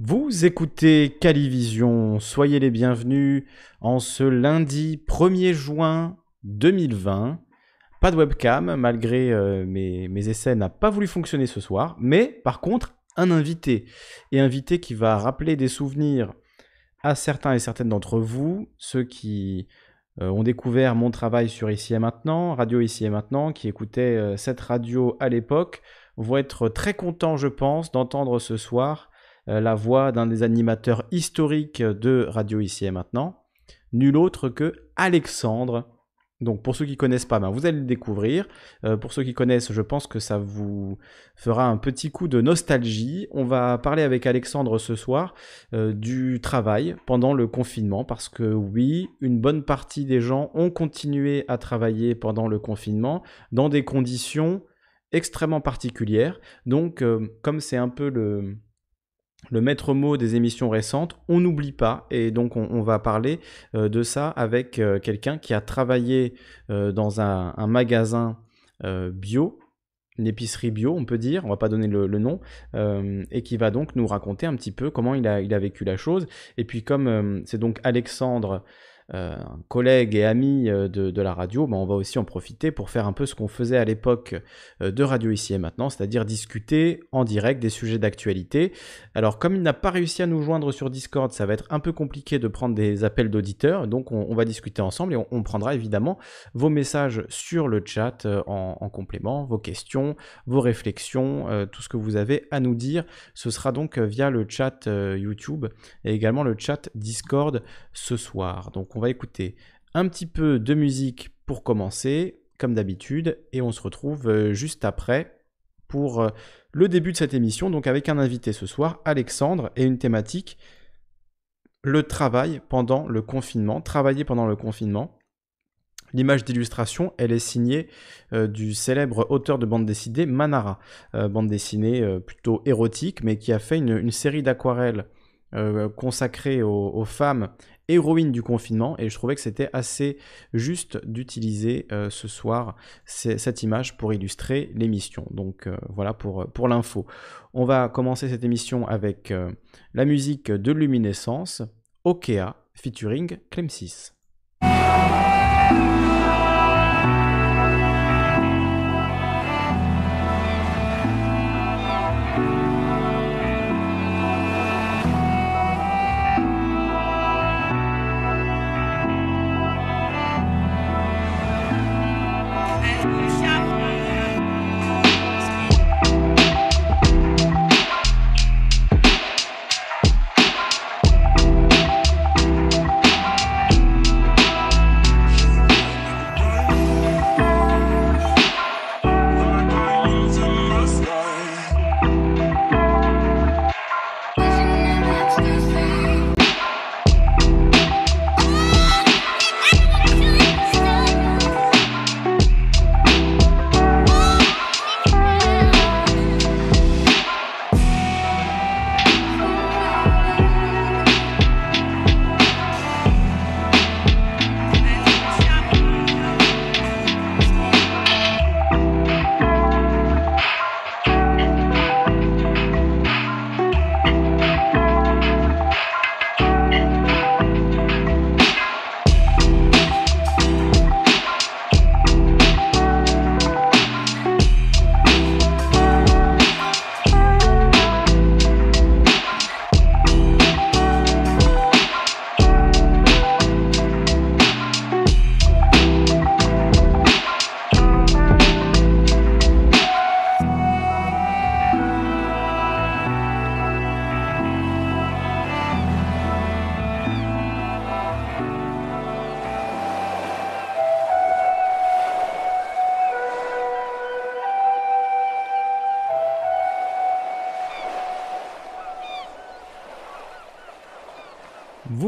Vous écoutez Calivision, soyez les bienvenus en ce lundi 1er juin 2020. Pas de webcam, malgré euh, mes, essais, n'a pas voulu fonctionner ce soir, mais par contre, un invité. Et invité qui va rappeler des souvenirs à certains et certaines d'entre vous, ceux qui euh, ont découvert mon travail sur Ici et Maintenant, Radio Ici et Maintenant, qui écoutaient euh, cette radio à l'époque, vont être très contents, je pense, d'entendre ce soir la voix d'un des animateurs historiques de Radio Ici et Maintenant, nul autre que Alexandre. Donc pour ceux qui connaissent pas, ben, vous allez le découvrir. Euh, pour ceux qui connaissent, je pense que ça vous fera un petit coup de nostalgie. On va parler avec Alexandre ce soir euh, du travail pendant le confinement, parce que oui, une bonne partie des gens ont continué à travailler pendant le confinement dans des conditions extrêmement particulières. Donc comme c'est un peu le, le maître mot des émissions récentes, on n'oublie pas, et donc on, va parler euh, de ça avec euh, quelqu'un qui a travaillé euh, dans un, magasin bio, une épicerie bio, on peut dire, on va pas donner le, nom, et qui va donc nous raconter un petit peu comment il a, il a vécu la chose. Et puis comme c'est donc Alexandre euh, un collègue et ami euh, de, la radio, ben, on va aussi en profiter pour faire un peu ce qu'on faisait à l'époque euh, de Radio Ici et Maintenant, c'est-à-dire discuter en direct des sujets d'actualité. Alors comme il n'a pas réussi à nous joindre sur Discord, ça va être un peu compliqué de prendre des appels d'auditeurs, donc on, va discuter ensemble et on, prendra évidemment vos messages sur le chat en, complément, vos questions, vos réflexions, tout ce que vous avez à nous dire. Ce sera donc via le chat YouTube et également le chat Discord ce soir. Donc on va écouter un petit peu de musique pour commencer, comme d'habitude, et on se retrouve euh, juste après pour euh, le début de cette émission, donc avec un invité ce soir, Alexandre, et une thématique, le travail pendant le confinement, travailler pendant le confinement. L'image d'illustration, elle est signée euh, du célèbre auteur de bande dessinée Manara, bande dessinée plutôt érotique, mais qui a fait une, série d'aquarelles consacrées aux, femmes héroïne du confinement et je trouvais que c'était assez juste d'utiliser euh, ce soir cette image pour illustrer l'émission. Donc euh, voilà pour, pour l'info. On va commencer cette émission avec euh, la musique de Luminescence, Okea, featuring Clem 6.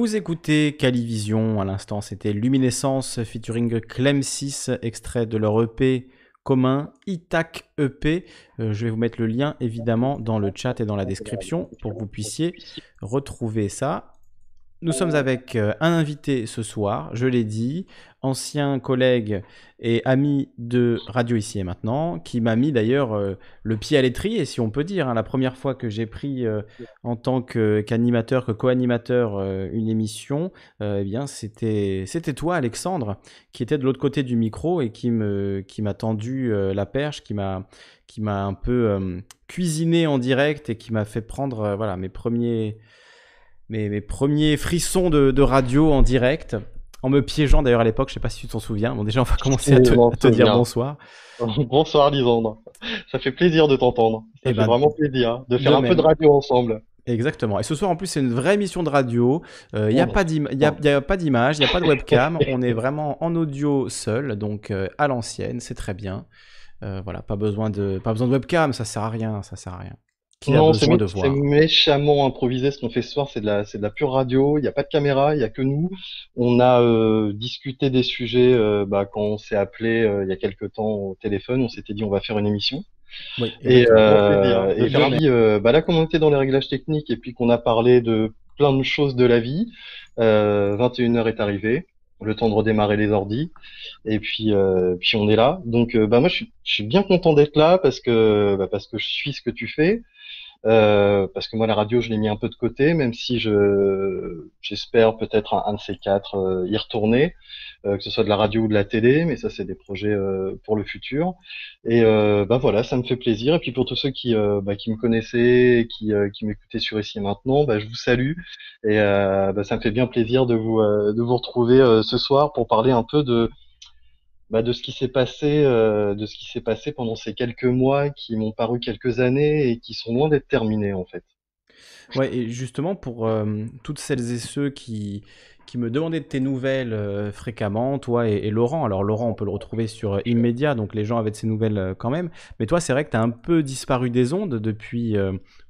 Vous écoutez Calivision, à l'instant c'était Luminescence featuring Clem 6, extrait de leur EP commun ITAC EP. Euh, je vais vous mettre le lien évidemment dans le chat et dans la description pour que vous puissiez retrouver ça. Nous sommes avec euh, un invité ce soir, je l'ai dit, ancien collègue et ami de Radio Ici et Maintenant, qui m'a mis d'ailleurs euh, le pied à l'étrier, si on peut dire. Hein. La première fois que j'ai pris euh, en tant qu'animateur, que co-animateur une émission, eh bien c'était toi, Alexandre, qui était de l'autre côté du micro et qui m'a qui tendu la perche, qui m'a qui m'a un peu cuisiné en direct et qui m'a fait prendre voilà mes premiers mes, premiers frissons de, radio en direct, en me piégeant d'ailleurs à l'époque, je sais pas si tu t'en souviens. Bon, déjà, on va commencer à te, dire bonsoir. bonsoir, Lisandre. Ça fait plaisir de t'entendre. Ça eh fait ben, vraiment plaisir de faire un peu de radio ensemble. Exactement. Et ce soir, en plus, c'est une vraie émission de radio. Il euh, n'y a, pas d'image, il n'y a pas de webcam. on est vraiment en audio seul, donc euh, à l'ancienne. C'est très bien. Euh, voilà, pas besoin de, pas besoin de webcam. Ça sert à rien. Ça sert à rien non, c'est méchamment improvisé ce qu'on fait ce soir, c'est de la, c'est de la pure radio. Il n'y a pas de caméra, il n'y a que nous. On a euh, discuté des sujets euh, bah, quand on s'est appelé euh, il y a quelques temps au téléphone. On s'était dit on va faire une émission. Oui, et, euh, et puis, bah, là, comme on était dans les réglages techniques et puis qu'on a parlé de plein de choses de la vie, 21h est arrivé le temps de redémarrer les ordis et puis puis on est là donc bah moi je suis, je suis bien content d'être là parce que bah, parce que je suis ce que tu fais euh, parce que moi la radio je l'ai mis un peu de côté, même si je j'espère peut-être un, de ces quatre euh, y retourner, euh, que ce soit de la radio ou de la télé, mais ça c'est des projets pour le futur. Et bah voilà, ça me fait plaisir. Et puis pour tous ceux qui bah, qui me connaissaient, qui qui m'écoutaient sur ici et maintenant, bah, je vous salue et bah, ça me fait bien plaisir de vous de vous retrouver ce soir pour parler un peu de bah, de ce qui s'est passé, euh, de ce qui s'est passé pendant ces quelques mois qui m'ont paru quelques années et qui sont loin d'être terminés en fait. Ouais, et justement pour euh, toutes celles et ceux qui qui me demandait de tes nouvelles euh, fréquemment, toi et, Laurent. Alors Laurent, on peut le retrouver sur euh, Immédiat, donc les gens avaient de ses nouvelles euh, quand même. Mais toi, c'est vrai que tu as un peu disparu des ondes depuis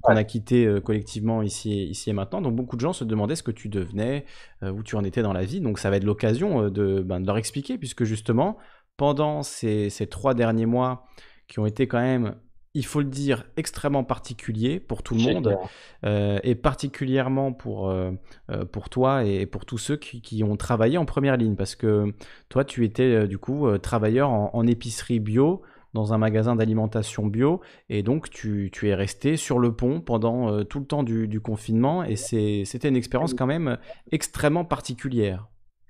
qu'on a quitté collectivement ici, ici et maintenant. Donc beaucoup de gens se demandaient ce que tu devenais, où tu en étais dans la vie. Donc ça va être l'occasion de, ben, de, leur expliquer, puisque justement, pendant ces, ces trois derniers mois qui ont été quand même il faut le dire, extrêmement particulier pour tout le monde, euh, et particulièrement pour, euh, euh, pour toi et pour tous ceux qui, ont travaillé en première ligne, parce que toi, tu étais du coup travailleur en, épicerie bio dans un magasin d'alimentation bio, et donc tu, es resté sur le pont pendant tout le temps du, du confinement, et c'était une expérience quand même extrêmement particulière.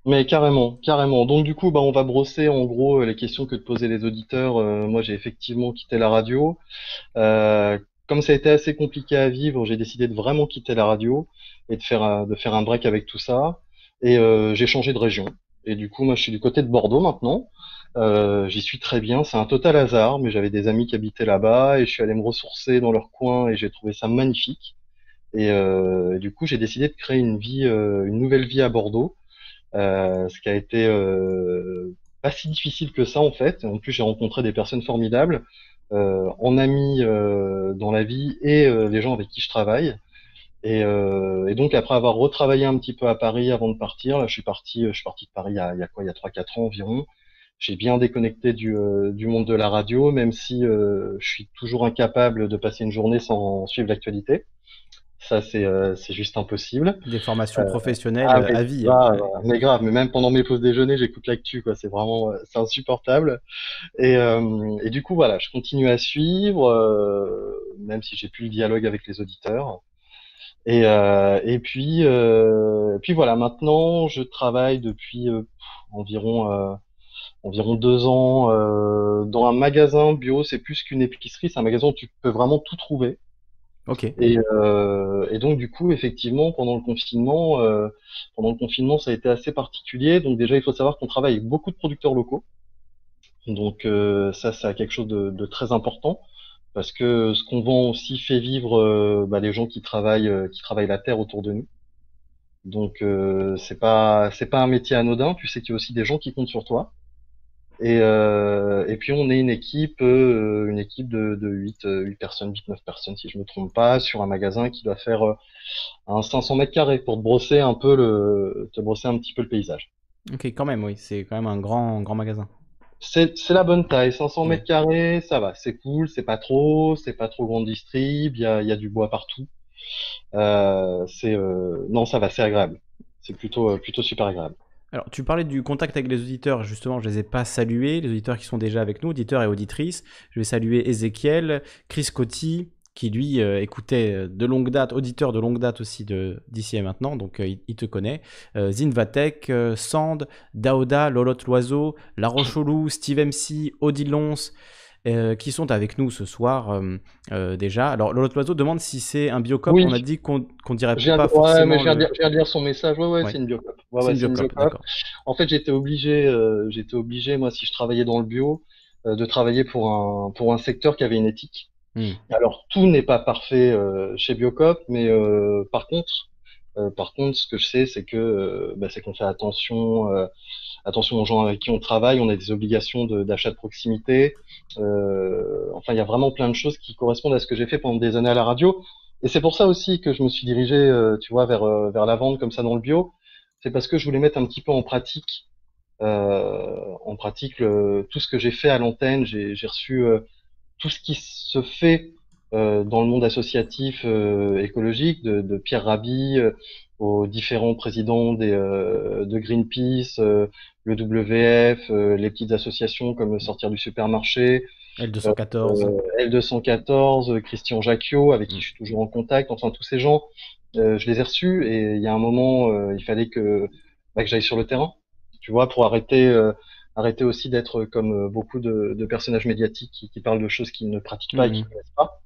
Mais carrément, carrément. Donc du coup, bah, on va brosser en gros les questions que te posaient les auditeurs. Euh, moi, j'ai effectivement quitté la radio. Euh, comme ça a été assez compliqué à vivre, j'ai décidé de vraiment quitter la radio et de faire un, de faire un break avec tout ça. Et euh, j'ai changé de région. Et du coup, moi, je suis du côté de Bordeaux maintenant. J'y suis très bien. C'est un total hasard, mais j'avais des amis qui habitaient là-bas et je suis allé me ressourcer dans leur coin et j'ai trouvé ça magnifique. Et, et du coup, j'ai décidé de créer une vie, une nouvelle vie à Bordeaux euh, ce qui a été euh, pas si difficile que ça en fait. En plus, j'ai rencontré des personnes formidables, euh, en amis dans la vie et les gens avec qui je travaille. Et, donc après avoir retravaillé un petit peu à Paris avant de partir, là je suis parti, je suis parti de Paris il y a, il y a quoi, il y a trois quatre ans environ. J'ai bien déconnecté du monde de la radio, même si je suis toujours incapable de passer une journée sans suivre l'actualité. Ça, euh, c'est juste impossible. Des formations euh, professionnelles ah, à vie. Hein. Mais grave, mais même pendant mes pauses déjeuner, j'écoute l'actu. C'est vraiment, euh, c'est insupportable. Et, et, du coup, voilà, je continue à suivre, même si j'ai plus le dialogue avec les auditeurs. Et, et puis, et puis voilà, maintenant, je travaille depuis environ environ deux ans dans un magasin bio. C'est plus qu'une épicerie, c'est un magasin où tu peux vraiment tout trouver. Et, euh, et, donc du coup, effectivement, pendant le confinement, euh, pendant le confinement, ça a été assez particulier. Donc déjà, il faut savoir qu'on travaille avec beaucoup de producteurs locaux. Donc euh, ça, c'est quelque chose de, de, très important parce que ce qu'on vend aussi fait vivre euh, bah, les gens qui travaillent, euh, qui travaillent la terre autour de nous. Donc euh, c'est pas, c'est pas un métier anodin. Tu sais qu'il y a aussi des gens qui comptent sur toi. Et, euh, et puis on est une équipe, euh, une équipe de, de 8, 8 euh, personnes, 8, 9 personnes si je me trompe pas, sur un magasin qui doit faire euh, un 500 mètres carrés pour te brosser un peu le, te brosser un petit peu le paysage. Ok, quand même, oui, c'est quand même un grand, grand magasin. C'est la bonne taille, 500 mètres carrés, ça va, c'est cool, c'est pas trop, c'est pas trop grande distrib, il y a, y a du bois partout. Euh, c'est non, ça va, c'est agréable. c'est plutôt, plutôt super agréable. Alors, tu parlais du contact avec les auditeurs, justement, je ne les ai pas salués, les auditeurs qui sont déjà avec nous, auditeurs et auditrices. Je vais saluer Ezekiel, Chris Coty, qui lui euh, écoutait euh, de longue date, auditeur de longue date aussi d'ici et maintenant, donc euh, il, te connaît. Zinvatek, Sand, Daoda, Lolotte Loiseau, La Rocholou, Steve MC, Odilons, qui sont avec nous ce soir déjà. Alors Lolotte Loiseau demande si c'est un biocop. On a dit qu'on dirait pas forcément. Ouais, mais je viens, de lire son message. Ouais, ouais, c'est une biocop. Ouais, une biocop. En fait, j'étais obligé, j'étais obligé, moi, si je travaillais dans le bio, de travailler pour un pour un secteur qui avait une éthique. Hmm. Alors tout n'est pas parfait euh, chez Biocop, mais euh, par contre, euh, par contre, ce que je sais, c'est que bah, c'est qu'on fait attention, attention aux gens avec qui on travaille. On a des obligations d'achat de, proximité. enfin, il y a vraiment plein de choses qui correspondent à ce que j'ai fait pendant des années à la radio. Et c'est pour ça aussi que je me suis dirigé, tu vois, vers vers la vente comme ça dans le bio. C'est parce que je voulais mettre un petit peu en pratique, en pratique tout ce que j'ai fait à l'antenne. J'ai reçu tout ce qui se fait euh, dans le monde associatif euh, écologique, de, Pierre Rabhi euh, aux différents présidents des, euh, de Greenpeace, euh, le WF, les petites associations comme Sortir du supermarché, L214, L214, Christian Jacquiot, avec qui je suis toujours en contact, enfin tous ces gens, je les ai reçus et il y a un moment, il fallait que, bah, que j'aille sur le terrain, tu vois, pour arrêter arrêter aussi d'être comme euh, beaucoup de, de personnages médiatiques qui, qui, parlent de choses qu'ils ne pratiquent pas et qui ne mhm. connaissent pas.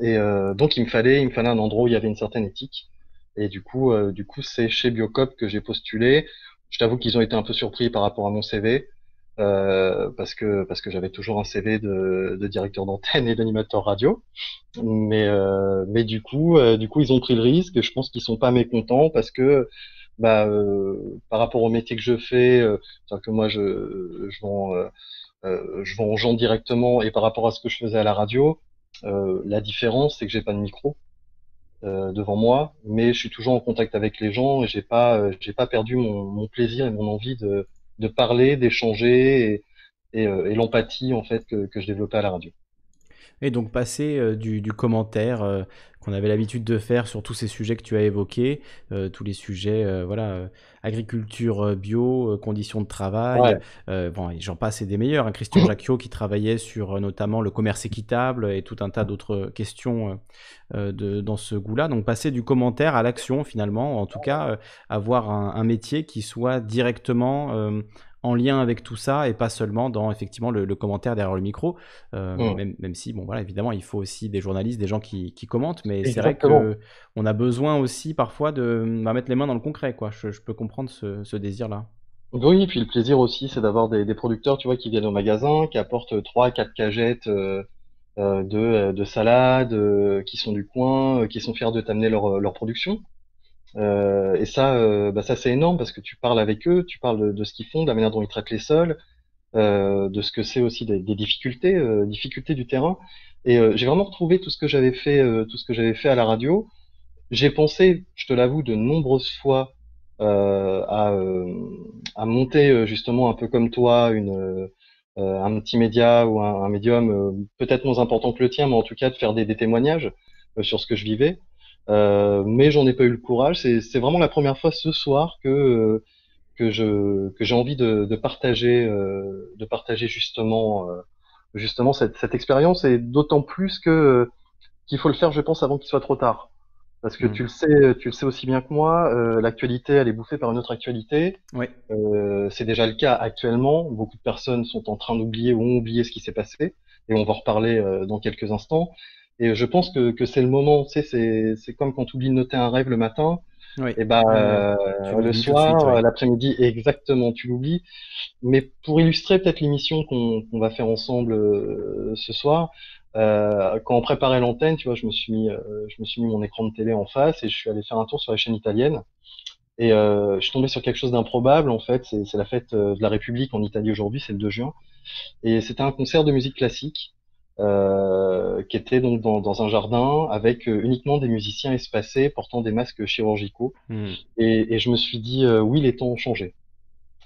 Et euh, donc il me fallait, il me fallait un endroit où il y avait une certaine éthique. Et du coup, euh, du coup, c'est chez Biocop que j'ai postulé. Je t'avoue qu'ils ont été un peu surpris par rapport à mon CV. Euh, parce que parce que j'avais toujours un CV de, de directeur d'antenne et d'animateur radio, mais euh, mais du coup du coup ils ont pris le risque. Je pense qu'ils sont pas mécontents parce que bah, euh, par rapport au métier que je fais, euh, que moi je, je vends, euh, euh, je vends aux gens directement et par rapport à ce que je faisais à la radio, la différence c'est que j'ai pas de micro. Devant moi, mais je suis toujours en contact avec les gens et j'ai pas, j'ai pas perdu mon, plaisir et mon envie de, parler, d'échanger et, et, l'empathie en fait que, je développais à la radio. Et donc passer du, commentaire qu'on avait l'habitude de faire sur tous ces sujets que tu as évoqués, euh, tous les sujets, euh, voilà, euh, agriculture bio, conditions de travail, bon, j'en passe et des meilleurs. Hein. Christian Jacquiot qui travaillait sur notamment le commerce équitable et tout un tas d'autres questions de, dans ce goût-là. Donc passer du commentaire à l'action finalement, en tout cas avoir un, un, métier qui soit directement en lien avec tout ça et pas seulement dans effectivement le, commentaire derrière le micro. Euh, mm. même, si, bon voilà, évidemment, il faut aussi des journalistes, des gens qui, commentent, mais c'est vrai qu'on a besoin aussi parfois de bah, mettre les mains dans le concret. Quoi. Je, peux comprendre ce, désir-là. Oui, et puis le plaisir aussi, c'est d'avoir des, producteurs, tu vois, qui viennent au magasin, qui apportent trois, quatre cagettes euh, euh, de, de salade, qui sont du coin, qui sont fiers de t'amener leur, leur production. Euh, et ça, euh, bah ça c'est énorme parce que tu parles avec eux, tu parles de, ce qu'ils font, de la manière dont ils traitent les sols, euh, de ce que c'est aussi des, des difficultés, euh, difficultés du terrain. Et euh, j'ai vraiment retrouvé tout ce que j'avais fait, tout ce que j'avais fait à la radio. J'ai pensé, je te l'avoue, de nombreuses fois à, à monter justement un peu comme toi une un petit média ou un, un médium peut-être moins important que le tien, mais en tout cas de faire des, des témoignages sur ce que je vivais. Euh, mais j'en ai pas eu le courage. C'est vraiment la première fois ce soir que euh, que je que j'ai envie de, de partager euh, de partager justement justement cette, cette expérience et d'autant plus que qu'il faut le faire, je pense, avant qu'il soit trop tard. Parce que mmh. tu le sais, tu le sais aussi bien que moi, euh, l'actualité, elle est bouffée par une autre actualité. Oui. Euh, c'est déjà le cas actuellement. Beaucoup de personnes sont en train d'oublier ou ont oublié ce qui s'est passé, et on va en reparler euh, dans quelques instants. Et je pense que, que c'est le moment, tu sais, c'est comme quand tu oublies de noter un rêve le matin, et ben le soir, l'après-midi, exactement, tu l'oublies. Mais pour illustrer peut-être l'émission qu'on va faire ensemble euh, ce soir, euh, quand on préparait l'antenne, tu vois, je me suis mis, euh, je me suis mis mon écran de télé en face et je suis allé faire un tour sur la chaîne italienne. Et je suis tombé sur quelque chose d'improbable en fait. C'est la fête de la République en Italie aujourd'hui, c'est le 2 juin. Et c'était un concert de musique classique. Euh, qui était donc dans, dans, un jardin avec euh, uniquement des musiciens espacés portant des masques chirurgicaux. Hmm. Et, et, je me suis dit, euh, oui, les temps ont changé.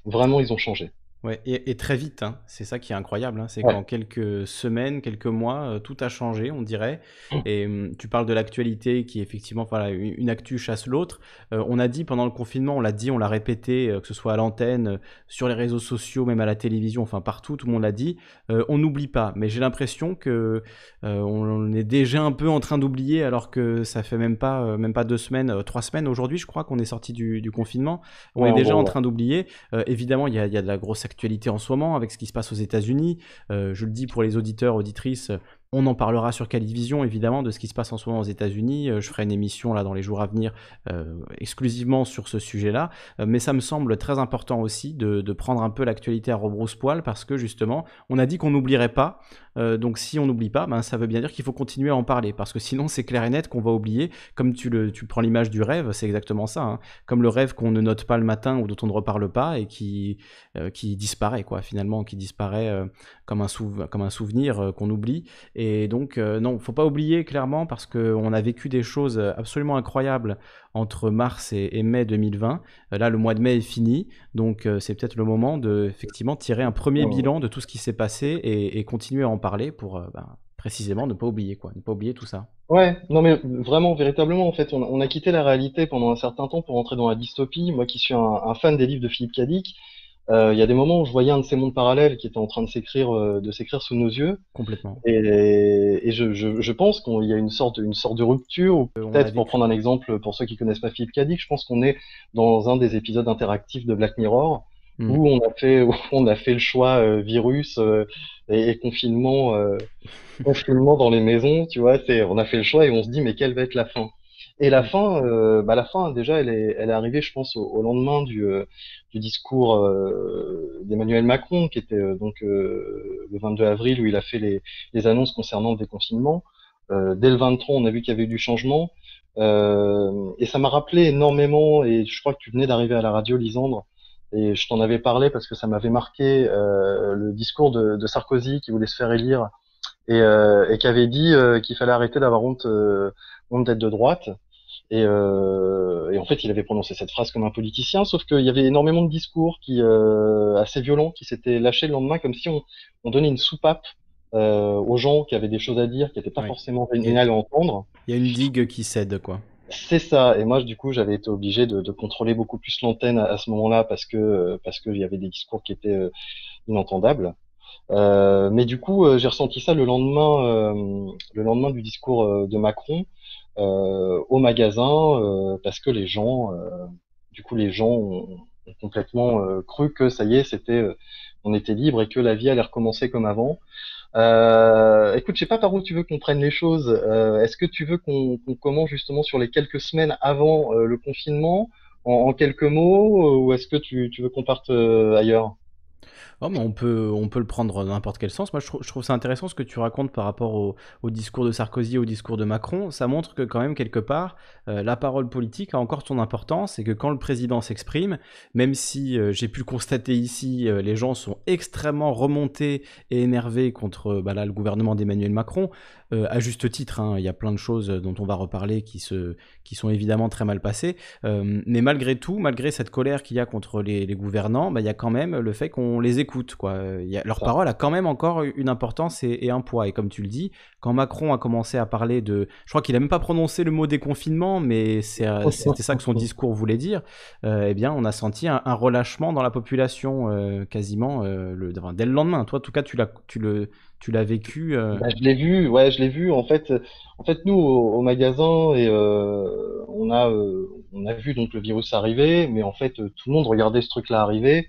Vraiment, ils ont changé. Ouais, et, très vite, hein. c'est ça qui est incroyable, hein. c'est qu'en quelques semaines, quelques mois, euh, tout a changé, on dirait. Mmh. Et hum, tu parles de l'actualité qui, effectivement, voilà, une actu chasse l'autre. Euh, on a dit pendant le confinement, on l'a dit, on l'a répété, euh, que ce soit à l'antenne, sur les réseaux sociaux, même à la télévision, enfin partout, tout le monde l'a dit. on n'oublie pas, mais j'ai l'impression que on est déjà un peu en train d'oublier, alors que ça fait même pas, même pas deux semaines, trois semaines aujourd'hui, je crois qu'on est sorti du, confinement. On est déjà en train d'oublier. évidemment, il y a, y a de la grosse actu actualité en ce moment avec ce qui se passe aux États-Unis. Euh, je le dis pour les auditeurs, auditrices, on en parlera sur Calivision, évidemment, de ce qui se passe en ce moment aux États-Unis. Euh, je ferai une émission là dans les jours à venir euh, exclusivement sur ce sujet-là. mais ça me semble très important aussi de, prendre un peu l'actualité à rebrousse-poil parce que justement, on a dit qu'on n'oublierait pas. Euh, donc si on n'oublie pas, ben, ça veut bien dire qu'il faut continuer à en parler, parce que sinon c'est clair et net qu'on va oublier, comme tu, le, prends l'image du rêve, c'est exactement ça, hein. comme le rêve qu'on ne note pas le matin ou dont on ne reparle pas et qui, euh, disparaît, quoi, finalement, qui disparaît euh, comme un souvenir qu'on oublie. Et donc non, faut pas oublier clairement, parce qu'on a vécu des choses absolument incroyables entre mars et, mai 2020. là, le mois de mai est fini, donc c'est peut-être le moment de effectivement tirer un premier bilan de tout ce qui s'est passé et, et continuer à en parler pour euh, ben, précisément ne pas oublier quoi, ne pas oublier tout ça. Ouais, non mais vraiment, véritablement, en fait, on, a quitté la réalité pendant un certain temps pour entrer dans la dystopie. Moi qui suis un, fan des livres de Philippe Cadic, euh, il y a des moments où je voyais un de ces mondes parallèles qui était en train de s'écrire, euh, de s'écrire sous nos yeux. Complètement. Et, et je, je, je, pense qu'il y a une sorte, une sorte de rupture. Ou peut-être pour prendre un exemple, pour ceux qui connaissent pas Philippe Cadic, je pense qu'on est dans un des épisodes interactifs de Black Mirror Hmm. où on a fait où on a fait le choix euh, virus euh, et, confinement euh, confinement dans les maisons tu vois c'est on a fait le choix et on se dit mais quelle va être la fin? Et la hmm. fin bah la fin déjà elle est elle est arrivée je pense au, lendemain du du discours d'Emmanuel Macron qui était donc le 22 avril où il a fait les annonces concernant le déconfinement dès le 23 on a vu qu'il y avait eu du changement et ça m'a rappelé énormément et je crois que tu venais d'arriver à la radio Lisandre et je t'en avais parlé parce que ça m'avait marqué euh, le discours de, Sarkozy qui voulait se faire élire et, euh, qui avait dit euh, qu'il fallait arrêter d'avoir euh, honte d'être de droite. Et, euh, et, en fait, il avait prononcé cette phrase comme un politicien, sauf qu'il y avait énormément de discours qui assez violents qui s'étaient lâchés le lendemain, comme si on, on donnait une soupape aux gens qui avaient des choses à dire, qui n'étaient pas forcément géniales à entendre. Il y a une digue qui cède, quoi. C'est ça. Et moi, du coup, j'avais été obligé de, de contrôler beaucoup plus l'antenne à, ce moment-là parce que parce qu'il y avait des discours qui étaient euh, inentendables. Euh, mais du coup, euh, j'ai ressenti ça le lendemain, euh, le lendemain du discours de Macron au magasin, parce que les gens, du coup, les gens ont, complètement cru que ça y est, c'était, on était libre et que la vie allait recommencer comme avant. Euh, écoute, je sais pas par où tu veux qu'on prenne les choses. Euh, est-ce que tu veux qu'on commence justement sur les quelques semaines avant euh, le confinement, en, quelques mots, ou est-ce que tu, tu veux qu'on parte ailleurs? Oh, on, peut, on peut le prendre dans n'importe quel sens. Moi, je, trouve, ça intéressant ce que tu racontes par rapport au, discours de Sarkozy, au discours de Macron. Ça montre que quand même, quelque part, euh, la parole politique a encore son importance et que quand le président s'exprime, même si euh, j'ai pu le constater ici, euh, les gens sont extrêmement remontés et énervés contre bah, le gouvernement d'Emmanuel Macron, à juste titre. Hein. il y a plein de choses dont on va reparler qui, se, qui sont évidemment très mal passées. mais malgré tout, malgré cette colère qu'il y a contre les, gouvernants, bah, il y a quand même le fait qu'on les écoute. Quoi. leur parole a quand même encore une importance et, un poids. Et comme tu le dis, quand Macron a commencé à parler de... Je crois qu'il n'a même pas prononcé le mot déconfinement, mais euh, c'était ça que son discours voulait dire. Euh, eh bien, on a senti un, relâchement dans la population euh, quasiment le, dès le lendemain. Toi, en tout cas, tu l'as, tu le, tu l'as vécu bah, Je l'ai vu, ouais, je l'ai vu. En fait, en fait, nous au, magasin et on a, on a vu donc le virus arriver, mais en fait, tout le monde regardait ce truc-là arriver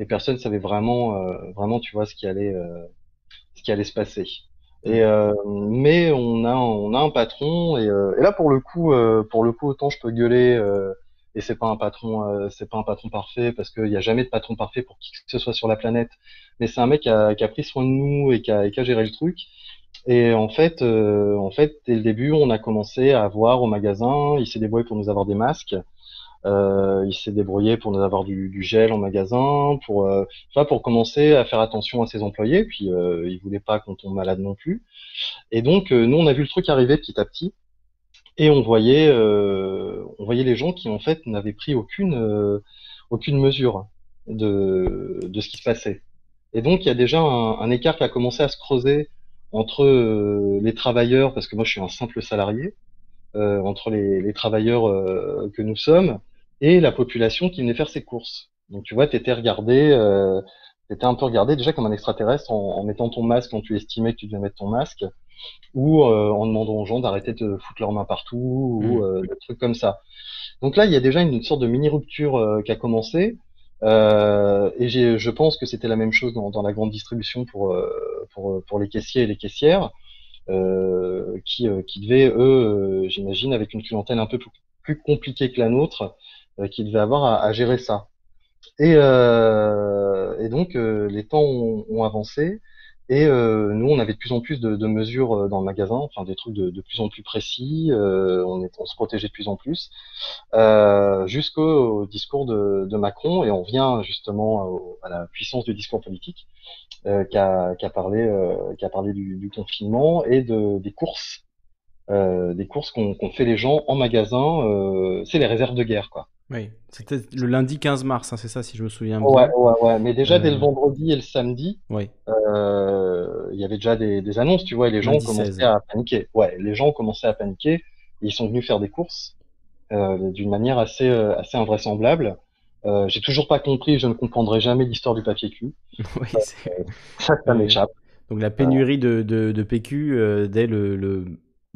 et personne savait vraiment, euh, vraiment, tu vois, ce qui allait, euh, ce qui allait se passer. Et euh, mais on a, on a un patron et, et là pour le coup, pour le coup, autant je peux gueuler et c'est pas un patron, c'est pas un patron parfait parce qu'il n'y a jamais de patron parfait pour qui que ce soit sur la planète. Mais c'est un mec qui a, pris soin de nous et qui a, géré le truc. Et en fait, en fait, dès le début, on a commencé à voir au magasin. Il s'est débrouillé pour nous avoir des masques. Euh, il s'est débrouillé pour nous avoir du, gel en magasin, pour euh, pour commencer à faire attention à ses employés. Puis euh, il voulait pas qu'on tombe malade non plus. Et donc euh, nous on a vu le truc arriver petit à petit, et on voyait on voyait les gens qui en fait n'avaient pris aucune aucune mesure. de, de ce qui se passait. Et donc, il y a déjà un, écart qui a commencé à se creuser entre euh, les travailleurs, parce que moi je suis un simple salarié, euh, entre les, les travailleurs euh, que nous sommes et la population qui venait faire ses courses. Donc tu vois, tu étais regardé, euh, étais un peu regardé déjà comme un extraterrestre en, en, mettant ton masque quand tu estimais que tu devais mettre ton masque, ou euh, en demandant aux gens d'arrêter de foutre leurs mains partout, ou mmh. des trucs comme ça. Donc là, il y a déjà une, sorte de mini rupture qui a commencé. Euh, et je pense que c'était la même chose dans, dans, la grande distribution pour, euh, pour, pour les caissiers et les caissières, euh, qui, euh, qui devaient, eux, j'imagine, avec une clientèle un peu plus, plus compliquée que la nôtre, qui devaient avoir à, à gérer ça. Et, et donc, les temps ont, ont avancé. Et euh, nous, on avait de plus en plus de, de, mesures euh, dans le magasin, enfin des trucs de, de plus en plus précis. Euh, on, est, on se protégeait de plus en plus, euh, jusqu'au discours de, de, Macron. Et on vient justement à la puissance du discours politique, euh, qui a, parlé, euh, qui a parlé du, du, confinement et de, des courses, des courses qu'ont fait les gens en magasin. C'est les réserves de guerre, quoi. Oui, c'était le lundi 15 mars, hein, c'est ça si je me souviens bien. Ouais, ouais, ouais. Mais déjà dès le euh, vendredi et le samedi, euh, il y avait déjà des, annonces, tu vois, et les gens ont commencé à paniquer. Ouais, les gens ont commencé à paniquer. Et ils sont venus faire des courses euh, d'une manière assez, assez invraisemblable. J'ai toujours pas compris, je ne comprendrai jamais l'histoire du papier cul. oui, ça, ça m'échappe. Donc la pénurie de, de, de PQ dès le, le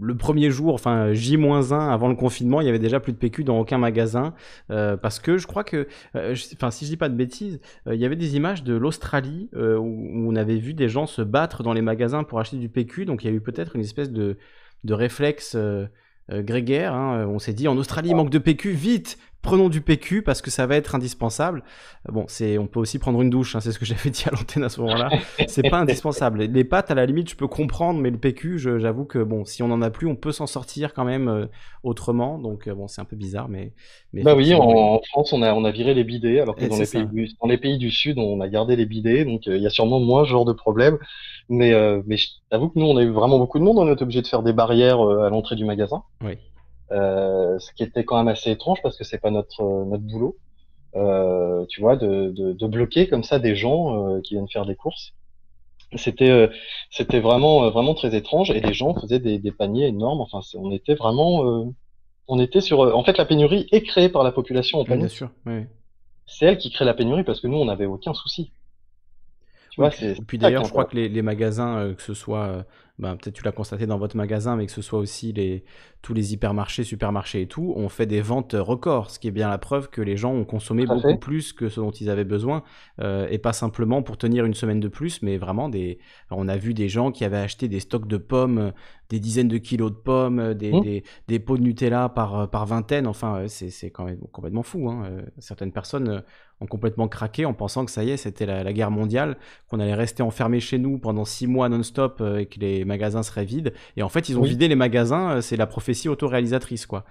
le premier jour, enfin J-1 avant le confinement, il y avait déjà plus de PQ dans aucun magasin euh, parce que je crois que, euh, enfin si je dis pas de bêtises, euh, il y avait des images de l'Australie où, on avait vu des gens se battre dans les magasins pour acheter du PQ, donc il y a eu peut-être une espèce de, de réflexe grégaire. Hein. On s'est dit en Australie il manque de PQ, vite, prenons du PQ parce que ça va être indispensable. Bon, c'est, on peut aussi prendre une douche, hein, c'est ce que j'avais dit à l'antenne à ce moment-là. c'est pas indispensable. Les pâtes, à la limite, je peux comprendre, mais le PQ, j'avoue que bon, si on en a plus, on peut s'en sortir quand même euh, autrement. Donc euh, bon, c'est un peu bizarre, mais. mais bah oui, en, France, on a, on a viré les bidets, alors que dans les, pays du, dans les, pays du, Sud, on a gardé les bidets, donc euh, il y a sûrement moins ce genre de problème. Mais, mais j'avoue que nous, on a eu vraiment beaucoup de monde, on est obligé de faire des barrières à l'entrée du magasin. Oui. Euh, ce qui était quand même assez étrange parce que c'est pas notre notre boulot, euh, tu vois, de, de, de, bloquer comme ça des gens euh, qui viennent faire des courses. C'était euh, c'était vraiment vraiment très étrange et les gens faisaient des, des paniers énormes. Enfin, on était vraiment on était sur en fait la pénurie est créée par la population en Bien sûr, oui. C'est elle qui crée la pénurie parce que nous on n'avait aucun souci. Tu vois, c'est. Puis d'ailleurs, je crois que les, les magasins, que ce soit ben, peut-être tu l'as constaté dans votre magasin, mais que ce soit aussi les, tous les hypermarchés, supermarchés et tout, ont fait des ventes records, ce qui est bien la preuve que les gens ont consommé beaucoup plus que ce dont ils avaient besoin, euh, et pas simplement pour tenir une semaine de plus, mais vraiment des. On a vu des gens qui avaient acheté des stocks de pommes, des dizaines de kilos de pommes, des, mmh. des, des pots de Nutella par, par vingtaine, enfin, c'est quand même complètement fou. Hein. Euh, certaines personnes ont complètement craqué en pensant que ça y est, c'était la, guerre mondiale, qu'on allait rester enfermé chez nous pendant six mois non-stop euh, et que les magasins seraient vides. Et en fait, ils ont vidé les magasins, euh, c'est la prophétie autoréalisatrice, quoi.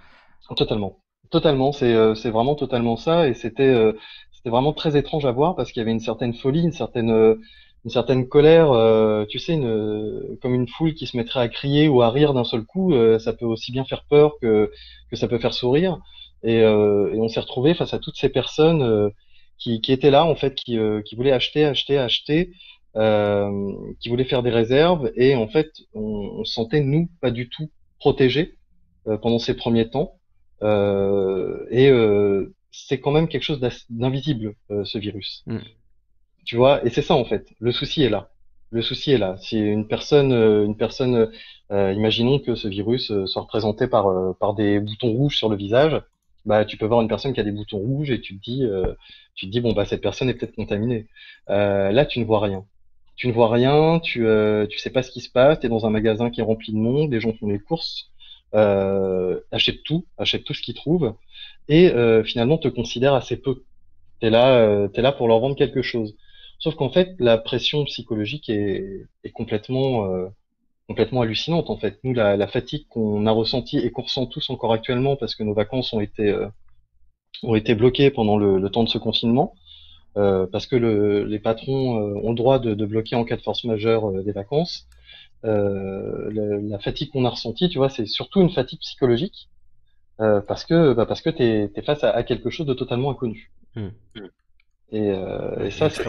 Totalement. Totalement, c'est euh, vraiment totalement ça. Et c'était c'était vraiment très étrange à voir parce qu'il y avait une certaine folie, une certaine une certaine colère, tu sais, une, comme une foule qui se mettrait à crier ou à rire d'un seul coup, ça peut aussi bien faire peur que, que ça peut faire sourire. Et, et on s'est retrouvé face à toutes ces personnes qui, qui étaient là en fait, qui, euh, qui voulaient acheter, acheter, acheter, euh, qui voulaient faire des réserves et en fait on, on sentait nous pas du tout protégés euh, pendant ces premiers temps euh, et euh, c'est quand même quelque chose d'invisible ce virus. Mm. Tu vois et c'est ça en fait. Le souci est là. Le souci est là. Si une personne, une personne, imaginons que ce virus soit représenté par par des boutons rouges sur le visage, bah tu peux voir une personne qui a des boutons rouges et tu te dis euh, tu te dis bon bah cette personne est peut-être contaminée. Euh, là tu ne vois rien. Tu ne vois rien, tu euh, tu sais pas ce qui se passe, tu es dans un magasin qui est rempli de monde, les gens font les courses, euh, achètent tout, achètent tout ce qu'ils trouvent et euh, finalement te considèrent assez peu. Tu es là euh, es là pour leur vendre quelque chose. Sauf qu'en fait la pression psychologique est, est complètement euh, complètement hallucinante en fait. Nous, la, la fatigue qu'on a ressentie et qu'on ressent tous encore actuellement parce que nos vacances ont été euh, ont été bloquées pendant le, le temps de ce confinement, euh, parce que le, les patrons euh, ont le droit de, de, bloquer en cas de force majeure euh, des vacances. La, la, fatigue qu'on a ressentie, tu vois, c'est surtout une fatigue psychologique parce que bah, parce que t'es es face à, à, quelque chose de totalement inconnu. Mmh. Et, et ça, c'est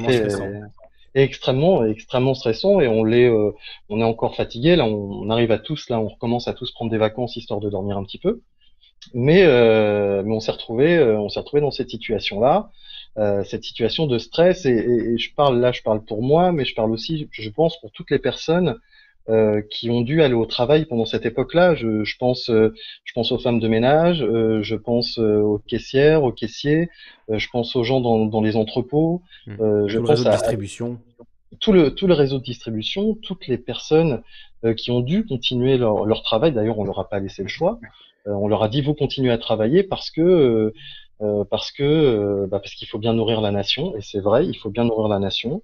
extrêmement, extrêmement stressant et on l'est, on est encore fatigué. Là, on, arrive à tous, là, on recommence à tous prendre des vacances histoire de dormir un petit peu. Mais, mais on s'est retrouvé, on s'est retrouvé dans cette situation-là. Euh, cette situation de stress et, et, je parle là, je parle pour moi, mais je parle aussi, je pense, pour toutes les personnes euh, qui ont dû aller au travail pendant cette époque-là. Je, je, pense, euh, je pense aux femmes de ménage, euh, je pense aux caissières, aux caissiers, je pense aux gens dans, dans les entrepôts. Mmh. je tout pense le réseau de distribution. Tout le, tout le réseau de distribution, toutes les personnes qui ont dû continuer leur, leur travail. D'ailleurs, on leur a pas laissé le choix. on leur a dit vous continuez à travailler parce que euh, parce que euh, bah, parce qu'il faut bien nourrir la nation et c'est vrai, il faut bien nourrir la nation.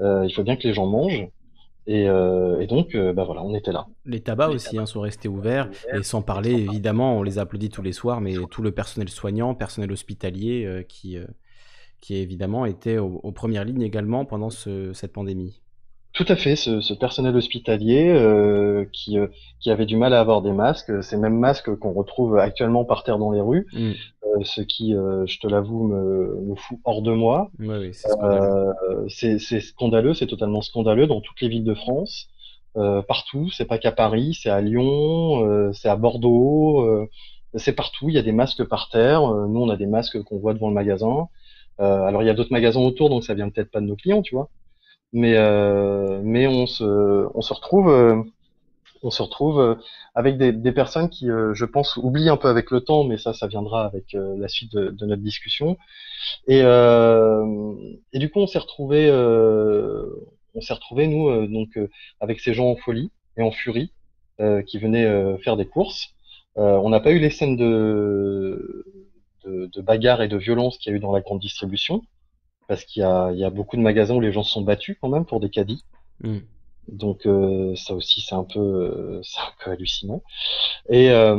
Euh, il faut bien que les gens mangent. Et, et, donc, bah voilà, on était là. Les tabacs aussi hein, sont restés ouverts, et sans parler, évidemment, on les applaudit tous les soirs, mais tout le personnel soignant, personnel hospitalier, qui, qui évidemment était aux, premières lignes également pendant ce, cette pandémie. Tout à fait, ce, ce personnel hospitalier euh, qui, euh, qui avait du mal à avoir des masques, ces mêmes masques qu'on retrouve actuellement par terre dans les rues, mm. euh, ce qui, euh, je te l'avoue, me, me fout hors de moi. oui, c'est scandaleux. c'est scandaleux, c'est totalement scandaleux dans toutes les villes de France, partout. C'est pas qu'à Paris, c'est à Lyon, c'est à Bordeaux, c'est partout. Il y a des masques par terre. nous, on a des masques qu'on voit devant le magasin. alors, il y a d'autres magasins autour, donc ça vient peut-être pas de nos clients, tu vois mais euh, mais on se on se retrouve euh, on se retrouve euh, avec des, des personnes qui, je pense, oublient un peu avec le temps, mais ça, ça viendra avec la suite de, de, notre discussion. Et, et du coup, on s'est retrouvé, on s'est retrouvé nous donc avec ces gens en folie et en furie qui venaient faire des courses. on n'a pas eu les scènes de, de, de bagarre et de violence qu'il y a eu dans la grande distribution parce qu'il y a, il y a beaucoup de magasins où les gens se sont battus quand même pour des caddies. Mm. Donc euh, ça aussi c'est un peu euh, c'est un peu hallucinant. Et euh,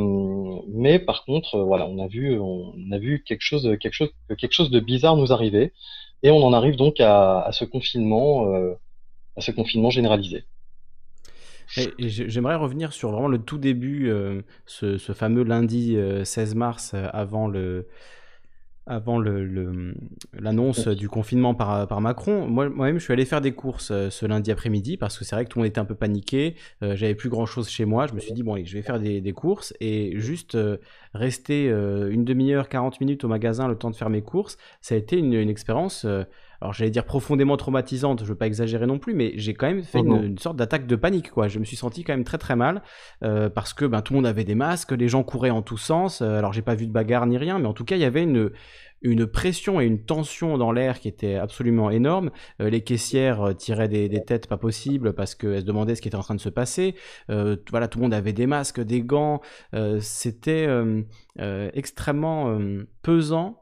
mais par contre voilà on a vu on a vu quelque chose quelque chose quelque chose de bizarre nous arriver et on en arrive donc à, à ce confinement à ce confinement généralisé. J'aimerais revenir sur vraiment le tout début, ce, ce, fameux lundi 16 mars avant le, avant l'annonce le, du confinement par, par Macron, moi-même je suis allé faire des courses euh, ce lundi après-midi parce que c'est vrai que tout le monde était un peu paniqué, euh, j'avais plus grand-chose chez moi, je me suis dit bon allez, je vais faire des, des courses et juste euh, rester une demi-heure, 40 minutes au magasin le temps de faire mes courses, ça a été une, une expérience alors j'allais dire profondément traumatisante, je veux pas exagérer non plus, mais j'ai quand même fait oh une, sorte d'attaque de panique, quoi. Je me suis senti quand même très très mal euh, parce que ben, tout le monde avait des masques, les gens couraient en tous sens. Euh, alors j'ai pas vu de bagarre ni rien, mais en tout cas il y avait une une pression et une tension dans l'air qui était absolument énorme. Euh, les caissières tiraient des, des, têtes pas possibles parce qu'elles se demandaient ce qui était en train de se passer. voilà, tout le monde avait des masques, des gants. C'était extrêmement pesant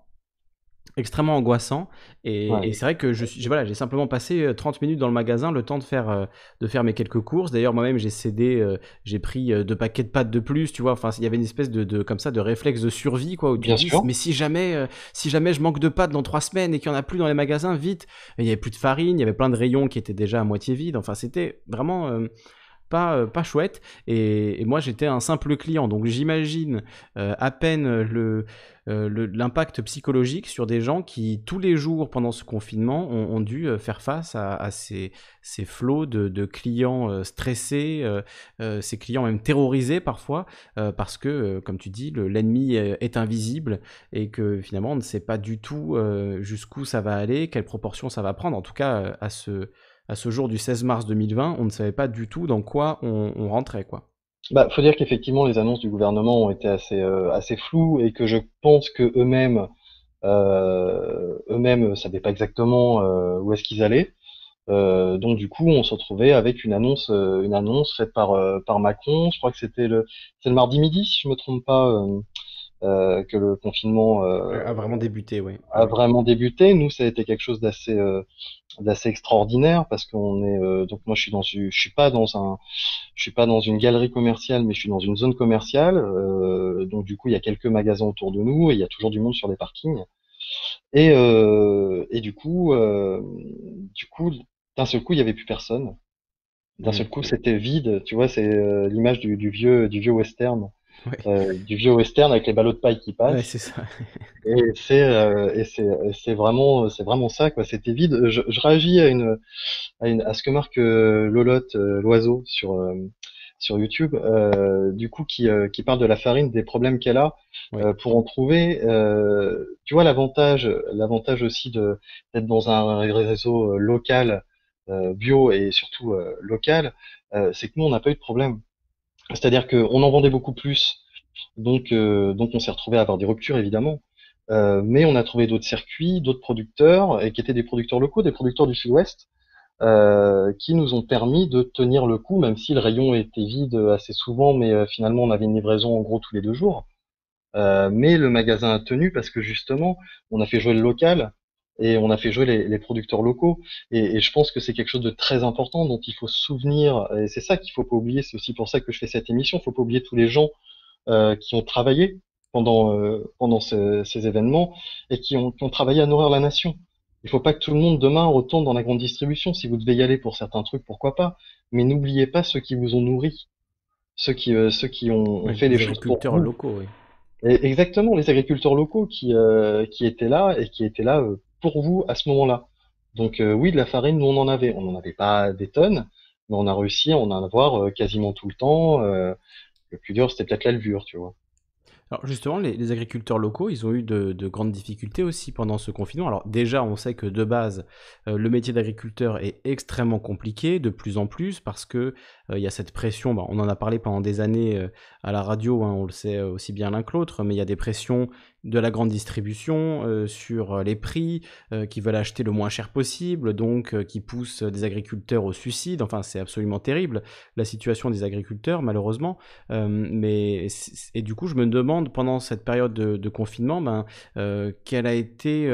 extrêmement angoissant et, c'est vrai que je voilà j'ai simplement passé 30 euh, minutes dans le magasin le temps de faire euh, de faire mes quelques courses d'ailleurs moi-même j'ai cédé euh, j'ai pris deux paquets de pâtes de plus tu vois enfin il y avait une espèce de, de, comme ça de réflexe de survie quoi Bien sûr. mais si jamais si jamais je manque de pâtes dans trois semaines et qu'il y en a plus dans les magasins vite il y avait plus de farine il y avait plein de rayons qui étaient déjà à moitié vides enfin c'était vraiment pas, pas chouette. Et, moi, j'étais un simple client. Donc, j'imagine à peine le, l'impact psychologique sur des gens qui, tous les jours pendant ce confinement, ont, dû euh, faire face à, ces, flots de, clients euh, stressés, ces clients même terrorisés parfois, parce que, comme tu dis, l'ennemi est invisible et que finalement on ne sait pas du tout jusqu'où ça va aller, quelle proportion ça va prendre. En tout cas, à ce, à ce jour du 16 mars 2020, on ne savait pas du tout dans quoi on, on rentrait. quoi. Bah, faut dire qu'effectivement, les annonces du gouvernement ont été assez, euh, assez floues et que je pense que eux-mêmes, euh, eux-mêmes savaient pas exactement euh, où est-ce qu'ils allaient. Euh, donc du coup, on se retrouvait avec une annonce, euh, une annonce faite par par Macron. Je crois que c'était le, le mardi midi, si je me trompe pas. Euh, que le confinement euh, a vraiment débuté, oui. A vraiment débuté. Nous, ça a été quelque chose d'assez euh, d'assez extraordinaire parce qu'on est donc moi je suis dans je suis pas dans un je suis pas dans une galerie commerciale mais je suis dans une zone commerciale. Donc du coup il y a quelques magasins autour de nous et il y a toujours du monde sur les parkings. Et et du coup du coup d'un seul coup il y avait plus personne. D'un seul coup c'était vide tu vois c'est l'image du, du vieux du vieux western du vieux western avec les ballots de paille qui passent. Ouais, c'est ça. et c'est et c'est c'est vraiment c'est vraiment ça quoi. C'était vide. Je, je, réagis à une à, une, à ce que marque Lolotte l'oiseau sur sur YouTube, euh, du coup, qui, euh, qui parle de la farine, des problèmes qu'elle a euh, pour en trouver. tu vois l'avantage, l'avantage aussi de d'être dans un réseau local, bio et surtout local, c'est que nous on n'a pas eu de problème. C'est-à-dire qu'on en vendait beaucoup plus, donc donc on s'est retrouvé à avoir des ruptures évidemment. mais on a trouvé d'autres circuits, d'autres producteurs, et qui étaient des producteurs locaux, des producteurs du Sud-Ouest, euh, qui nous ont permis de tenir le coup, même si le rayon était vide assez souvent, mais euh, finalement on avait une livraison en gros tous les deux jours. Euh, mais le magasin a tenu parce que justement, on a fait jouer le local et on a fait jouer les, les producteurs locaux. Et, et, je pense que c'est quelque chose de très important dont il faut se souvenir. Et c'est ça qu'il faut pas oublier. C'est aussi pour ça que je fais cette émission. Il faut pas oublier tous les gens qui ont travaillé pendant pendant ces, ces, événements et qui ont, qui ont travaillé à nourrir la nation. Il faut pas que tout le monde demain retourne dans la grande distribution. Si vous devez y aller pour certains trucs, pourquoi pas. Mais n'oubliez pas ceux qui vous ont nourri, ceux qui, euh, ceux qui ont, fait des choses pour vous. locaux, oui. exactement, les agriculteurs locaux qui, euh, qui étaient là et qui étaient là euh, pour vous à ce moment-là. Donc oui, de la farine, nous on en avait. On n'en avait pas des tonnes, mais on a réussi à en avoir quasiment tout le temps. le plus dur, c'était peut-être la levure, tu vois. Alors justement, les, agriculteurs locaux, ils ont eu de, grandes difficultés aussi pendant ce confinement. Alors déjà, on sait que de base, euh, le métier d'agriculteur est extrêmement compliqué, de plus en plus, parce que euh, il y a cette pression. On en a parlé pendant des années euh, à la radio, hein, on le sait aussi bien l'un que l'autre, mais il y a des pressions de la grande distribution euh, sur euh, les prix, euh, qui veulent acheter le moins cher possible, donc qui poussent des agriculteurs au suicide. Enfin, c'est absolument terrible la situation des agriculteurs, malheureusement. mais et du coup, je me demande pendant cette période de, confinement, ben, quelle a été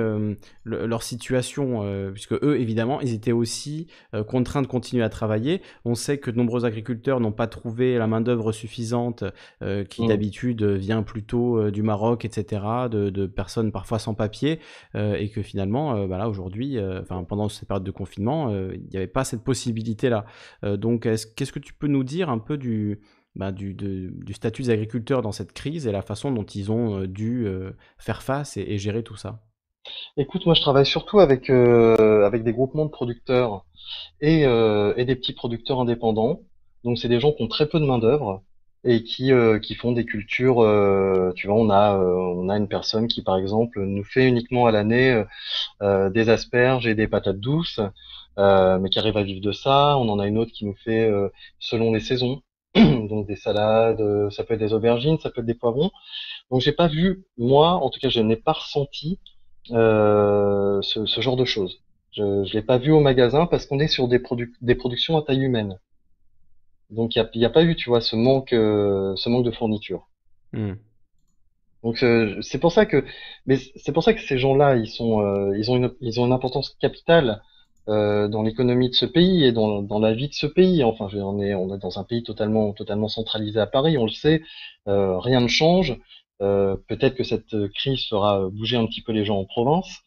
leur situation, puisque eux, évidemment, ils étaient aussi contraints de continuer à travailler. On sait que de nombreux agriculteurs n'ont pas trouvé la main d'œuvre suffisante, qui mmh. d'habitude vient plutôt du Maroc, etc de, personnes parfois sans papier, euh, et que finalement, euh, bah aujourd'hui, euh, pendant cette période de confinement, il n'y avait pas cette possibilité-là. donc, qu'est-ce que tu peux nous dire un peu du, bah, du, statut des agriculteurs dans cette crise et la façon dont ils ont dû faire face et, gérer tout ça? Écoute, moi je travaille surtout avec, des groupements de producteurs et, et des petits producteurs indépendants. Donc c'est des gens qui ont très peu de main d'œuvre et qui, euh, qui font des cultures. Euh, tu vois, on a, euh, on a une personne qui, par exemple, nous fait uniquement à l'année des asperges et des patates douces, mais qui arrive à vivre de ça. On en a une autre qui nous fait selon les saisons, donc des salades, ça peut être des aubergines, ça peut être des poivrons. Donc j'ai pas vu, moi, en tout cas, je n'ai pas ressenti ce, ce, genre de choses. Je ne l'ai pas vu au magasin parce qu'on est sur des, des productions à taille humaine. Donc il n'y a, pas eu, tu vois, ce manque, euh, ce manque de fourniture. Hmm. Donc euh, c'est pour ça que, mais c'est pour ça que ces gens-là, ils sont, euh, ils ont une, ils ont une importance capitale dans l'économie de ce pays et dans, dans la vie de ce pays. Enfin, on est, on est dans un pays totalement, totalement centralisé à Paris, on le sait. rien ne change. Peut-être que cette crise fera bouger un petit peu les gens en province.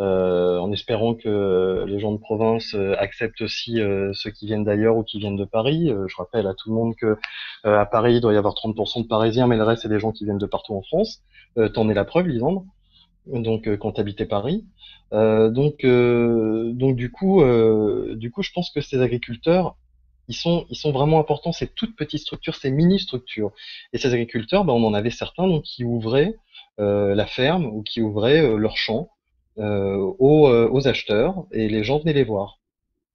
Euh, en espérant que les gens de province euh, acceptent aussi euh, ceux qui viennent d'ailleurs ou qui viennent de Paris. je rappelle à tout le monde que à Paris, il doit y avoir 30% de Parisiens, mais le reste, c'est des gens qui viennent de partout en France. T'en es la preuve, Lisandre. Donc, quand t'habitais Paris. donc, donc du coup, du coup, je pense que ces agriculteurs, ils sont, ils sont vraiment importants. Ces toutes petites structures, ces mini structures. Et ces agriculteurs, ben, on en avait certains donc qui ouvraient la ferme ou qui ouvraient leur champ euh, aux, euh, aux, acheteurs et les gens venaient les voir.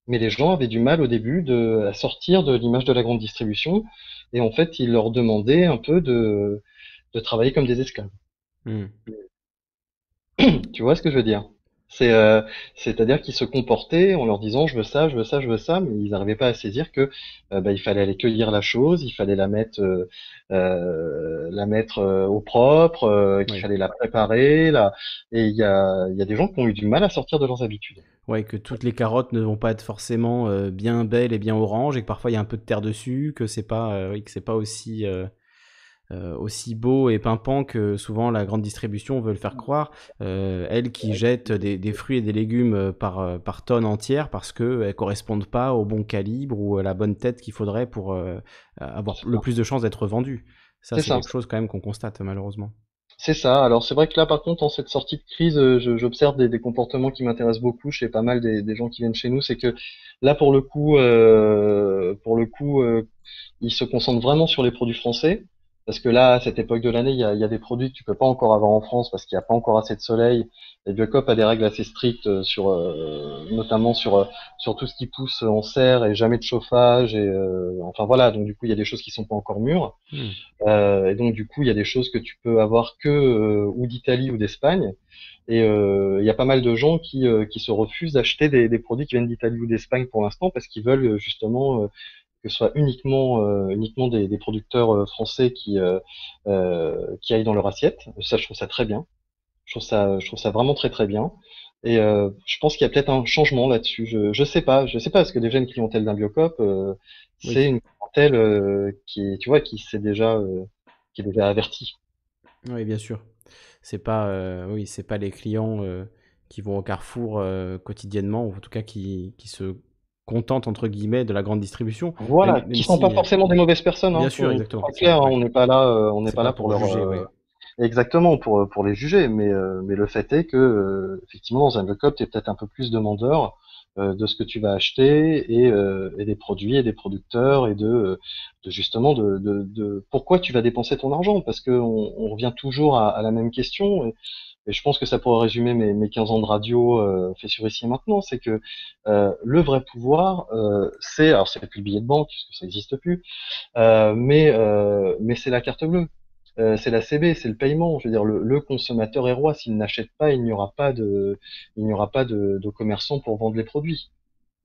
Mais les gens avaient du mal au début de, à sortir de l'image de la grande distribution et en fait, ils leur demandaient un peu de, de travailler comme des esclaves. Hmm. Tu vois ce que je veux dire? C'est, euh, c'est-à-dire qu'ils se comportaient en leur disant je veux ça, je veux ça, je veux ça, mais ils n'arrivaient pas à saisir que euh, bah, il fallait aller cueillir la chose, il fallait la mettre, euh, euh la mettre au propre, qu'il fallait la préparer, là. Et il y a, y a des gens qui ont eu du mal à sortir de leurs habitudes. Ouais, que toutes les carottes ne vont pas être forcément bien belles et bien oranges, et que parfois il y a un peu de terre dessus, que c'est pas, oui, que c'est pas aussi euh, aussi beau et pimpant que souvent la grande distribution veut le faire croire. Euh, elle qui jette des, fruits et des légumes euh, par, par tonne entière parce qu'elles ne correspondent pas au bon calibre ou à la bonne tête qu'il faudrait pour avoir le plus de chances d'être vendues. Ça, c'est quelque chose quand même qu'on constate malheureusement. C'est ça. Alors c'est vrai que là, par contre, en cette sortie de crise, j'observe des, comportements qui m'intéressent beaucoup chez pas mal des, gens qui viennent chez nous. C'est que là, pour le coup, euh, pour le coup, euh, ils se concentrent vraiment sur les produits français. Parce que là, à cette époque de l'année, il y a, des produits que tu peux pas encore avoir en France parce qu'il n'y a pas encore assez de soleil. Et Biocop a des règles assez strictes euh, sur, euh, notamment sur euh, sur tout ce qui pousse en serre et jamais de chauffage. Et enfin voilà, donc du coup, il y a des choses qui sont pas encore mûres. Hmm. et donc du coup, il y a des choses que tu peux avoir que ou d'Italie ou d'Espagne. Et il y a pas mal de gens qui, qui se refusent d'acheter des, des, produits qui viennent d'Italie ou d'Espagne pour l'instant parce qu'ils veulent justement que ce soit uniquement euh, uniquement des, des producteurs euh, français qui euh, qui aillent dans leur assiette. Ça, je trouve ça très bien. Je trouve ça je trouve ça vraiment très très bien. Et je pense qu'il y a peut-être un changement là-dessus. Je je sais pas, je sais pas parce que déjà une clientèle d'un biocop, c'est une clientèle qui tu vois qui s'est déjà qui est déjà avertie. Oui, bien sûr. C'est pas oui, c'est pas les clients qui vont au Carrefour quotidiennement ou en tout cas qui qui se contente entre guillemets de la grande distribution. Voilà, qui sont pas forcément des mauvaises personnes. Bien hein, sûr, exactement. Clair, on n'est pas là, euh, on n'est pas, là pour, leur juger. Euh, exactement, pour pour les juger, mais euh, mais le fait est que effectivement dans un lock-up, tu es peut-être un peu plus demandeur de ce que tu vas acheter et, et des produits et des producteurs et de, de justement de, de, de, pourquoi tu vas dépenser ton argent parce que on, on revient toujours à, à, la même question. Et, et je pense que ça pourrait résumer mes, mes 15 ans de radio euh, fait sur ici et maintenant, c'est que euh, le vrai pouvoir, euh, c'est, alors c'est plus le billet de banque, puisque ça n'existe plus, mais, mais c'est la carte bleue. C'est la CB, c'est le paiement. Je veux dire, le, le consommateur est roi. S'il n'achète pas, il n'y aura pas de, il n'y aura pas de, de commerçants pour vendre les produits.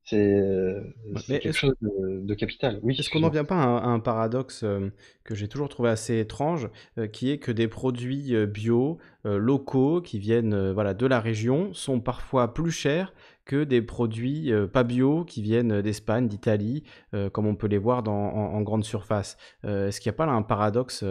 C'est euh, quelque chose de, capital. Oui, Est-ce qu'on n'en vient pas à un, paradoxe euh, que j'ai toujours trouvé assez étrange, euh, qui est que des produits bio, locaux, qui viennent voilà, de la région, sont parfois plus chers que des produits pas bio qui viennent d'Espagne, d'Italie, comme on peut les voir dans, en, en grande surface. Est-ce qu'il n'y a pas là un paradoxe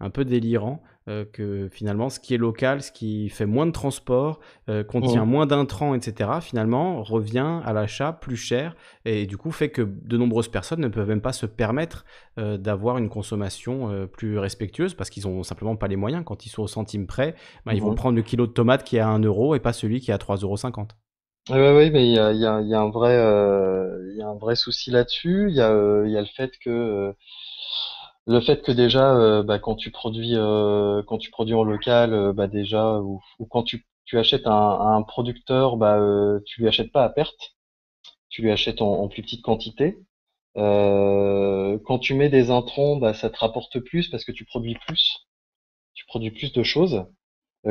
un peu délirant euh, que finalement ce qui est local, ce qui fait moins de transport, euh, contient moins d'intrants, etc., finalement revient à l'achat plus cher et du coup fait que de nombreuses personnes ne peuvent même pas se permettre euh, d'avoir une consommation plus respectueuse parce qu'ils n'ont simplement pas les moyens. Quand ils sont au centime près, ben, ils vont prendre le kilo de tomate qui est à 1 euro et pas celui qui est à 3,50 euros. Oui, oui, mais il y a, y, a, y a, un vrai, y a un vrai souci là-dessus. Il y a le fait que le fait que déjà euh, bah, quand tu produis euh, quand tu produis en local euh, bah, déjà ou, quand tu, tu achètes un, un producteur bah tu lui achètes pas à perte. Tu lui achètes en, plus petite quantité. Quand tu mets des intrants bah ça te rapporte plus parce que tu produis plus. Tu produis plus de choses.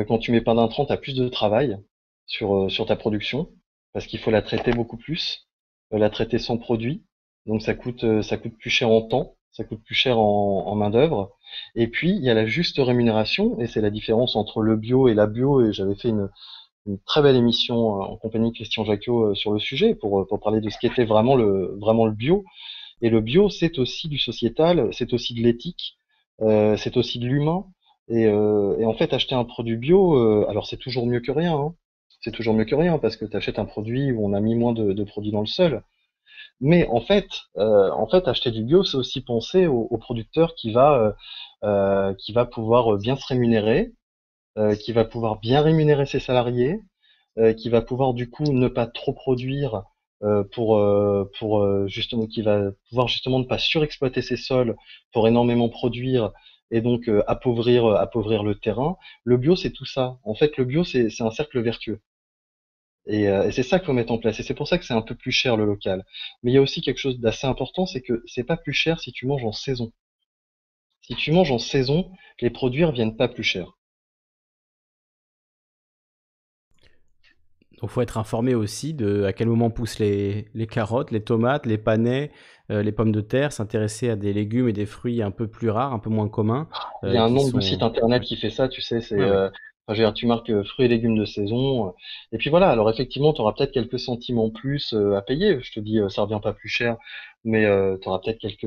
Quand tu mets pas d'intrants tu as plus de travail sur sur ta production parce qu'il faut la traiter beaucoup plus la traiter sans produit. Donc ça coûte ça coûte plus cher en temps ça coûte plus cher en, main d'œuvre. Et puis il y a la juste rémunération, et c'est la différence entre le bio et la bio. Et j'avais fait une, très belle émission euh, en compagnie de Christian Jacquot euh, sur le sujet pour, pour parler de ce qu'était vraiment le vraiment le bio. Et le bio, c'est aussi du sociétal, c'est aussi de l'éthique, euh, c'est aussi de l'humain. Et, en fait, acheter un produit bio, alors c'est toujours mieux que rien. Hein. C'est toujours mieux que rien parce que tu achètes un produit où on a mis moins de produits dans le sol. Mais en fait, euh, en fait, acheter du bio, c'est aussi penser au, producteur qui va, euh, euh, qui va pouvoir bien se rémunérer, qui va pouvoir bien rémunérer ses salariés, qui va pouvoir du coup ne pas trop produire pour, pour justement, qui va pouvoir justement ne pas surexploiter ses sols pour énormément produire et donc appauvrir, appauvrir le terrain. Le bio, c'est tout ça. En fait, le bio, c'est un cercle vertueux. Euh, et, c'est ça qu'il faut mettre en place. Et c'est pour ça que c'est un peu plus cher le local. Mais il y a aussi quelque chose d'assez important, c'est que c'est pas plus cher si tu manges en saison. Si tu manges en saison, les produits ne viennent pas plus cher. Donc, faut être informé aussi de à quel moment poussent les, carottes, les tomates, les panais, euh, les pommes de terre, s'intéresser à des légumes et des fruits un peu plus rares, un peu moins communs. il y a euh, un nombre de sites internet qui fait ça, tu sais, c'est tu marques euh, fruits et légumes de saison. Euh, et puis voilà, alors effectivement, tu auras peut-être quelques centimes en plus euh, à payer. Je te dis, ça revient pas plus cher, mais tu auras peut-être quelques,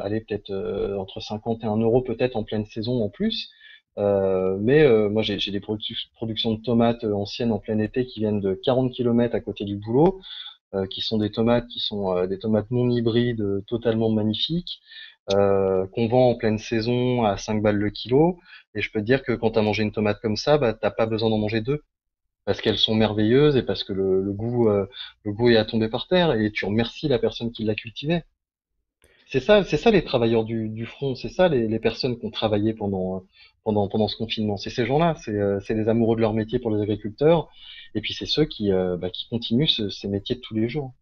allez, peut-être entre 50 et 1 euro peut-être en pleine saison en plus. mais moi, j'ai des productions de tomates anciennes en plein été qui viennent de 40 km à côté du boulot, qui sont des tomates qui sont des tomates non hybrides, totalement magnifiques. Qu'on vend en pleine saison à 5 balles le kilo. Et je peux te dire que quand tu as mangé une tomate comme ça, bah, t'as pas besoin d'en manger deux parce qu'elles sont merveilleuses et parce que le, goût, le goût est à tomber par terre et tu remercies la personne qui l'a cultivé. C'est ça, c'est ça les travailleurs du, front, c'est ça les, personnes qui ont travaillé pendant pendant pendant ce confinement. C'est ces gens-là, c'est euh, les amoureux de leur métier pour les agriculteurs, et puis c'est ceux qui euh, bah, qui continuent ces métiers de tous les jours.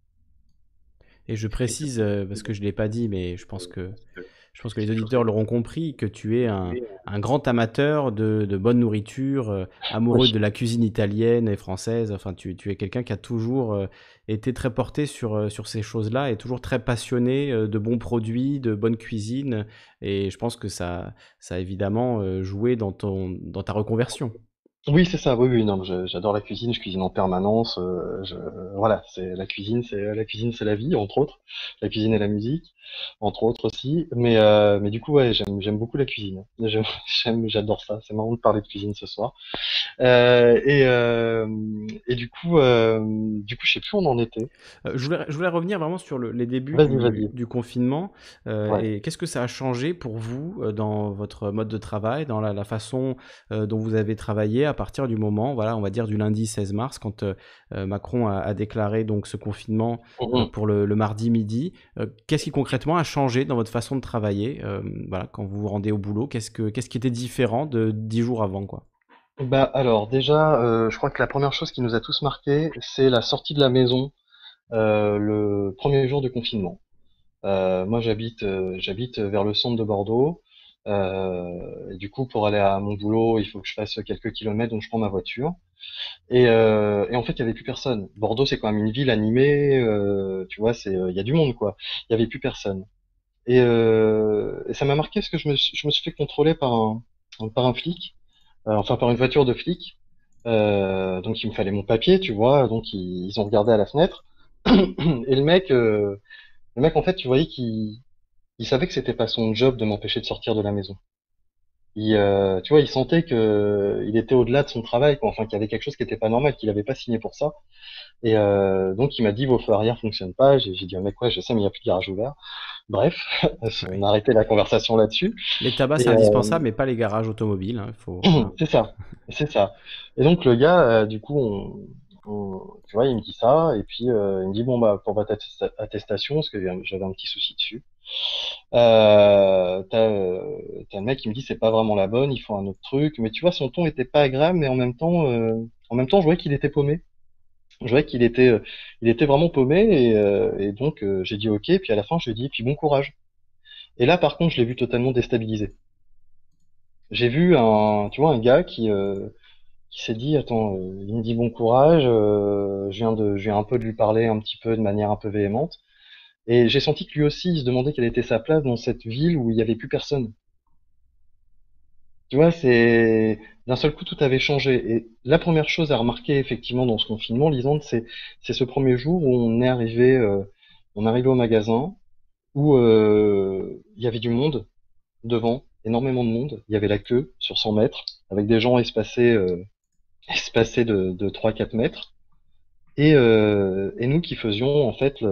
Et je précise euh, parce que je l'ai pas dit, mais je pense que je pense que les auditeurs l'auront compris, que tu es un, grand amateur de, bonne nourriture, euh, amoureux de la cuisine italienne et française. Enfin, tu, es quelqu'un qui a toujours euh, été très porté sur, sur ces choses-là et toujours très passionné de bons produits, de bonne cuisine. Et je pense que ça, ça a évidemment joué dans, ton, dans ta reconversion. Oui, c'est ça. Oui, oui, non, j'adore la cuisine. Je cuisine en permanence. je, voilà, c'est la cuisine, c'est la cuisine, c'est la vie, entre autres. La cuisine et la musique entre autres aussi. Mais, euh, mais du coup, ouais, j'aime, beaucoup la cuisine. J'adore ça. C'est marrant de parler de cuisine ce soir. Euh, et, euh, et du coup, du coup, je sais plus où on en était. Je voulais, je voulais revenir vraiment sur le, les débuts du, du, confinement. Et qu'est-ce que ça a changé pour vous dans votre mode de travail, dans la, la façon dont vous avez travaillé à partir du moment, voilà, on va dire du lundi 16 mars, quand Macron a, a, déclaré donc ce confinement mmh pour le, le, mardi midi. qu'est-ce qui concrètement a changé dans votre façon de travailler euh, voilà, quand vous vous rendez au boulot Qu'est-ce, que, qu'est-ce qui était différent de dix jours avant quoi? Bah alors déjà, euh, je crois que la première chose qui nous a tous marqué, c'est la sortie de la maison euh, le premier jour de confinement. moi, j'habite, j'habite vers le centre de Bordeaux. Et du coup, pour aller à mon boulot, il faut que je fasse quelques kilomètres, donc je prends ma voiture. Et, euh, et en fait, il y avait plus personne. Bordeaux, c'est quand même une ville animée, euh, tu vois, c'est, il y a du monde, quoi. Il y avait plus personne. Et, euh, et ça m'a marqué parce que je me, je me suis fait contrôler par un, par un flic, euh, enfin par une voiture de flic. Euh, donc il me fallait mon papier, tu vois. Donc ils, ils ont regardé à la fenêtre. et le mec, euh, le mec, en fait, tu voyais qu'il, il savait que c'était pas son job de m'empêcher de sortir de la maison il, euh, tu vois, il sentait que il était au-delà de son travail, quoi. enfin qu'il y avait quelque chose qui était pas normal, qu'il avait pas signé pour ça. Et euh, donc il m'a dit vos feux arrière fonctionnent pas. J'ai dit mec ouais je sais mais il n'y a plus de garage ouvert. Bref, on a arrêté la conversation là-dessus. Les tabacs c'est indispensable mais pas les garages automobiles. Hein, faut... c'est ça, c'est ça. Et donc le gars euh, du coup on, tu vois, il me dit ça, et puis euh, il me dit bon bah pour votre attestation, parce que j'avais un petit souci dessus. Euh, t'as euh, un mec qui me dit c'est pas vraiment la bonne, il faut un autre truc, mais tu vois son ton était pas agréable, mais en même temps, euh, en même temps, je voyais qu'il était paumé. Je voyais qu'il était, vraiment paumé, et, donc j'ai dit ok, puis à la fin je lui ai dit puis bon courage. Et là par contre je l'ai vu totalement déstabilisé. J'ai vu un, tu vois, un gars qui qui s'est dit attends, il me dit bon courage, je viens je viens un peu de lui parler un petit peu de manière un peu véhémente, et j'ai senti que lui aussi il se demandait quelle était sa place dans cette ville où il n'y avait plus personne. Tu vois, c'est d'un seul coup tout avait changé. Et la première chose à remarquer effectivement dans ce confinement, Lisande, c'est c'est ce premier jour où on est arrivé, euh, on est arrivé au magasin où euh, il y avait du monde devant, énormément de monde. Il y avait la queue sur 100 mètres avec des gens espacés euh, espacé de, de 3-4 mètres. Et, euh, et, nous qui faisions en fait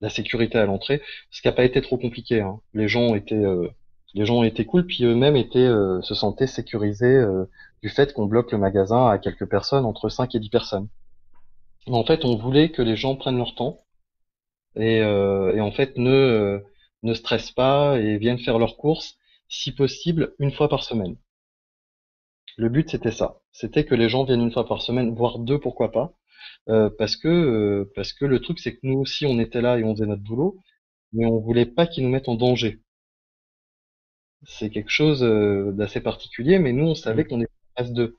la sécurité à l'entrée, ce qui n'a pas été trop compliqué. Hein. Les gens étaient euh, les gens étaient cool, puis eux-mêmes étaient euh, se sentaient sécurisés euh, du fait qu'on bloque le magasin à quelques personnes, entre 5 et 10 personnes. En fait, on voulait que les gens prennent leur temps et, et en fait ne ne stressent pas et viennent faire leurs courses, si possible, une fois par semaine. Le but, c'était ça. C'était que les gens viennent une fois par semaine, voire deux, pourquoi pas. Euh, parce que euh, parce que le truc, c'est que nous aussi, on était là et on faisait notre boulot, mais on voulait pas qu'ils nous mettent en danger. C'est quelque chose euh, d'assez particulier, mais nous, on savait mmh. qu'on était en phase 2.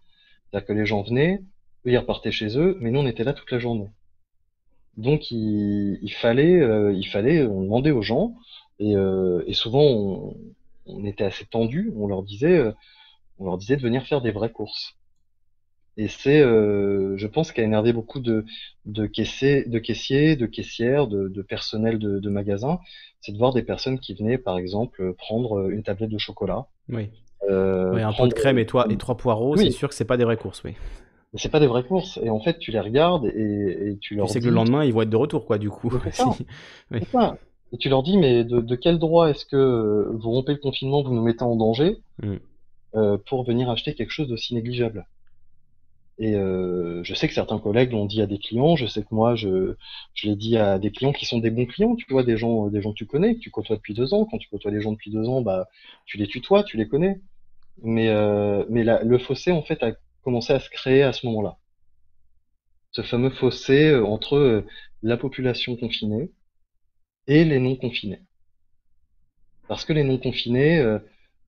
C'est-à-dire que les gens venaient, eux, ils repartaient chez eux, mais nous, on était là toute la journée. Donc, il, il fallait, il fallait, on demandait aux gens, et, et souvent, on, on, était assez tendu, on leur disait, on leur disait de venir faire des vraies courses. Et c'est, euh, je pense, qu'a énervé beaucoup de, de, caissiers, de caissiers, de caissières, de, de personnel de, de magasins, c'est de voir des personnes qui venaient, par exemple, prendre une tablette de chocolat. Oui. Euh, un peu de crème et, toi, et trois poireaux, c'est sûr que c'est pas des vraies courses, oui. C'est pas des vraies courses. Et en fait, tu les regardes et, et tu leur. Tu sais que le lendemain, ils vont être de retour, quoi, du coup. C'est ça. oui. ça. Et tu leur dis, mais de, quel droit est-ce que vous rompez le confinement, vous nous mettez en danger mm. pour venir acheter quelque chose d'aussi négligeable? Et euh, je sais que certains collègues l'ont dit à des clients, je sais que moi je, l'ai dit à des clients qui sont des bons clients, tu vois, des gens, des gens que tu connais, que tu côtoies depuis deux ans. Quand tu côtoies des gens depuis deux ans, bah tu les tutoies, tu les connais. Mais, euh, le fossé en fait a commencé à se créer à ce moment-là. Ce fameux fossé euh, entre la population confinée et les non confinés. Parce que les non confinés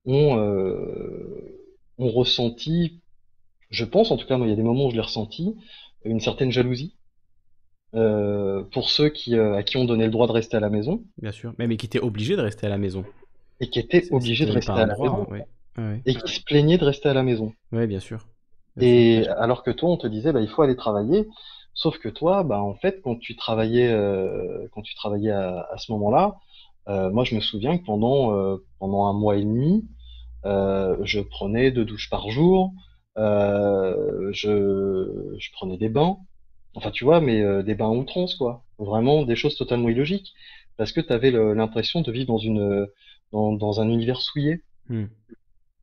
ont, ont ressenti je pense, en tout cas, moi, il y a des moments où je l'ai ressenti, une certaine jalousie euh, pour ceux qui, euh, à qui on donnait le droit de rester à la maison. Bien sûr, mais, mais qui étaient obligés de rester à la maison. Et qui étaient obligés de rester à la maison. Et qui se plaignaient de rester à la maison. Oui, bien sûr. et alors que toi, on te disait, bah, il faut aller travailler. Sauf que toi, bah, en fait, quand tu travaillais, euh, quand tu travaillais à, à ce moment-là, moi, je me souviens que pendant, pendant un mois et demi, je prenais deux douches par jour. Euh, je, je prenais des bains. Enfin, tu vois, mais euh, des bains à outrance, quoi. Vraiment des choses totalement illogiques. Parce que tu avais l'impression de vivre dans, une, dans, dans un univers souillé. Hmm.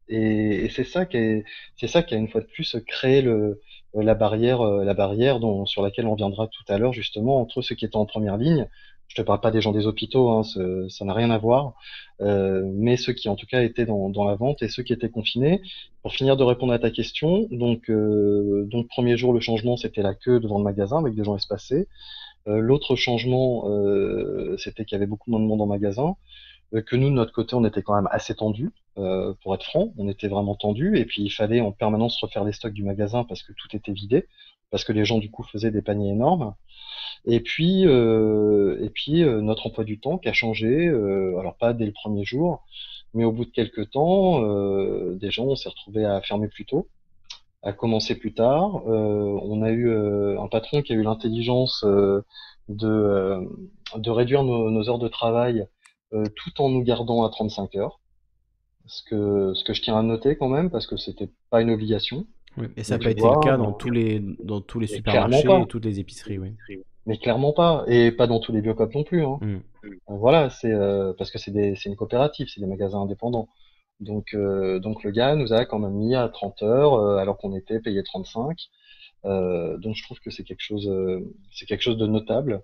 Et, et c'est ça qui est, c'est ça qui a une fois de plus créé le, la barrière, la barrière dont, sur laquelle on viendra tout à l'heure justement entre ceux qui étaient en première ligne je te parle pas des gens des hôpitaux, hein, ça n'a rien à voir, euh, mais ceux qui en tout cas étaient dans, la vente et ceux qui étaient confinés. Pour finir de répondre à ta question, donc euh, premier jour le changement c'était la queue devant le magasin avec des gens espacés. Euh, L'autre changement euh, c'était qu'il y avait beaucoup moins de monde en magasin, que nous de notre côté on était quand même assez tendu. Pour être franc, on était vraiment tendu et puis il fallait en permanence refaire les stocks du magasin parce que tout était vidé, parce que les gens du coup faisaient des paniers énormes. Et puis, euh, et puis euh, notre emploi du temps qui a changé, euh, alors pas dès le premier jour, mais au bout de quelques temps, des gens on s'est retrouvés à fermer plus tôt, à commencer plus tard. on a eu un patron qui a eu l'intelligence de, de réduire nos, nos, heures de travail tout en nous gardant à 35 heures. Ce que, ce que je tiens à noter quand même, parce que c'était pas une obligation. Oui, et ça n'a pas été le cas dans tous les, dans tous les supermarchés et toutes les épiceries. Oui. Mais clairement pas, et pas dans tous les biocopes non plus. Hein. Mm. Voilà, c'est euh, parce que c'est une coopérative, c'est des magasins indépendants. Donc, euh, donc le gars nous a quand même mis à 30 heures euh, alors qu'on était payé 35. donc je trouve que c'est quelque chose, c'est quelque chose de notable.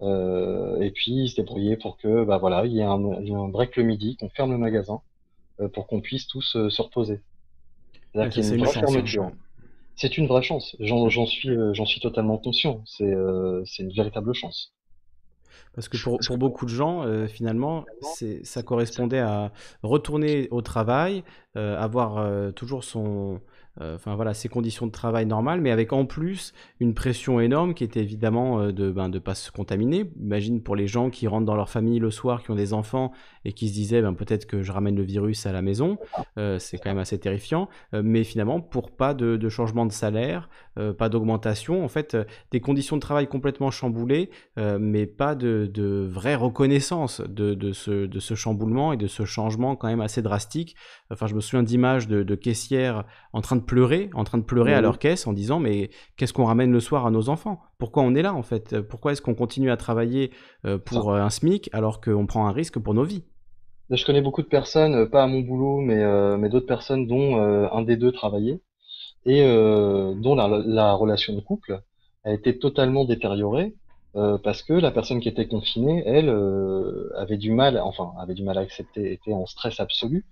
et puis il se débrouillait pour que, bah voilà, il y ait un, un break le midi, qu'on ferme le magasin pour qu'on puisse tous se reposer. C'est-à-dire qu'il y a une vraie fermeture. C'est une vraie chance. J'en suis, euh, j'en suis totalement conscient. C'est euh, une véritable chance. Parce que pour, pour beaucoup de gens, euh, finalement, ça correspondait à retourner au travail, euh, avoir euh, toujours son, enfin voilà, ses conditions de travail normales, mais avec en plus une pression énorme qui était évidemment euh, de ben, de pas se contaminer. Imagine pour les gens qui rentrent dans leur famille le soir, qui ont des enfants et qui se disaient ben, peut-être que je ramène le virus à la maison, euh, c'est quand même assez terrifiant. mais finalement, pour pas de changement de salaire, pas d'augmentation, en fait, des conditions de travail complètement chamboulées, mais pas de, de vraie reconnaissance de, de, ce, de ce chamboulement et de ce changement quand même assez drastique. Enfin, je me souviens d'images de, de caissières en train de pleurer, en train de pleurer à leur caisse en disant mais qu'est-ce qu'on ramène le soir à nos enfants? Pourquoi on est là en fait? Pourquoi est-ce qu'on continue à travailler euh, pour euh, un SMIC alors qu'on prend un risque pour nos vies? Je connais beaucoup de personnes, euh, pas à mon boulot, mais, mais d'autres personnes dont un des deux travaillait et dont la, relation de couple a été totalement détériorée parce que la personne qui était confinée, elle, avait du mal, enfin, avait du mal à accepter, était en stress absolu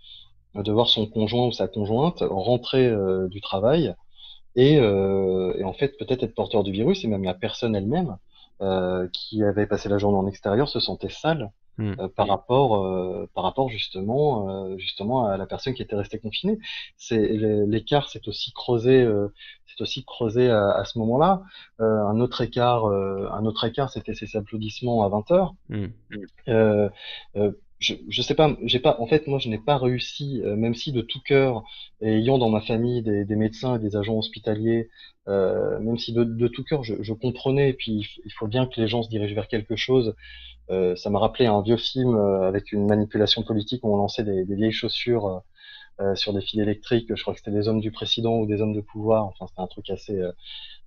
de voir son conjoint ou sa conjointe rentrer euh, du travail. Et, euh, et en fait peut-être être porteur du virus et même la personne elle-même euh, qui avait passé la journée en extérieur se sentait sale hmm. par rapport par rapport justement justement à la personne qui était restée confinée. C'est l'écart s'est aussi creusé c'est aussi creusé à, à ce moment-là. un autre écart un autre écart c'était ces applaudissements à 20 heures. Hmm je, je sais pas, j'ai pas, en fait, moi, je n'ai pas réussi, euh, même si de tout cœur, ayant dans ma famille des, des médecins et des agents hospitaliers, euh, même si de, de tout cœur, je, je, comprenais, et puis il faut bien que les gens se dirigent vers quelque chose. Euh, ça m'a rappelé un vieux film euh, avec une manipulation politique où on lançait des, des vieilles chaussures sur des fils électriques. Je crois que c'était des hommes du président ou des hommes de pouvoir. Enfin, c'était un truc assez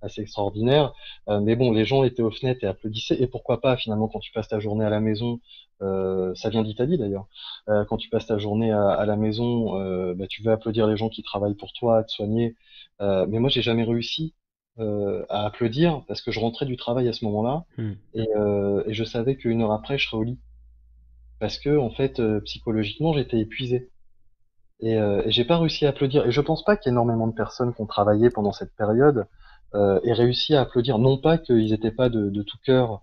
assez extraordinaire. mais bon, les gens étaient aux fenêtres et applaudissaient. Et pourquoi pas, finalement, quand tu passes ta journée à la maison, ça vient d'Italie d'ailleurs, quand tu passes ta journée à, la maison, bah, tu veux applaudir les gens qui travaillent pour toi, à te soigner. mais moi, j'ai jamais réussi à applaudir parce que je rentrais du travail à ce moment-là hmm. et, et, je savais qu'une heure après, je serais au lit. Parce que, en fait, psychologiquement, j'étais épuisé. Et, euh, et j'ai pas réussi à applaudir. Et je pense pas qu'énormément de personnes qui ont travaillé pendant cette période euh, aient réussi à applaudir. Non pas qu'ils étaient pas de, de tout cœur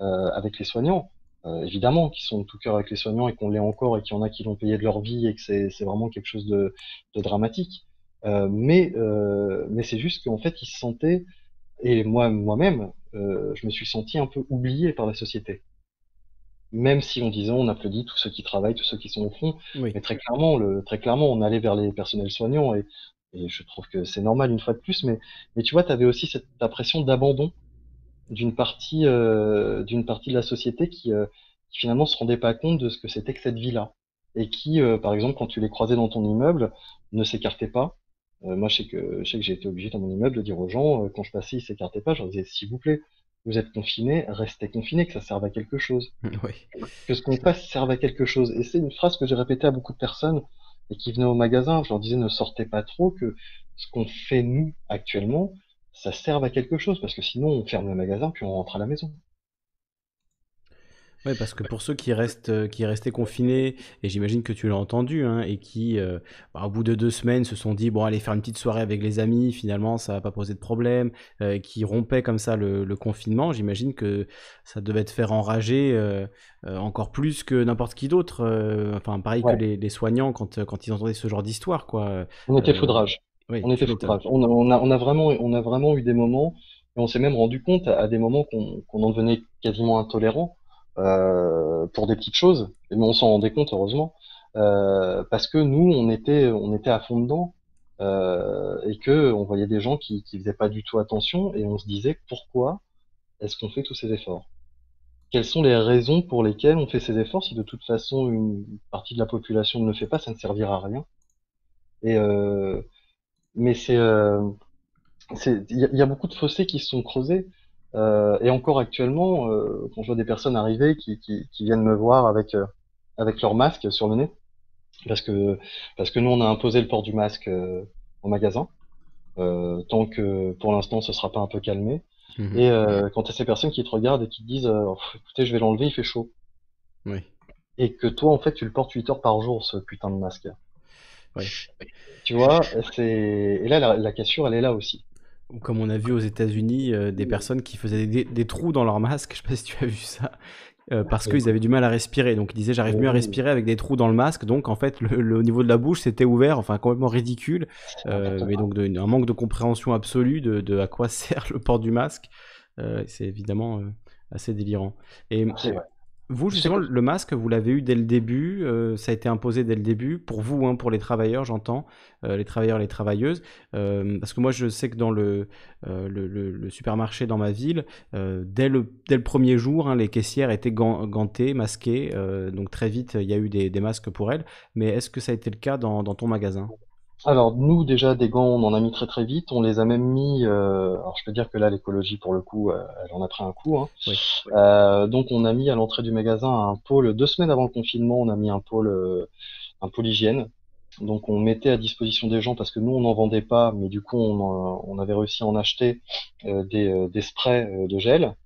euh, avec les soignants, euh, évidemment qu'ils sont de tout cœur avec les soignants et qu'on l'est encore et qu'il y en a qui l'ont payé de leur vie et que c'est vraiment quelque chose de, de dramatique. Mais mais c'est juste qu'en fait ils se sentaient et moi moi-même je me suis senti un peu oublié par la société même si on disait on applaudit tous ceux qui travaillent, tous ceux qui sont au fond, mais très clairement, le, très clairement, on allait vers les personnels soignants et, et je trouve que c'est normal une fois de plus, mais, mais tu vois, tu avais aussi cette impression d'abandon d'une partie, euh, d'une partie de la société qui, euh, qui finalement se rendait pas compte de ce que c'était que cette vie-là et qui, euh, par exemple, quand tu les croisais dans ton immeuble, ne s'écartait pas. Euh, moi, je sais que, je sais que j'ai été obligé dans mon immeuble de dire aux gens, quand je passais, ils s'écartaient pas, je leur disais, s'il vous plaît, vous êtes confiné, restez confiné, que ça serve à quelque chose. Que ce qu'on fasse serve à quelque chose. Et c'est une phrase que j'ai répétée à beaucoup de personnes et qui venaient au magasin. Je leur disais ne sortez pas trop, que ce qu'on fait nous actuellement, ça serve à quelque chose, parce que sinon on ferme le magasin puis on rentre à la maison. Oui, parce que pour ceux qui restent, euh, qui restaient confinés, et j'imagine que tu l'as entendu, hein, et qui, euh, bah, au bout de deux semaines, se sont dit bon, allez faire une petite soirée avec les amis, finalement, ça va pas poser de problème, euh, qui rompaient comme ça le, confinement, j'imagine que ça devait te faire enrager encore plus que n'importe qui d'autre. enfin, pareil que les, soignants quand, quand ils entendaient ce genre d'histoire, quoi. On était foudrage. Oui, on était foudrage. On a, on, a, on, a vraiment, on a vraiment eu des moments, et on s'est même rendu compte à, des moments qu'on en devenait quasiment intolérant euh, pour des petites choses, mais on s'en rendait compte heureusement, euh, parce que nous on était on était à fond dedans euh, et que on voyait des gens qui qui faisaient pas du tout attention et on se disait pourquoi est-ce qu'on fait tous ces efforts? Quelles sont les raisons pour lesquelles on fait ces efforts si de toute façon une partie de la population ne le fait pas, ça ne servira à rien? Et euh, mais c'est euh, il y, y, a beaucoup de fossés qui se sont creusés. Euh, et encore actuellement, euh, quand je vois des personnes arriver qui, qui, qui viennent me voir avec euh, avec leur masque sur le nez, parce que parce que nous on a imposé le port du masque au magasin, tant que pour l'instant ce sera pas un peu calmé. Mhm. Et quand tu as ces personnes qui te regardent et qui te disent écoutez je vais l'enlever il fait chaud. Oui. Et que toi en fait tu le portes 8 heures par jour ce putain de masque. Oui. Tu vois, c'est et là la, la cassure elle est là aussi comme on a vu aux États-Unis, euh, des personnes qui faisaient des, trous dans leur masque. Je sais pas si tu as vu ça. Euh, parce qu'ils avaient du mal à respirer. Donc ils disaient j'arrive mieux à respirer avec des trous dans le masque. Donc en fait le, niveau de la bouche c'était ouvert, enfin complètement ridicule. Euh, mais donc un manque de compréhension absolue de, à quoi sert le port du masque. c'est évidemment assez délirant. Et vous, justement, le masque, vous l'avez eu dès le début, euh, ça a été imposé dès le début, pour vous, hein, pour les travailleurs, j'entends, euh, les travailleurs, les travailleuses, euh, parce que moi, je sais que dans le, le, supermarché dans ma ville, dès, le, dès le premier jour, hein, les caissières étaient gantées, masquées, donc très vite, il y a eu des, des masques pour elles, mais est-ce que ça a été le cas dans, dans ton magasin? Alors nous déjà des gants on en a mis très très vite, on les a même mis. Euh, alors je peux dire que là l'écologie pour le coup euh, elle en a pris un coup. Hein. Euh, donc on a mis à l'entrée du magasin un pôle deux semaines avant le confinement on a mis un pôle un pôle hygiène. Donc on mettait à disposition des gens parce que nous on n'en vendait pas, mais du coup on, on avait réussi à en acheter des, des sprays de gel,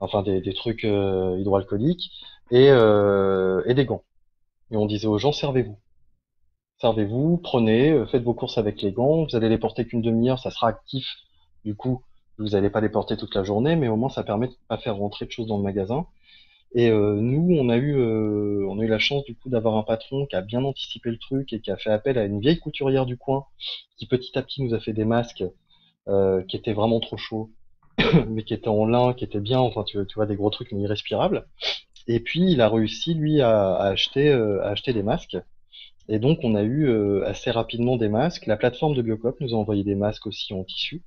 enfin des, des trucs hydroalcooliques et, et des gants. Et on disait aux gens servez-vous servez-vous, prenez, euh, faites vos courses avec les gants, vous allez les porter qu'une demi-heure, ça sera actif, du coup, vous n'allez pas les porter toute la journée, mais au moins ça permet de pas faire rentrer de choses dans le magasin. Et euh, nous, on a eu, euh, on a eu la chance du coup d'avoir un patron qui a bien anticipé le truc et qui a fait appel à une vieille couturière du coin, qui petit à petit nous a fait des masques qui étaient vraiment trop chauds, mais qui étaient en lin, qui étaient bien, enfin tu, vois des gros trucs mais irrespirables. Et puis il a réussi lui à, acheter, à acheter des masques et donc, on a eu euh, assez rapidement des masques. La plateforme de Biocop nous a envoyé des masques aussi en tissu.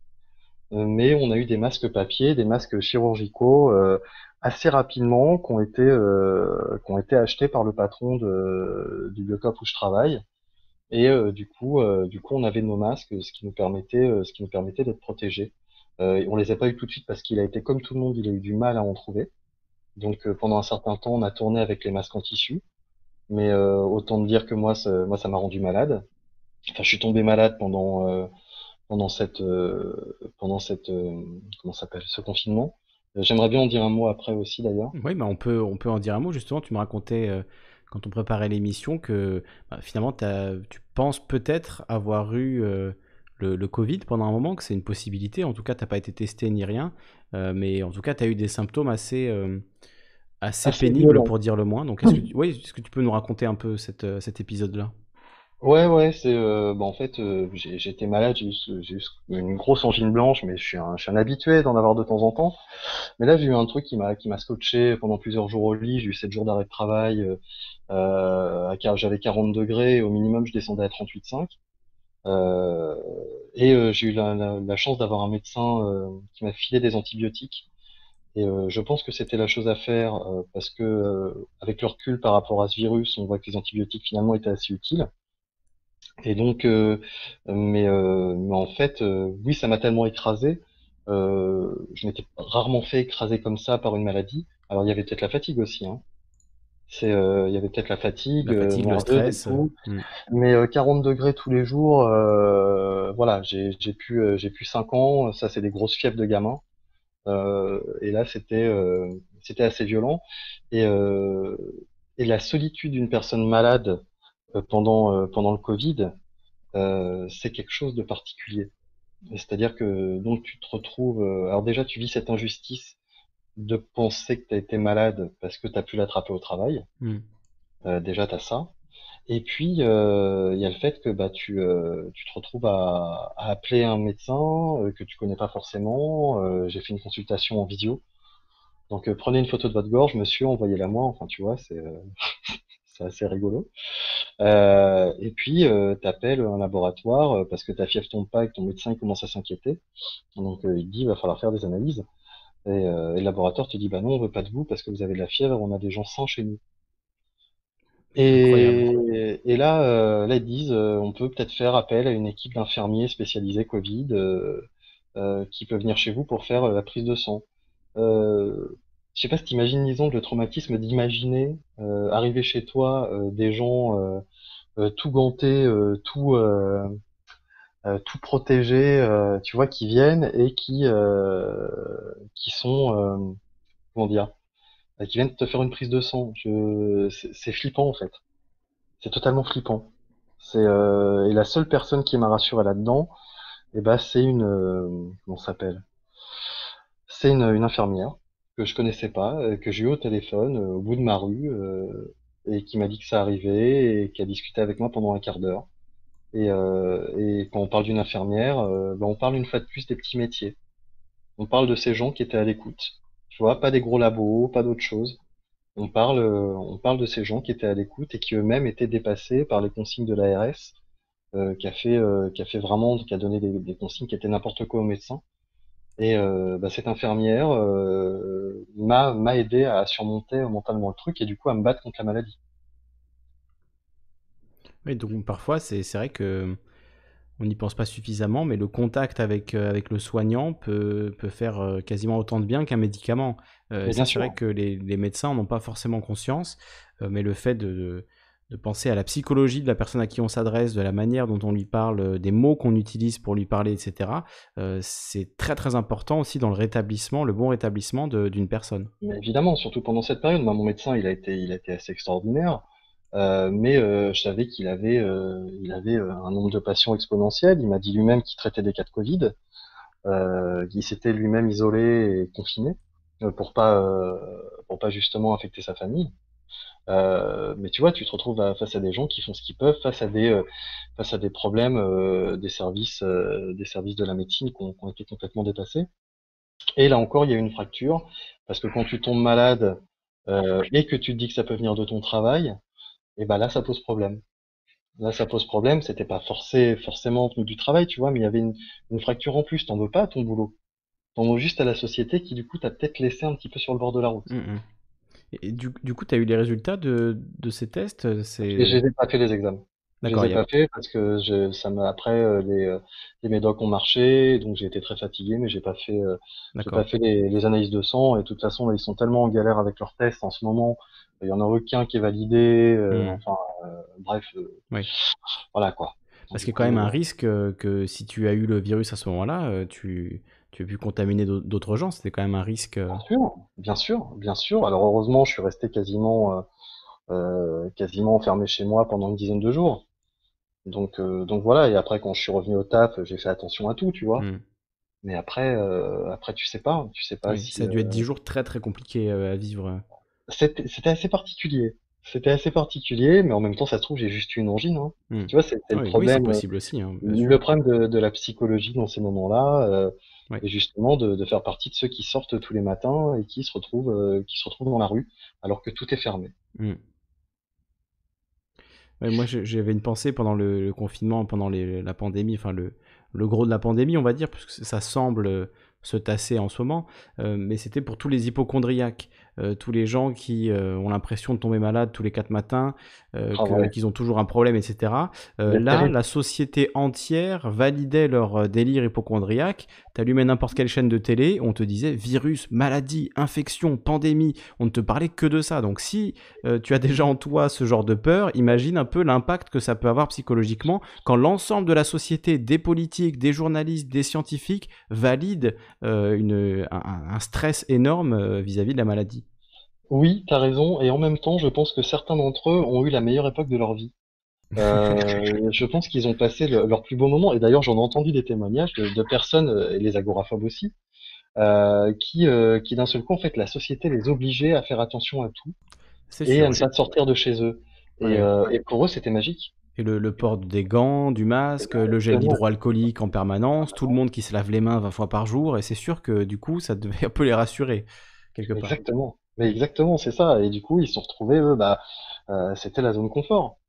Euh, mais on a eu des masques papier, des masques chirurgicaux euh, assez rapidement qui ont été ont été achetés par le patron du Biocop où je travaille. Et du coup, du coup, on avait nos masques, ce qui nous permettait, ce permettait d'être protégés. Euh, on les a pas eu tout de suite parce qu'il a été comme tout le monde, il a eu du mal à en trouver. Donc pendant un certain temps, on a tourné avec les masques en tissu. Mais autant dire que moi, ça, moi, ça m'a rendu malade. Enfin, je suis tombé malade pendant pendant cette pendant cette comment s'appelle ce confinement. J'aimerais bien en dire un mot après aussi d'ailleurs. Oui, bah on peut on peut en dire un mot justement. Tu me racontais quand on préparait l'émission que bah, finalement tu penses peut-être avoir eu euh, le, Covid pendant un moment, que c'est une possibilité. En tout cas, tu n'as pas été testé ni rien, euh, mais en tout cas, tu as eu des symptômes assez, euh, assez, pénibles pour dire le moins. Donc, est-ce que, oui, est-ce que tu peux nous raconter un peu cette, cet épisode-là? Ouais, ouais, c'est bah, en fait j'ai été malade, j'ai eu, une grosse angine blanche, mais je suis un, je suis un habitué d'en avoir de temps en temps. Mais là j'ai eu un truc qui m'a qui m'a scotché pendant plusieurs jours au lit. J'ai eu 7 jours d'arrêt de travail. Euh, j'avais 40 degrés, au minimum je descendais à 38,5. Euh, et euh, j'ai eu la, la, la chance d'avoir un médecin euh, qui m'a filé des antibiotiques. Et euh, je pense que c'était la chose à faire parce que avec le recul par rapport à ce virus, on voit que les antibiotiques finalement étaient assez utiles. Et donc, mais, mais en fait, oui, ça m'a tellement écrasé. je m'étais rarement fait écraser comme ça par une maladie. Alors il y avait peut-être la fatigue aussi, hein. C'est, euh, il y avait peut-être la fatigue, la fatigue, le stress. Mm. Mais 40 euh, degrés tous les jours, euh, voilà, j'ai pu, j'ai pu 5 ans. Ça, c'est des grosses fièvres de gamin. Et là, c'était, c'était assez violent. Et, et la solitude d'une personne malade pendant, pendant le Covid, c'est quelque chose de particulier. C'est-à-dire que donc tu te retrouves. alors déjà, tu vis cette injustice de penser que tu as été malade parce que tu as pu l'attraper au travail. Euh, déjà, tu as ça. Et puis, euh, il y a le fait que bah, tu, euh, tu te retrouves à, à, appeler un médecin que tu connais pas forcément. J'ai fait une consultation en vidéo. Donc, prenez une photo de votre gorge, monsieur, envoyez-la moi. Enfin, tu vois, c'est assez rigolo. et puis, tu appelles un laboratoire parce que ta fièvre tombe pas et que ton médecin commence à s'inquiéter. Donc, il dit, il va falloir faire des analyses. Euh, et, le laboratoire te dit bah non, on veut pas de vous parce que vous avez de la fièvre, on a des gens sans chez nous. Et, et là, euh, là, ils disent euh, on peut peut-être faire appel à une équipe d'infirmiers spécialisés Covid qui peut venir chez vous pour faire la prise de sang. je sais pas si t'imagines, disons, le traumatisme d'imaginer arriver chez toi des gens tout gantés, tout euh, tout protégés, euh, tu vois, qui viennent et qui euh, qui sont comment dire, qui viennent te faire une prise de sang. Je... C'est flippant en fait. C'est totalement flippant. C'est et la seule personne qui m'a rassuré là-dedans, eh ben c'est une comment s'appelle? C'est une, une, infirmière que je connaissais pas, que j'ai eu au téléphone au bout de ma rue et qui m'a dit que ça arrivait et qui a discuté avec moi pendant un quart d'heure. Et, euh, et quand on parle d'une infirmière, euh, ben on parle une fois de plus des petits métiers. On parle de ces gens qui étaient à l'écoute. Tu vois, pas des gros labos, pas d'autre chose. On parle, euh, on parle de ces gens qui étaient à l'écoute et qui eux-mêmes étaient dépassés par les consignes de l'ARS, euh, qui a fait, euh, qui a vraiment, qui a donné des, consignes qui étaient n'importe quoi aux médecins. Et bah, cette infirmière m'a m'a aidé à surmonter mentalement le truc et du coup à me battre contre la maladie. Oui, donc parfois, c'est vrai que on n'y pense pas suffisamment, mais le contact avec, euh, avec le soignant peut, peut faire euh, quasiment autant de bien qu'un médicament. Euh, c'est vrai que les, les médecins n'ont pas forcément conscience, mais le fait de, de, penser à la psychologie de la personne à qui on s'adresse, de la manière dont on lui parle, des mots qu'on utilise pour lui parler, etc., c'est très très important aussi dans le rétablissement, le bon rétablissement d'une personne. Mais évidemment, surtout pendant cette période. Moi, mon médecin, il a été, il a été assez extraordinaire. Euh, mais euh, je savais qu'il avait, euh, il avait un nombre de patients exponentiel. Il m'a dit lui-même qu'il traitait des cas de Covid. il s'était lui-même isolé et confiné pour pas, pour pas justement affecter sa famille. mais tu vois, tu te retrouves face à des gens qui font ce qu'ils peuvent face à des, face à des problèmes des services, des services de la médecine qui ont, qui ont, été complètement dépassés. Et là encore, il y a une fracture parce que quand tu tombes malade et que tu te dis que ça peut venir de ton travail, et ben là ça pose problème. Là ça pose problème, c'était pas forcé forcément du travail, tu vois, mais il y avait une, fracture en plus, t'en veux pas à ton boulot. T'en veux juste à la société qui du coup t'a peut-être laissé un petit peu sur le bord de la route. Mmh, mmh. Et du, du coup, tu as eu les résultats de, de ces tests Je n'ai pas fait les examens. Je les ai pas fait parce que je, ça m'a après les, les médocs ont marché, donc j'ai été très fatigué, mais j'ai pas fait, j'ai pas fait les, les, analyses de sang. Et de toute façon, ils sont tellement en galère avec leurs tests en ce moment. Il y en a aucun qui est validé. Hmm. Enfin, bref. Oui. Voilà quoi. Parce qu'il y a quand même un risque que si tu as eu le virus à ce moment-là, tu tu as pu contaminer d'autres gens, c'était quand même un risque. Bien sûr, bien sûr, bien sûr. Alors heureusement, je suis resté quasiment, euh, quasiment enfermé chez moi pendant une dizaine de jours. Donc, euh, donc voilà. Et après, quand je suis revenu au taf, j'ai fait attention à tout, tu vois. Hmm. Mais après, euh, après, tu sais pas, tu sais pas si, Ça a dû être dix jours très très compliqués à vivre. C'était assez particulier. C'était assez particulier, mais en même temps, ça se trouve, j'ai juste eu une angine. Hein. Hmm. Tu vois, c'est le problème. possible aussi. Hein, le problème de, de, la psychologie dans ces moments-là, et justement de, de, faire partie de ceux qui sortent tous les matins et qui se retrouvent, qui se retrouvent dans la rue, alors que tout est fermé. Moi, j'avais une pensée pendant le, confinement, pendant la pandémie, enfin le, le, gros de la pandémie, on va dire, parce que ça semble se tasser en ce moment, euh, mais c'était pour tous les hypochondriaques. Euh, tous les gens qui euh, ont l'impression de tomber malade tous les quatre matins, euh, ah qu'ils ont toujours un problème, etc. là, la société entière validait leur délire hypochondriaque. T'allumais n'importe quelle chaîne de télé, on te disait virus, maladie, infection, pandémie. On ne te parlait que de ça. Donc si tu as déjà en toi ce genre de peur, imagine un peu l'impact que ça peut avoir psychologiquement quand l'ensemble de la société, des politiques, des journalistes, des scientifiques valide une, un, stress énorme vis à -vis de la maladie. Oui, t'as raison, et en même temps, je pense que certains d'entre eux ont eu la meilleure époque de leur vie. Euh, je pense qu'ils ont passé leur plus beau moment, et d'ailleurs j'en ai entendu des témoignages de, personnes, euh, et les agoraphobes aussi, euh, qui, qui d'un seul coup, en fait, la société les obligeait à faire attention à tout, et à ne pas sortir de chez eux. Et, pour eux, c'était magique. Et le, port des gants, du masque, le gel hydroalcoolique en permanence, tout le monde qui se lave les mains 20 fois par jour, et c'est sûr que du coup, ça devait un peu les rassurer, quelque part. Exactement. Mais exactement, c'est ça. Et du coup, ils se sont retrouvés, eux, bah, euh, c'était la zone confort.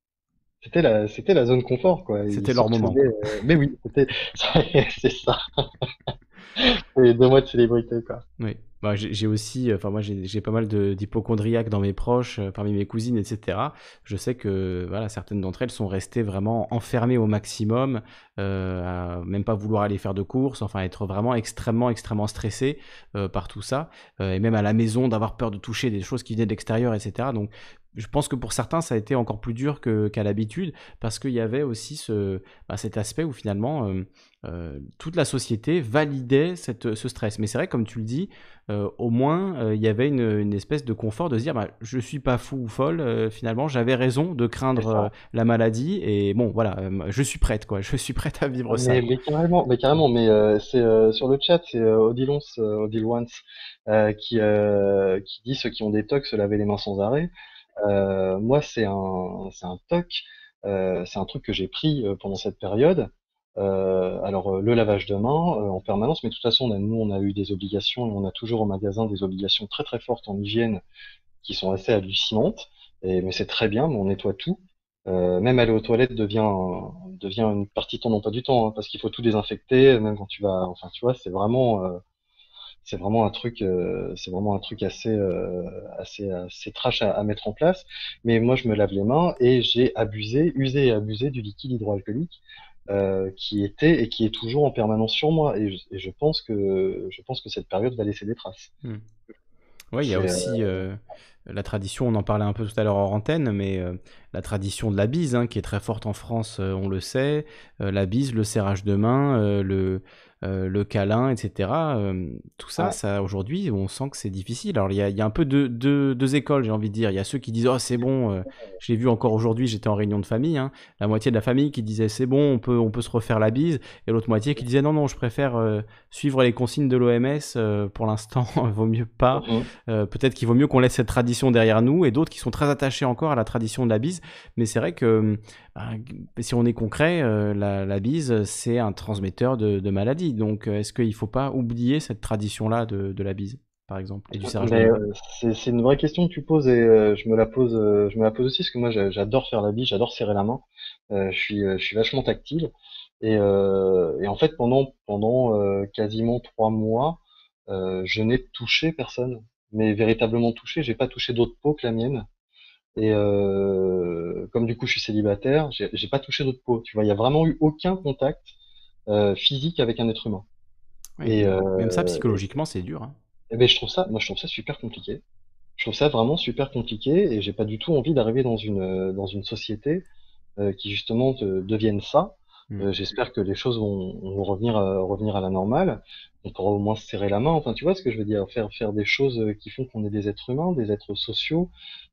C'était la, c'était la zone confort, quoi. C'était leur moment. Euh, mais oui, c'était, c'est ça. Et deux mois de célébrité, quoi. Oui. Bah, j'ai aussi, enfin moi j'ai pas mal d'hypochondriaques dans mes proches, euh, parmi mes cousines, etc. Je sais que voilà, certaines d'entre elles sont restées vraiment enfermées au maximum, euh, même pas vouloir aller faire de courses, enfin être vraiment extrêmement, extrêmement stressées euh, par tout ça, et même à la maison d'avoir peur de toucher des choses qui venaient de l'extérieur, etc. Donc je pense que pour certains, ça a été encore plus dur qu'à l'habitude, parce qu'il y avait aussi ce, bah, cet aspect où finalement euh, euh, toute la société validait cette, ce stress. Mais c'est vrai, comme tu le dis, euh, au moins il y avait une, espèce de confort de se dire bah, je suis pas fou ou folle, finalement j'avais raison de craindre la maladie, et bon voilà, je suis prête, quoi, je suis prête à vivre ça. Mais carrément, mais, carrément, mais c'est sur le chat, c'est Odilons, Odilwans qui, qui dit ceux qui ont des tocs se laver les mains sans arrêt. Euh, moi, c'est un, c'est un TOC, euh, c'est un truc que j'ai pris euh, pendant cette période. alors, le lavage de mains en permanence, mais de toute façon, nous, on a eu des obligations et on a toujours au magasin des obligations très très fortes en hygiène qui sont assez hallucinantes. Et, mais c'est très bien, on nettoie tout. Euh, même aller aux toilettes devient devient une partie de ton emploi du temps hein, parce qu'il faut tout désinfecter même quand tu vas enfin tu vois c'est vraiment euh, c'est vraiment un truc, euh, c'est vraiment un truc assez, euh, assez, assez trash à, mettre en place. Mais moi, je me lave les mains et j'ai abusé, usé et abusé du liquide hydroalcoolique euh, qui était et qui est toujours en permanence sur moi. Et je, pense que, je pense que cette période va laisser des traces. Hmm. Oui, il y a aussi la tradition, on en parlait un peu tout à l'heure en antenne, mais la tradition de la bise, hein, qui est très forte en France, on le sait. la bise, le serrage de main, le, euh, le câlin, etc. Euh, tout ça, ça aujourd'hui, on sent que c'est difficile. Alors il y a, un peu deux, deux, écoles, j'ai envie de dire. Il y a ceux qui disent oh c'est bon, euh, je l'ai vu encore aujourd'hui, j'étais en réunion de famille, hein. la moitié de la famille qui disait c'est bon, on peut, on peut se refaire la bise, et l'autre moitié qui disait non non, je préfère suivre les consignes de l'OMS pour l'instant, vaut mieux pas. Mmh. Peut-être qu'il vaut mieux qu'on laisse cette tradition derrière nous, et d'autres qui sont très attachés encore à la tradition de la bise. Mais c'est vrai que bah, si on est concret, la, bise c'est un transmetteur de, de maladies. Donc, euh, est-ce qu'il ne faut pas oublier cette tradition-là de, la bise, par exemple, et du serrage euh, C'est une vraie question que tu poses et euh, je me la pose, je me la pose aussi parce que moi j'adore faire la bise, j'adore serrer la main. je suis, je suis vachement tactile et, en fait pendant pendant quasiment trois mois, je n'ai touché personne, mais véritablement touché. J'ai pas touché d'autre peau que la mienne. Et comme du coup je suis célibataire, j'ai pas touché d'autre peau. Tu vois, il y a vraiment eu aucun contact physique avec un être humain. et même ça psychologiquement c'est dur. Hein. Eh ben je trouve ça, moi je trouve ça super compliqué. Je trouve ça vraiment super compliqué et j'ai pas du tout envie d'arriver dans une dans une société qui justement devienne ça Mmh. Euh, j'espère que les choses vont, vont revenir, à, revenir à la normale. On pourra au moins se serrer la main. Enfin, tu vois ce que je veux dire Faire, faire des choses euh, qui font qu'on est des êtres humains, des êtres sociaux,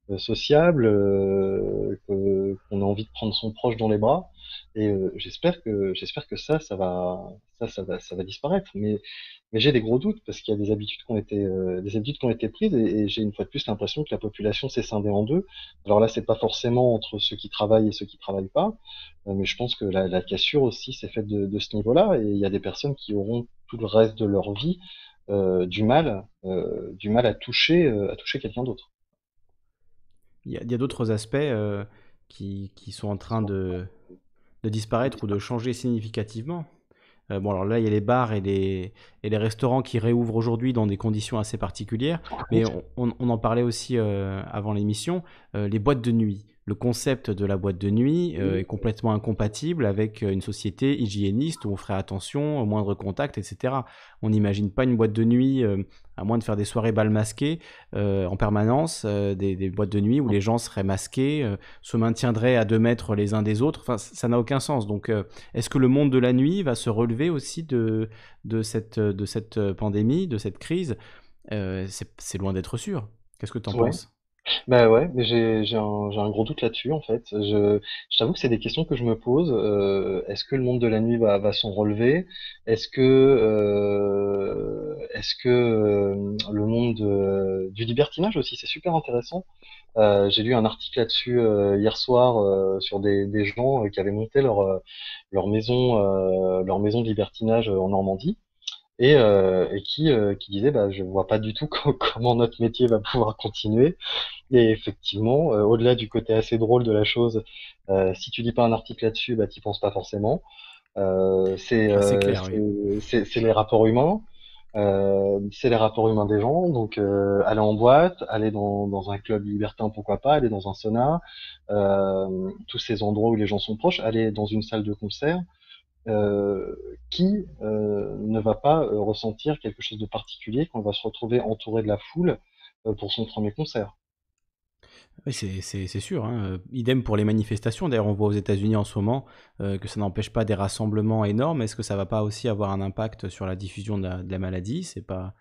euh, sociables, euh, qu'on a envie de prendre son proche dans les bras. Et euh, j'espère que ça, ça va, disparaître. Mais j'ai des gros doutes parce qu'il y a des habitudes qui ont été, euh, prises et, j'ai une fois de plus l'impression que la population s'est scindée en deux. Alors là, c'est pas forcément entre ceux qui travaillent et ceux qui travaillent pas, euh, mais je pense que la, cassure aussi s'est faite de, ce niveau-là et il y a des personnes qui auront tout le reste de leur vie du mal, à toucher, quelqu'un d'autre. Il y a, d'autres aspects qui, sont en train de, de disparaître ou de changer significativement. Euh, bon, alors là, il y a les bars et les, et les restaurants qui réouvrent aujourd'hui dans des conditions assez particulières. Mais on, on, en parlait aussi euh, avant l'émission, euh, les boîtes de nuit le concept de la boîte de nuit euh, est complètement incompatible avec euh, une société hygiéniste où on ferait attention au moindre contact, etc. On n'imagine pas une boîte de nuit, euh, à moins de faire des soirées bal masquées en permanence, des, boîtes de nuit où les gens seraient masqués, se maintiendraient à deux mètres les uns des autres. Enfin, ça n'a aucun sens. Donc, est-ce que le monde de la nuit va se relever aussi de, de, cette, de cette pandémie, de cette crise? C'est loin d'être sûr. Qu'est-ce que tu en penses? Bah ouais, mais j'ai j'ai un, un gros doute là-dessus en fait. Je, je t'avoue que c'est des questions que je me pose. Euh, est-ce que le monde de la nuit va, va s'en relever? Est-ce que euh, est-ce que euh, le monde du libertinage aussi, c'est super intéressant. Euh, j'ai lu un article là-dessus hier soir sur des, des gens qui avaient monté leur leur maison leur maison de libertinage en Normandie et, euh, et qui, euh, qui disait bah, je vois pas du tout comment notre métier va pouvoir continuer. Et effectivement, euh, au-delà du côté assez drôle de la chose, euh, si tu lis pas un article là-dessus, bah, tu penses pas forcément. c'est c'est les rapports humains. c'est les rapports humains des gens, donc aller en boîte, aller dans, dans un club libertin, pourquoi pas, aller dans un sauna, tous ces endroits où les gens sont proches, aller dans une salle de concert, euh, qui euh, ne va pas euh, ressentir quelque chose de particulier quand on va se retrouver entouré de la foule pour son premier concert. Oui, c'est sûr. Hein. Idem pour les manifestations. D'ailleurs, on voit aux États-Unis en ce moment que ça n'empêche pas des rassemblements énormes. Est-ce que ça va pas aussi avoir un impact sur la diffusion de la, de la maladie? C'est pas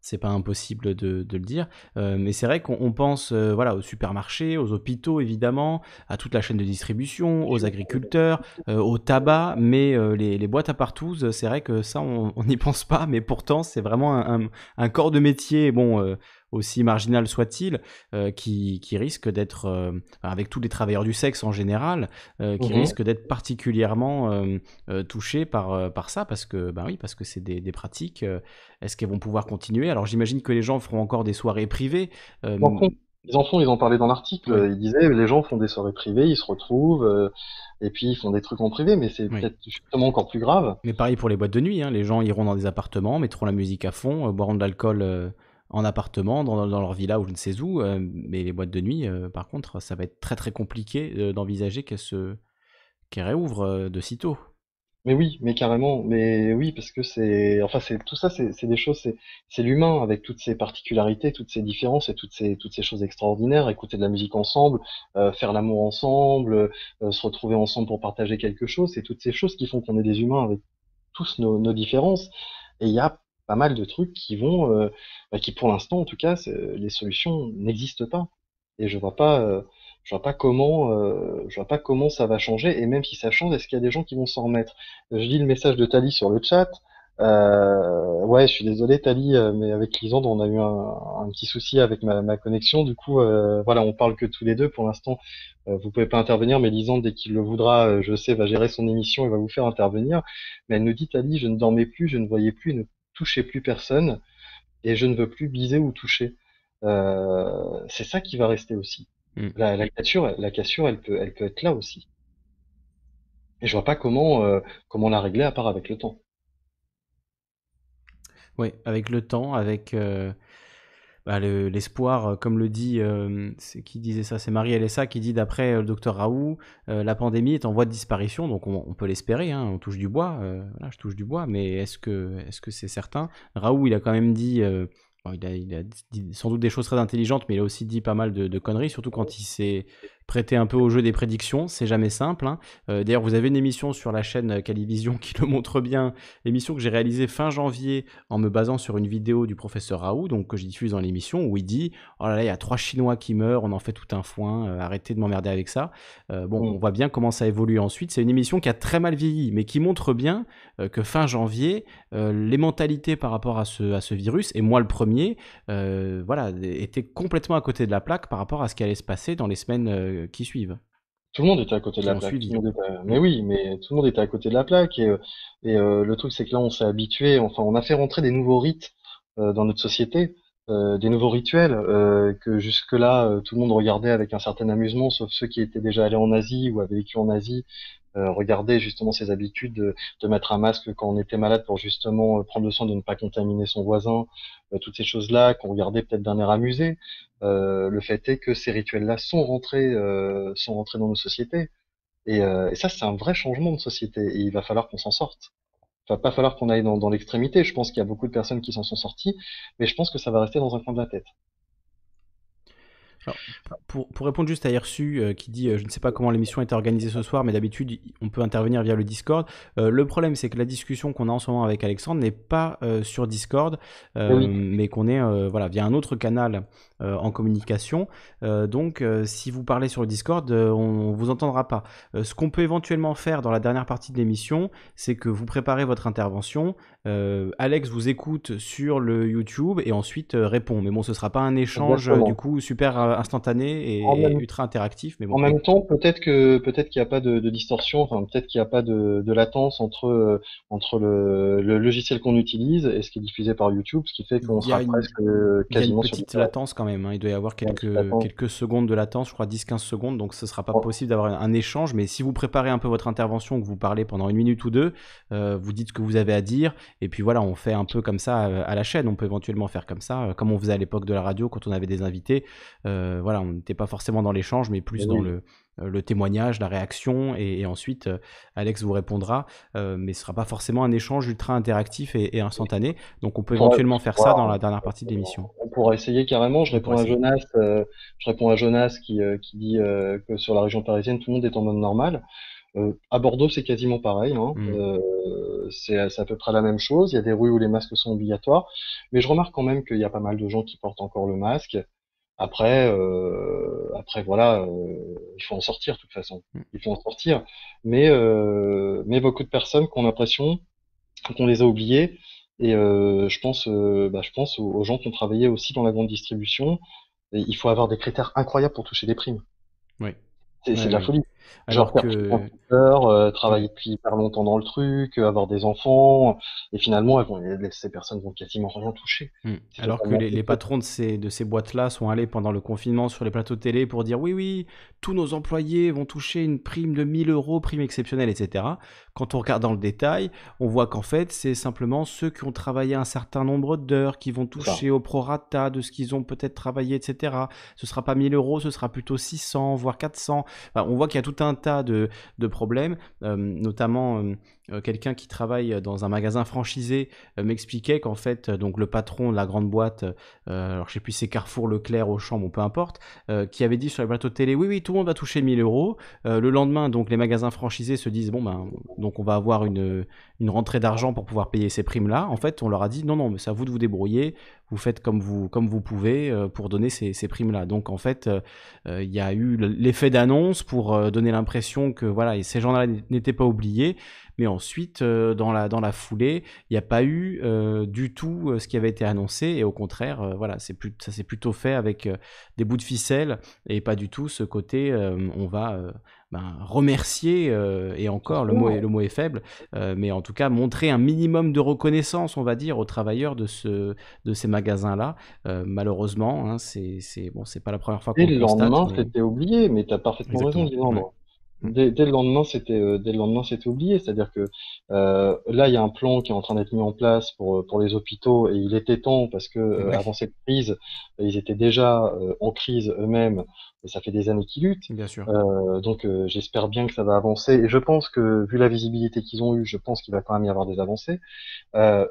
c'est pas impossible de, le dire. Euh, mais c'est vrai qu'on pense euh, voilà, aux supermarchés, aux hôpitaux évidemment, à toute la chaîne de distribution, aux agriculteurs, euh, au tabac, mais les, boîtes à partouze, c'est vrai que ça, on n'y pense pas, mais pourtant, c'est vraiment un, un, corps de métier. Bon, aussi marginal soit-il, euh, qui, qui, risque d'être, euh, avec tous les travailleurs du sexe en général, euh, qui mmh risque d'être particulièrement touchés par, par ça, parce que, ben oui, parce que c'est des, des, pratiques. Est-ce qu'elles vont pouvoir continuer? Alors j'imagine que les gens feront encore des soirées privées. Ils en font, ils en parlaient dans l'article. Ils disaient, les gens font des soirées privées, ils se retrouvent, et puis ils font des trucs en privé, mais c'est peut-être justement encore plus grave. Mais pareil pour les boîtes de nuit, hein. les gens iront dans des appartements, mettront la musique à fond, boiront de l'alcool en appartement, dans, leur villa ou je ne sais où. Euh, mais les boîtes de nuit, euh, par contre, ça va être très très compliqué euh, d'envisager qu'elles se réouvrent de sitôt. Mais oui, mais carrément, mais oui, parce que c'est, enfin, tout ça, c'est des choses, c'est l'humain avec toutes ses particularités, toutes ses différences et toutes ces toutes ces choses extraordinaires. Écouter de la musique ensemble, faire l'amour ensemble, se retrouver ensemble pour partager quelque chose, c'est toutes ces choses qui font qu'on est des humains avec tous nos, nos différences. Et il y a pas mal de trucs qui vont, euh, bah, qui pour l'instant en tout cas, les solutions n'existent pas. Et je vois pas, euh, je vois pas comment, euh, je vois pas comment ça va changer. Et même si ça change, est-ce qu'il y a des gens qui vont s'en remettre? Je lis le message de Tali sur le chat. Euh, ouais, je suis désolé Tali, mais avec Lisande, on a eu un, un petit souci avec ma, ma connexion. Du coup, voilà, on parle que tous les deux. Pour l'instant, vous pouvez pas intervenir, mais Lisande, dès qu'il le voudra, je sais, va gérer son émission et va vous faire intervenir. Mais elle nous dit, Tali, je ne dormais plus, je ne voyais plus, toucher plus personne et je ne veux plus biser ou toucher. Euh, c'est ça qui va rester aussi. Mm. La, cassure, la cassure, elle peut, elle peut être là aussi. Et je vois pas comment, euh, comment la régler à part avec le temps. Oui, avec le temps, avec. Euh, bah, l'espoir, comme le dit, c'est qui disait ça C'est Marie LSA qui dit d'après le docteur Raoult, la pandémie est en voie de disparition, donc on, peut l'espérer, hein, on touche du bois, je touche du bois, mais est-ce que c'est certain? Raoult, il a quand même dit il, a, dit sans doute des choses très intelligentes, mais il a aussi dit pas mal de, conneries, surtout quand il s'est prêté un peu au jeu des prédictions. C'est jamais simple. Hein. Euh, d'ailleurs, vous avez une émission sur la chaîne Calivision qui le montre bien. Émission que j'ai réalisée fin janvier en me basant sur une vidéo du professeur Raoult, donc que je diffuse dans l'émission, où il dit Oh là là, il y a trois Chinois qui meurent, on en fait tout un foin, euh, arrêtez de m'emmerder avec ça. Euh, bon, on voit bien comment ça évolue ensuite. C'est une émission qui a très mal vieilli, mais qui montre bien que fin janvier, les mentalités par rapport à ce, à ce virus, et moi le premier, voilà, étaient complètement à côté de la plaque par rapport à ce qui allait se passer dans les semaines qui suivent. Tout le monde était à côté de la plaque. Mais oui, mais tout le monde était à côté de la plaque. Et, et euh, le truc, c'est que là, on s'est habitué. Enfin, on a fait rentrer des nouveaux rites euh, dans notre société, euh, des nouveaux rituels que jusque-là, tout le monde regardait avec un certain amusement, sauf ceux qui étaient déjà allés en Asie ou avaient vécu en Asie. regarder justement ces habitudes de, de, mettre un masque quand on était malade pour justement prendre le soin de ne pas contaminer son voisin, toutes ces choses-là qu'on regardait peut-être d'un air amusé. Euh, le fait est que ces rituels-là sont rentrés, euh, sont rentrés dans nos sociétés. Et, euh, et ça, c'est un vrai changement de société. Et il va falloir qu'on s'en sorte. Il va pas falloir qu'on aille dans l'extrémité. Je pense qu'il y a beaucoup de personnes qui s'en sont sorties, mais je pense que ça va rester dans un coin de la tête pour, pour, répondre juste à Ersu euh, qui dit euh, Je ne sais pas comment l'émission est organisée ce soir, mais d'habitude on peut intervenir via le Discord. Euh, le problème, c'est que la discussion qu'on a en ce moment avec Alexandre n'est pas sur Discord, mais qu'on est voilà, via un autre canal en communication. donc, si vous parlez sur le Discord, on vous entendra pas. ce qu'on peut éventuellement faire dans la dernière partie de l'émission, c'est que vous préparez votre intervention. Alex vous écoute sur le YouTube et ensuite répond. Mais bon, ce sera pas un échange du coup super instantané et, ultra interactif. Mais en même temps, peut-être que peut-être qu'il n'y a pas de, distorsion, enfin peut-être qu'il n'y a pas de, latence entre euh, entre le, logiciel qu'on utilise et ce qui est diffusé par YouTube, ce qui fait qu'on sera presque quasiment Il y a une petite latence quand même. Hein. Il doit y avoir quelques quelques secondes de latence, je crois 10-15 secondes, donc ce sera pas possible d'avoir un, échange. Mais si vous préparez un peu votre intervention, que vous parlez pendant une minute ou deux, euh, vous dites ce que vous avez à dire, et puis voilà, on fait un peu comme ça euh, à la chaîne. On peut éventuellement faire comme ça, comme on faisait à l'époque de la radio quand on avait des invités. Euh, voilà, on n'était pas forcément dans l'échange, mais plus dans le, euh, le, témoignage, la réaction, et, ensuite euh, Alex vous répondra, mais ce sera pas forcément un échange ultra interactif et, instantané. Donc on peut éventuellement faire ça dans la dernière partie de l'émission. On pourra essayer carrément. Je réponds à Jonas, je réponds à Jonas qui, qui dit que sur la région parisienne tout le monde est en mode normal. à Bordeaux, c'est quasiment pareil. Hein. Mmh. c'est à peu près la même chose. Il y a des rues où les masques sont obligatoires. Mais je remarque quand même qu'il y a pas mal de gens qui portent encore le masque. Après, euh, après voilà, euh, il faut en sortir de toute façon. Mm. Il faut en sortir. Mais, euh, mais beaucoup de personnes qui ont l'impression qu'on les a oubliés. Et euh, je pense, euh, bah, je pense aux, gens qui ont travaillé aussi dans la grande distribution. Et il faut avoir des critères incroyables pour toucher des primes. Oui. C'est de la folie. Genre que... peur, euh, travailler depuis hyper longtemps dans le truc, avoir des enfants, et finalement, elles vont, ces personnes vont quasiment rien toucher. Hmm. Alors que les, patrons de ces, de ces boîtes-là sont allés pendant le confinement sur les plateaux de télé pour dire oui, oui, tous nos employés vont toucher une prime de 1000 euros, prime exceptionnelle, etc. Quand on regarde dans le détail, on voit qu'en fait, c'est simplement ceux qui ont travaillé un certain nombre d'heures qui vont toucher au prorata de ce qu'ils ont peut-être travaillé, etc. Ce sera pas 1000 euros, ce sera plutôt 600, voire 400. on voit qu'il y a tout un tas de, problèmes, euh, notamment euh, euh, quelqu'un qui travaille dans un magasin franchisé m'expliquait qu'en fait, donc le patron de la grande boîte, alors je sais plus c'est Carrefour, Leclerc, Auchan, bon peu importe, qui avait dit sur les plateaux de télé, oui oui, tout le monde va toucher 1000 euros. le lendemain, donc les magasins franchisés se disent, bon ben, donc on va avoir une, une rentrée d'argent pour pouvoir payer ces primes-là. En fait, on leur a dit, non non, mais c'est à vous de vous débrouiller, vous faites comme vous, comme vous pouvez pour donner ces, ces primes-là. Donc en fait, il y a eu l'effet d'annonce pour donner l'impression que voilà, ces gens-là n'étaient pas oubliés. Mais ensuite, euh, dans, la, dans la foulée, il n'y a pas eu euh, du tout euh, ce qui avait été annoncé. Et au contraire, voilà, c'est plus, ça s'est plutôt fait avec des bouts de ficelle et pas du tout ce côté on va ben, remercier, et encore, le mot, est, le mot est faible, mais en tout cas montrer un minimum de reconnaissance, on va dire, aux travailleurs de, ce, de ces magasins-là. malheureusement, hein, c'est bon, pas la première fois qu'on le lendemain, c'était oublié, mais tu as parfaitement raison, Mm. Dès, le lendemain, c'était euh, dès le lendemain, c'était oublié. C'est-à-dire que euh, là, il y a un plan qui est en train d'être mis en place pour pour les hôpitaux et il était temps parce que avant cette crise, ils étaient déjà en crise eux-mêmes et ça fait des années qu'ils luttent. Bien sûr. donc j'espère bien que ça va avancer et je pense que vu la visibilité qu'ils ont eue, je pense qu'il va quand même y avoir des avancées.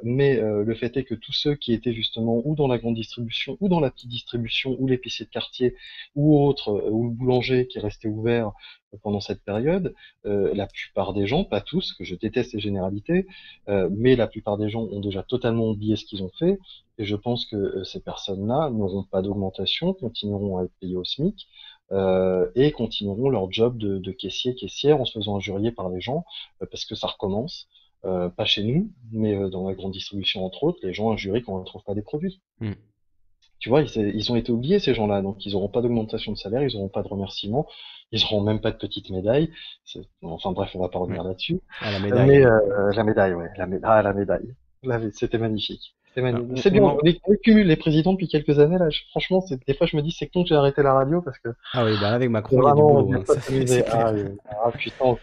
mais le fait est que tous ceux qui étaient justement ou dans la grande distribution ou dans la petite distribution ou l'épicier de quartier ou autre ou le boulanger qui restait ouvert pendant cette période, euh, la plupart des gens, pas tous, que je déteste les généralités, euh, mais la plupart des gens ont déjà totalement oublié ce qu'ils ont fait, et je pense que euh, ces personnes-là n'auront pas d'augmentation, continueront à être payées au SMIC, et continueront leur job de, caissier, caissière, en se faisant injurier par les gens, parce que ça recommence. pas chez nous, mais dans la grande distribution entre autres, les gens injurient quand on ne trouve pas des produits. Hmm. Tu vois, ils, ils, ont été oubliés ces gens-là, donc ils n'auront pas d'augmentation de salaire, ils n'auront pas de remerciements, ils n'auront même pas de petite médaille. Enfin bref, on va pas revenir là-dessus. Ah, la médaille. Mais, euh, la médaille, ouais. La, ah, la médaille. C'était magnifique. Ah, c'est bien, on, cumule les présidents depuis quelques années là. franchement, des fois je me dis c'est con que j'ai arrêté la radio parce que. Ah oui, bah avec Macron, il y a du boulot. Hein, ah, ah, putain.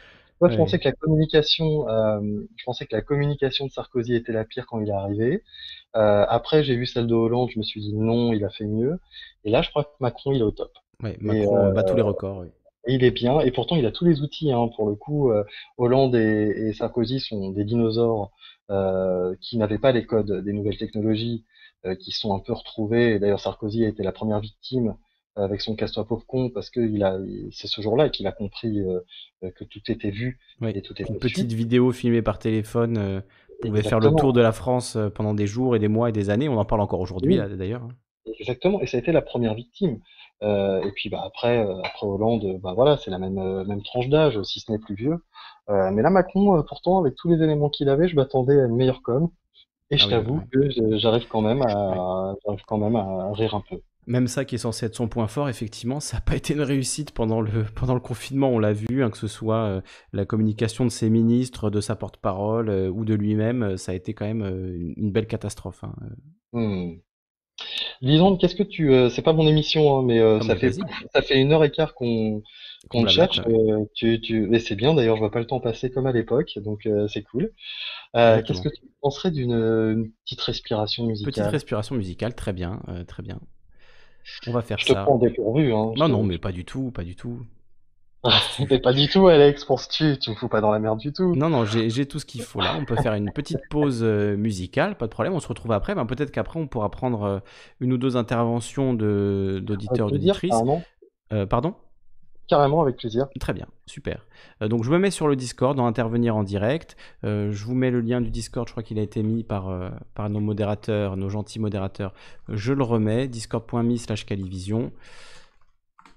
Moi, je pensais que la communication, euh, je pensais que la communication de Sarkozy était la pire quand il est arrivé. Euh, après, j'ai vu celle de Hollande, je me suis dit non, il a fait mieux. Et là, je crois que Macron, il est au top. Macron bat tous les records. Oui il est bien, et pourtant il a tous les outils. Hein, pour le coup, euh, Hollande et, Sarkozy sont des dinosaures euh, qui n'avaient pas les codes des nouvelles technologies, euh, qui sont un peu retrouvés. D'ailleurs, Sarkozy a été la première victime avec son casse-toi pauvre con, parce que il a, c'est ce jour-là qu'il a compris que tout était vu et tout était Une petite vidéo filmée par téléphone pouvait faire le tour de la France pendant des jours et des mois et des années. On en parle encore aujourd'hui, d'ailleurs. Exactement, et ça a été la première victime. Euh, et puis bah, après, euh, après Hollande, bah, voilà, c'est la même, euh, même tranche d'âge, si ce n'est plus vieux. mais là, Macron, pourtant, avec tous les éléments qu'il avait, je m'attendais à une meilleure com. Et je ah t'avoue que j'arrive quand même à, quand même à rire un peu. Même ça qui est censé être son point fort, effectivement, ça n'a pas été une réussite pendant le, pendant le confinement, on l'a vu, hein, que ce soit la communication de ses ministres, de sa porte-parole ou de lui-même, ça a été quand même une belle catastrophe. Hein. Mmh. Lisande, qu'est-ce que tu. Euh, c'est pas mon émission, hein, mais euh, ça, fait, ça fait une heure et quart qu'on qu'on cherche. Euh, tu, tu... Mais c'est bien d'ailleurs, je vois pas le temps passer comme à l'époque, donc c'est cool. Qu'est-ce que tu penserais d'une petite respiration musicale? Petite respiration musicale, très bien, très bien. On va faire ça. Je te prends dépourvu. Hein, non, non, mais pas du tout, pas du tout. Mais pas du tout, Alex, penses-tu Tu me fous pas dans la merde du tout. Non, non, j'ai tout ce qu'il faut là. On peut faire une petite pause euh, musicale, pas de problème. On se retrouve après. Ben, Peut-être qu'après, on pourra prendre euh, une ou deux interventions d'auditeurs, d'auditrices. Euh, pardon? Carrément, avec plaisir. Très bien, super. donc je me mets sur le Discord, dans intervenir en direct. je vous mets le lien du Discord, je crois qu'il a été mis par, par nos modérateurs, nos gentils modérateurs. Je le remets, discord.me slash calivision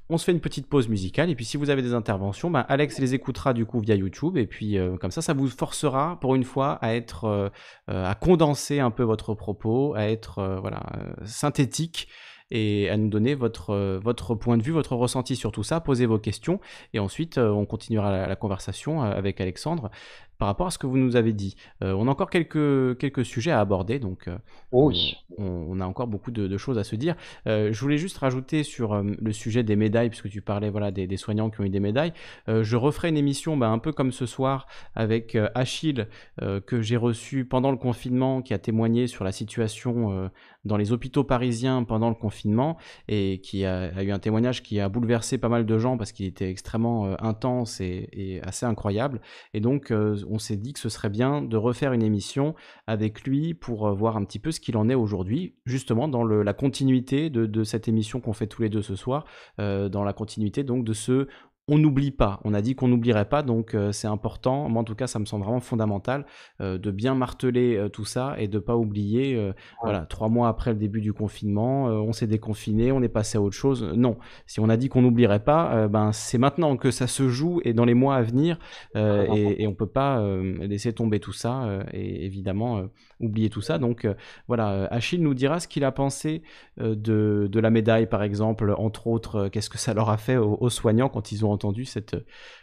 on se fait une petite pause musicale et puis si vous avez des interventions, bah, Alex les écoutera du coup via YouTube et puis euh, comme ça, ça vous forcera pour une fois à être, euh, euh, à condenser un peu votre propos, à être voilà synthétique et à nous donner votre, votre point de vue, votre ressenti sur tout ça, posez vos questions et ensuite on continuera la conversation avec Alexandre par rapport à ce que vous nous avez dit. Euh, on a encore quelques, quelques sujets à aborder, donc euh, oui. on, a encore beaucoup de, choses à se dire. Euh, je voulais juste rajouter sur le sujet des médailles, puisque tu parlais voilà, des, soignants qui ont eu des médailles. je referai une émission bah, un peu comme ce soir avec Achille, que j'ai reçu pendant le confinement, qui a témoigné sur la situation dans les hôpitaux parisiens pendant le confinement, et qui a, eu un témoignage qui a bouleversé pas mal de gens parce qu'il était extrêmement intense et, et, assez incroyable. Et donc, on s'est dit que ce serait bien de refaire une émission avec lui pour euh, voir un petit peu ce qu'il en est aujourd'hui, justement dans la continuité de, cette émission qu'on fait tous les deux ce soir, euh, dans la continuité donc de ce on n'oublie pas. On a dit qu'on n'oublierait pas, donc euh, c'est important. Moi, en tout cas, ça me semble vraiment fondamental euh, de bien marteler euh, tout ça et de pas oublier. Voilà, trois mois après le début du confinement, on s'est déconfiné, on est passé à autre chose. Non, si on a dit qu'on n'oublierait pas, ben c'est maintenant que ça se joue et dans les mois à venir, et, et, on peut pas laisser tomber tout ça et évidemment oublier tout ça. Donc voilà, Achille nous dira ce qu'il a pensé de, de, la médaille, par exemple, entre autres, qu'est-ce que ça leur a fait aux, aux soignants quand ils ont entendu cette,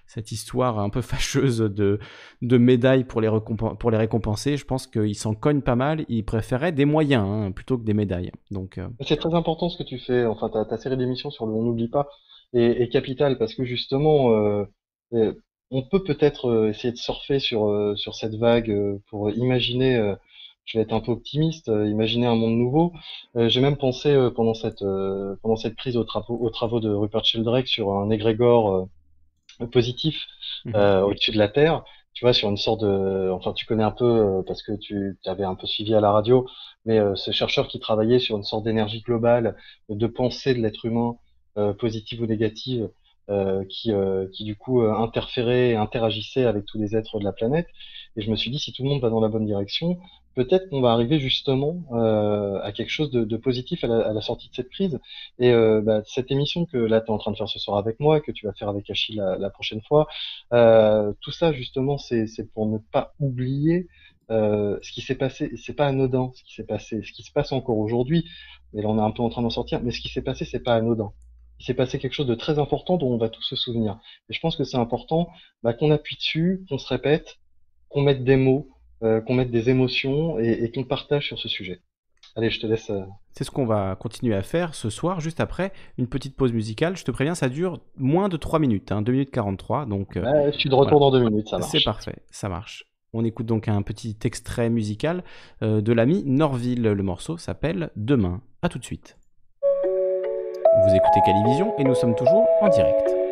cette histoire un peu fâcheuse de, de médailles pour les, pour les récompenser. Je pense qu'ils s'en cognent pas mal. Ils préféraient des moyens hein, plutôt que des médailles. Donc, euh, C'est très important ce que tu fais. Enfin, ta, série d'émissions sur le On n'oublie pas est, est capitale parce que justement, euh, on peut peut-être essayer de surfer sur, sur cette vague pour imaginer je vais être un peu optimiste, imaginer un monde nouveau. J'ai même pensé pendant cette pendant cette prise aux travaux, aux travaux de Rupert Sheldrake sur un égrégore positif mmh au-dessus de la Terre. Tu vois, sur une sorte de, enfin, tu connais un peu parce que tu avais un peu suivi à la radio, mais ce chercheur qui travaillait sur une sorte d'énergie globale, de pensée de l'être humain, positive ou négative, euh, qui, euh, qui du coup euh, interférait et interagissait avec tous les êtres de la planète. Et je me suis dit, si tout le monde va dans la bonne direction, peut-être qu'on va arriver justement à quelque chose de, de positif à la, à la, sortie de cette crise. Et bah, cette émission que là tu es en train de faire ce soir avec moi, que tu vas faire avec Achille la, la prochaine fois, tout ça justement, c'est pour ne pas oublier euh, ce qui s'est passé, c'est pas anodin ce qui s'est passé, ce qui se passe encore aujourd'hui, mais là on est un peu en train d'en sortir, mais ce qui s'est passé c'est pas anodin il s'est passé quelque chose de très important dont on va tous se souvenir. Et je pense que c'est important bah, qu'on appuie dessus, qu'on se répète, qu'on mette des mots, euh, qu'on mette des émotions et, qu'on partage sur ce sujet. Allez, je te laisse. Euh, c'est ce qu'on va continuer à faire ce soir, juste après une petite pause musicale. Je te préviens, ça dure moins de 3 minutes, hein, 2 minutes 43. Donc, euh, je suis de retour dans 2 minutes, ça marche. C'est parfait, ça marche. On écoute donc un petit extrait musical de l'ami Norville. Le morceau s'appelle Demain. À tout de suite. Vous écoutez Calivision et nous sommes toujours en direct.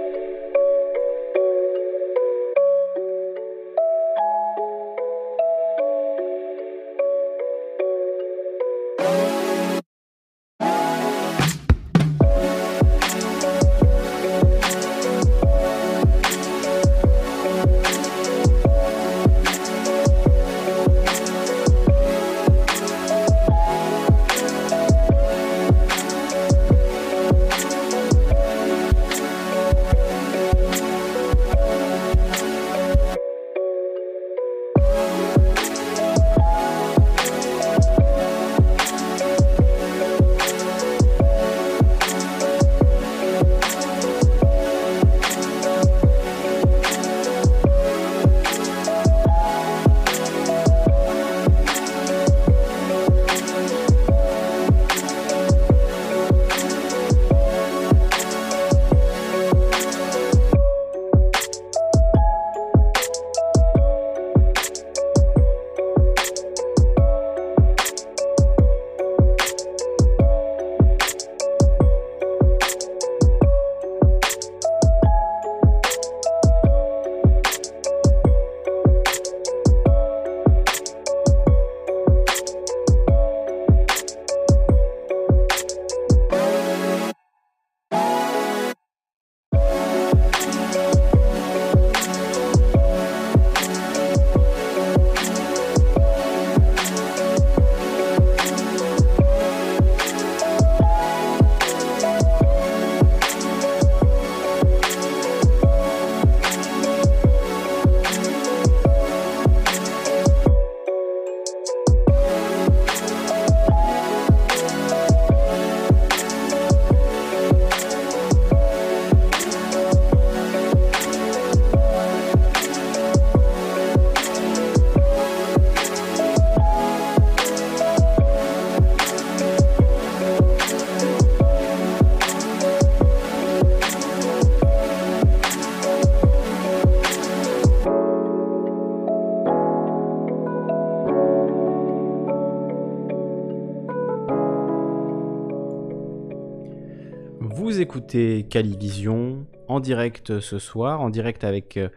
Calivision en direct ce soir, en direct avec euh,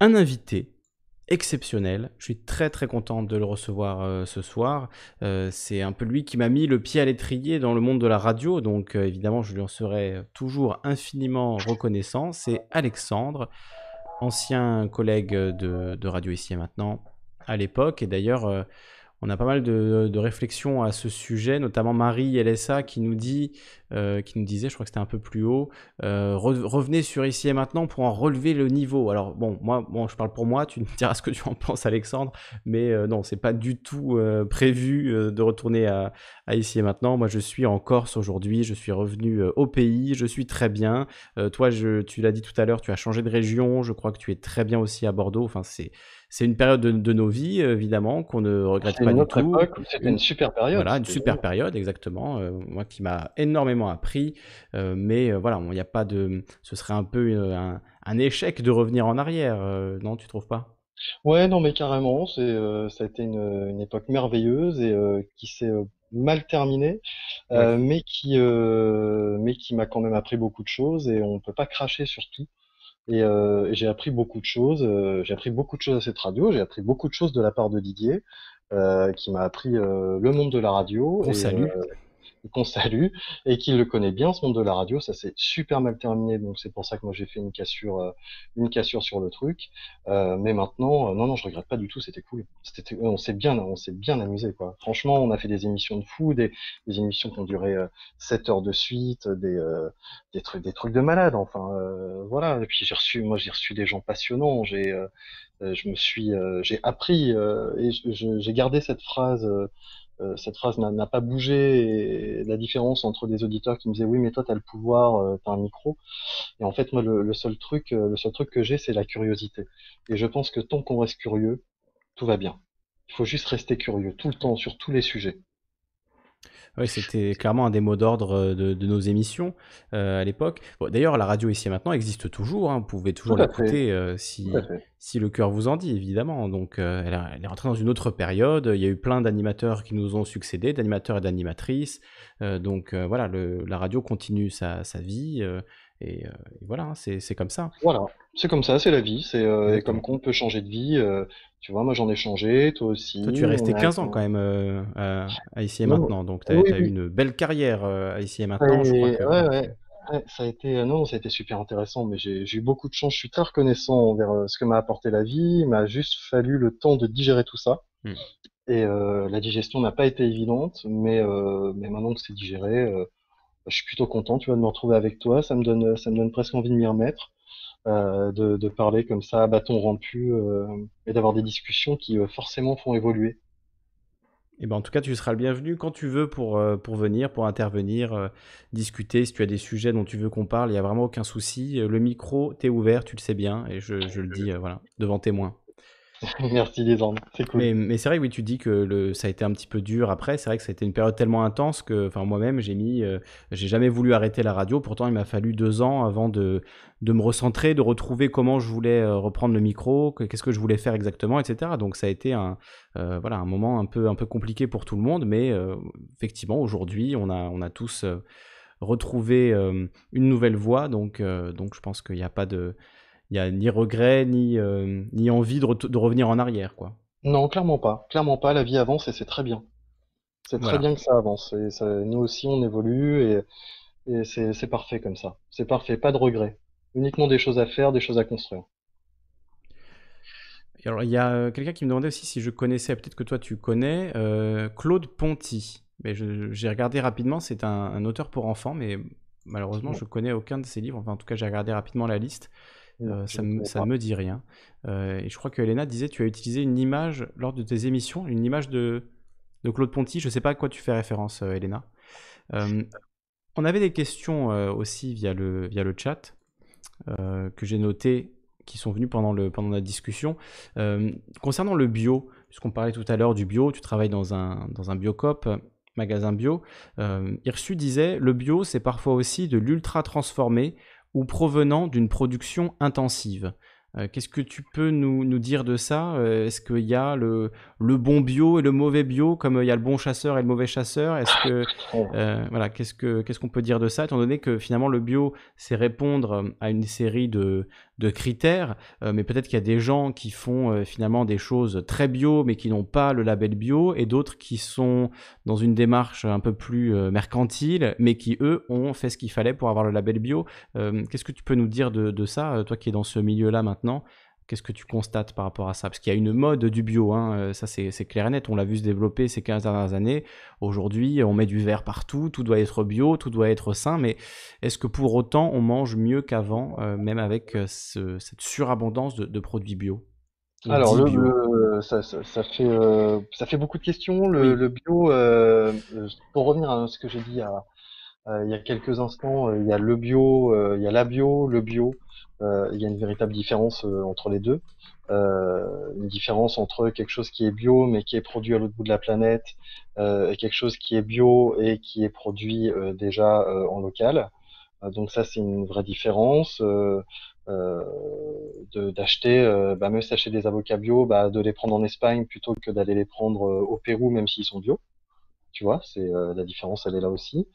un invité exceptionnel. Je suis très très content de le recevoir euh, ce soir. Euh, c'est un peu lui qui m'a mis le pied à l'étrier dans le monde de la radio, donc évidemment je lui en serai toujours infiniment reconnaissant. C'est Alexandre, ancien collègue de, de Radio Ici et Maintenant à l'époque, et d'ailleurs on a pas mal de, réflexions à ce sujet, notamment Marie LSA qui nous dit, euh, qui nous disait, je crois que c'était un peu plus haut, euh, revenez sur ici et maintenant pour en relever le niveau. Alors bon, moi, je parle pour moi, tu me diras ce que tu en penses, Alexandre, mais euh, non, c'est pas du tout prévu de retourner à, ici et maintenant. Moi, je suis en Corse aujourd'hui, je suis revenu au pays, je suis très bien. toi, tu l'as dit tout à l'heure, tu as changé de région, je crois que tu es très bien aussi à Bordeaux. Enfin, c'est c'est une période de, nos vies, évidemment, qu'on ne regrette pas du tout. C'était une super période. Voilà, une super période, exactement. Euh, moi qui m'a énormément appris. Euh, mais euh, voilà, il n'y a pas de. Ce serait un peu un, un échec de revenir en arrière, non, tu trouves pas? Ouais, non, mais carrément, c'est, ça a été une, une époque merveilleuse et qui s'est mal terminée, mais qui, mais qui m'a quand même appris beaucoup de choses et on peut pas cracher sur tout. Et, j'ai appris beaucoup de choses. j'ai appris beaucoup de choses à cette radio. J'ai appris beaucoup de choses de la part de Didier, qui m'a appris le monde de la radio. On salue qu'on salue et qu'il le connaît bien ce monde de la radio. Ça s'est super mal terminé, donc c'est pour ça que moi j'ai fait une cassure, euh, une cassure sur le truc. Euh, mais maintenant, euh, non, non, je regrette pas du tout. C'était cool. On s'est bien, on s'est bien amusé quoi. Franchement, on a fait des émissions de fou, des, des émissions qui ont duré 7 heures de suite, des, des trucs, des trucs de malade. Enfin, voilà. Et puis j'ai reçu, moi j'ai reçu des gens passionnants. J'ai je me suis, j'ai appris et j'ai gardé cette phrase euh, cette phrase n'a pas bougé. La différence entre des auditeurs qui me disaient oui, mais toi, tu as le pouvoir, euh, un micro. Et en fait, moi, le, seul truc, euh, le seul truc que j'ai, c'est la curiosité. Et je pense que tant qu'on reste curieux, tout va bien. Il faut juste rester curieux tout le temps sur tous les sujets. Oui, c'était clairement un des mots d'ordre euh, de, nos émissions euh, à l'époque. D'ailleurs, la radio ici et maintenant existe toujours. Hein. Vous pouvez toujours l'écouter euh, si, si le cœur vous en dit, évidemment. Donc, elle, est rentrée dans une autre période. Il y a eu plein d'animateurs qui nous ont succédé, d'animateurs et d'animatrices. donc, voilà, la radio continue sa, sa vie. Et, voilà, hein, c'est comme ça. Voilà, c'est comme ça, c'est la vie. C'est comme qu'on peut changer de vie. Tu vois, moi j'en ai changé, toi aussi. Toi, tu es resté 15 ans quand même euh, à, Ici et Maintenant, donc tu as, eu une belle carrière euh, à Ici et Maintenant. je crois que... ouais, ouais. ça a été, euh, non, ça a été super intéressant, mais j'ai eu beaucoup de chance. Je suis très reconnaissant envers ce que m'a apporté la vie. Il m'a juste fallu le temps de digérer tout ça. Hmm. Et la digestion n'a pas été évidente, mais, mais maintenant que c'est digéré, je suis plutôt content. Tu vois, de me retrouver avec toi. Ça me donne, ça me donne presque envie de m'y remettre. Euh, de, parler comme ça à bâton rompu euh, et d'avoir des discussions qui euh, forcément font évoluer. Eh ben, en tout cas, tu seras le bienvenu quand tu veux pour, pour venir, pour intervenir, discuter. Si tu as des sujets dont tu veux qu'on parle, il n'y a vraiment aucun souci. Le micro, t'es ouvert, tu le sais bien, et je, je le dis voilà, devant témoin. Merci Lisandre, c'est cool. Mais, c'est vrai, oui, tu dis que le, ça a été un petit peu dur après. C'est vrai que ça a été une période tellement intense que, moi-même, j'ai mis, euh, j'ai jamais voulu arrêter la radio. Pourtant, il m'a fallu deux ans avant de, de me recentrer, de retrouver comment je voulais euh, reprendre le micro, qu'est-ce que je voulais faire exactement, etc. Donc, ça a été un, euh, voilà, un moment un peu, un peu compliqué pour tout le monde. Mais effectivement, aujourd'hui, on a, on a tous retrouvé une nouvelle voie. Donc, donc, je pense qu'il n'y a pas de n'y a ni regret, ni, euh, ni envie de, de, revenir en arrière. quoi. Non, clairement pas. Clairement pas. La vie avance et c'est très bien. C'est très bien que ça avance. Et ça, nous aussi, on évolue et, et c'est parfait comme ça. C'est parfait. Pas de regret. Uniquement des choses à faire, des choses à construire. alors, il y a euh, quelqu'un qui me demandait aussi si je connaissais, peut-être que toi tu connais, euh, Claude Ponty. Mais j'ai regardé rapidement, c'est un, un, auteur pour enfants, mais malheureusement, je connais aucun de ses livres. Enfin, en tout cas, j'ai regardé rapidement la liste. Euh, ça ne me dit rien. Euh, et je crois que Elena disait tu as utilisé une image lors de tes émissions, une image de, de Claude Ponty. Je ne sais pas à quoi tu fais référence, euh, Elena. on avait des questions aussi via le, via le chat que j'ai noté qui sont venus pendant, le, pendant la discussion. concernant le bio, puisqu'on parlait tout à l'heure du bio, tu travailles dans un, dans un biocop, magasin bio. Euh, Irsu disait le bio, c'est parfois aussi de l'ultra transformé ou provenant d'une production intensive. Euh, qu'est-ce que tu peux nous, nous dire de ça? Euh, Est-ce qu'il y a le, le, bon bio et le mauvais bio, comme euh, il y a le bon chasseur et le mauvais chasseur Est-ce que voilà, qu'est-ce que qu'est-ce qu'on peut dire de ça, étant donné que finalement le bio, c'est répondre à une série de, de critères, mais peut-être qu'il y a des gens qui font finalement des choses très bio, mais qui n'ont pas le label bio, et d'autres qui sont dans une démarche un peu plus mercantile, mais qui eux ont fait ce qu'il fallait pour avoir le label bio. qu'est-ce que tu peux nous dire de, de ça, toi qui es dans ce milieu-là maintenant? Qu'est-ce que tu constates par rapport à ça? Parce qu'il y a une mode du bio, hein, euh, ça c'est clair et net, on l'a vu se développer ces 15 dernières années. Aujourd'hui, on met du verre partout, tout doit être bio, tout doit être sain, mais est-ce que pour autant on mange mieux qu'avant, euh, même avec euh, cette surabondance de, produits bio? Alors, le, ça, fait, ça fait beaucoup de questions. Le, bio, pour revenir à ce que j'ai dit il y a quelques instants, il y a le bio, il y a la bio, le bio. Euh, il y a une véritable différence euh, entre les deux. Euh, une différence entre quelque chose qui est bio mais qui est produit à l'autre bout de la planète et quelque chose qui est bio et qui est produit déjà en local. donc ça c'est une vraie différence. d'acheter, bah, même s'acheter des avocats bio, bah, de les prendre en Espagne plutôt que d'aller les prendre au Pérou, même s'ils sont bio. Tu vois, c'est la différence, elle est là aussi.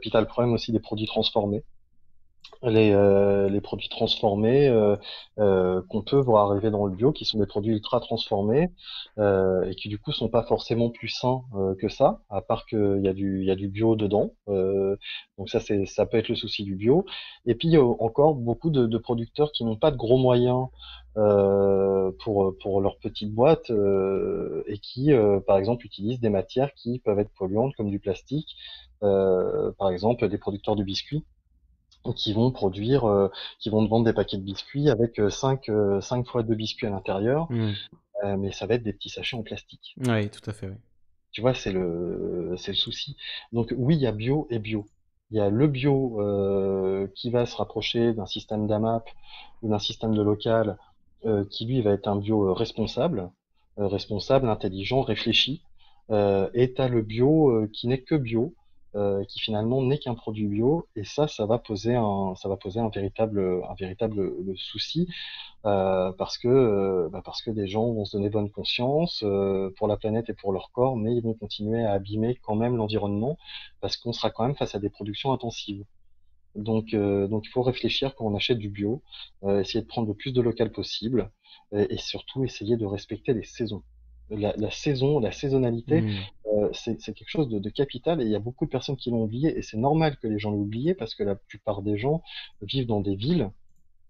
puis t'as le problème aussi des produits transformés les, euh, les produits transformés euh, euh, qu'on peut voir arriver dans le bio, qui sont des produits ultra transformés et qui du coup sont pas forcément plus sains que ça, à part qu'il y a du y a du bio dedans. donc ça c'est ça peut être le souci du bio. Et puis encore beaucoup de, de producteurs qui n'ont pas de gros moyens pour pour leur petite boîte et qui par exemple utilisent des matières qui peuvent être polluantes comme du plastique. par exemple des producteurs de biscuits qui vont produire, euh, qui vont vendre des paquets de biscuits avec 5 euh, cinq, euh, fois de biscuits à l'intérieur, mmh. mais ça va être des petits sachets en plastique. Oui, tout à fait. Oui. Tu vois, c'est le, c'est le souci. Donc oui, il y a bio et bio. Il y a le bio qui va se rapprocher d'un système d'AMAP ou d'un système de local qui lui va être un bio responsable, responsable, intelligent, réfléchi. et tu as le bio qui n'est que bio, euh, qui finalement n'est qu'un produit bio. Et ça ça va poser un ça va poser un véritable véritable souci euh, parce que euh, bah parce que des gens vont se donner bonne conscience pour la planète et pour leur corps mais ils vont continuer à abîmer quand même l'environnement parce qu'on sera quand même face à des productions intensives. Donc donc il faut réfléchir quand on achète du bio essayer de prendre le plus de local possible et surtout essayer de respecter les saisons la, saison, la saisonnalité, mmh. euh, c'est quelque chose de, capital et il y a beaucoup de personnes qui l'ont oublié et c'est normal que les gens l'aient oublié parce que la plupart des gens vivent dans des villes,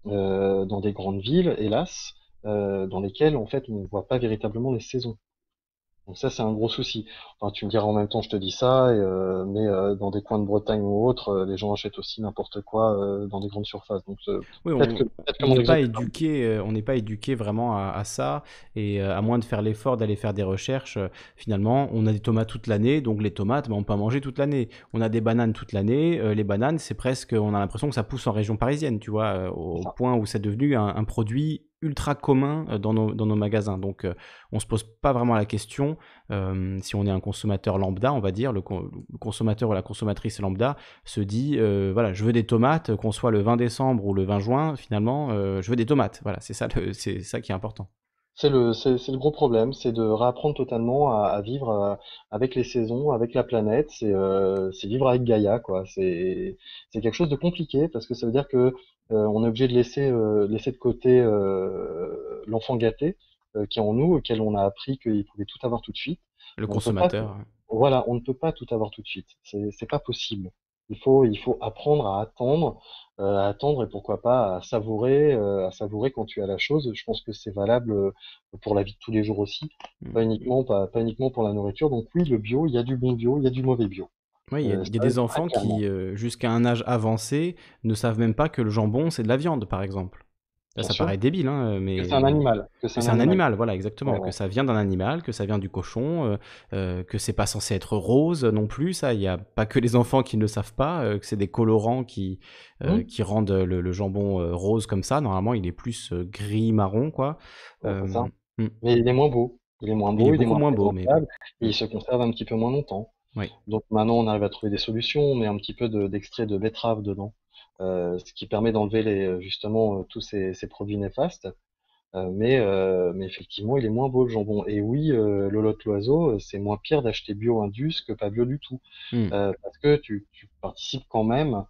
euh, dans des grandes villes, hélas, euh, dans lesquelles en fait on ne voit pas véritablement les saisons. Donc ça, c'est un gros souci. Enfin, tu me diras en même temps, je te dis ça, euh, mais euh, dans des coins de Bretagne ou autres, euh, les gens achètent aussi n'importe quoi dans des grandes surfaces. Donc, oui, on n'est pas éduqué, on n'est pas éduqué vraiment à, ça, et à moins de faire l'effort d'aller faire des recherches, finalement, on a des tomates toute l'année, donc les tomates, ben, on peut en manger toute l'année. On a des bananes toute l'année, les bananes, c'est presque, on a l'impression que ça pousse en région parisienne, tu vois, au point où c'est devenu un produit ultra commun euh, dans nos, magasins. Donc, on euh, on se pose pas vraiment la question euh, si on est un consommateur lambda, on va dire, le, consommateur ou la consommatrice lambda se dit voilà, je veux des tomates, qu'on soit le 20 décembre ou le 20 juin, finalement, je veux des tomates. Voilà, c'est ça, ça qui est important. C'est le, gros problème, c'est de réapprendre totalement à, vivre avec les saisons, avec la planète. C'est, vivre avec Gaïa, quoi. C'est, quelque chose de compliqué parce que ça veut dire que on est obligé de laisser, euh, laisser de côté euh, l'enfant gâté qui est en nous, auquel on a appris qu'il pouvait tout avoir tout de suite. Le consommateur. voilà, on ne peut pas tout avoir tout de suite. C'est, c'est pas possible. Il faut, il faut apprendre à attendre, à attendre et pourquoi pas à savourer, à savourer quand tu as la chose. Je pense que c'est valable pour la vie de tous les jours aussi, mmh. pas uniquement, pas, pas uniquement pour la nourriture. Donc oui, le bio, il y a du bon bio, il y a du mauvais bio. Oui, il y a, euh, des enfants qui, euh, jusqu'à un âge avancé, ne savent même pas que le jambon, c'est de la viande, par exemple. ça paraît débile, hein, mais... C'est un animal. C'est un, animal. voilà, exactement. Que ça vient d'un animal, que ça vient du cochon, euh, que c'est pas censé être rose non plus, ça. Il n'y a pas que les enfants qui ne le savent pas, que c'est des colorants qui, mmh. qui rendent le, jambon rose comme ça. Normalement, il est plus gris-marron, quoi. Ça. Mmh. Mais il est moins beau. Il est moins beau, il est, moins, beau, mais... il se conserve un petit peu moins longtemps. Donc maintenant, on arrive à trouver des solutions. On met un petit peu d'extrait de, betterave dedans, euh, ce qui permet d'enlever justement euh, tous ces produits néfastes. Euh, mais, euh, mais effectivement, il est moins beau le jambon. Et oui, euh, le lot l'oiseau, c'est moins pire d'acheter bio indus que pas bio du tout, mmh. parce que tu, tu, participes quand même,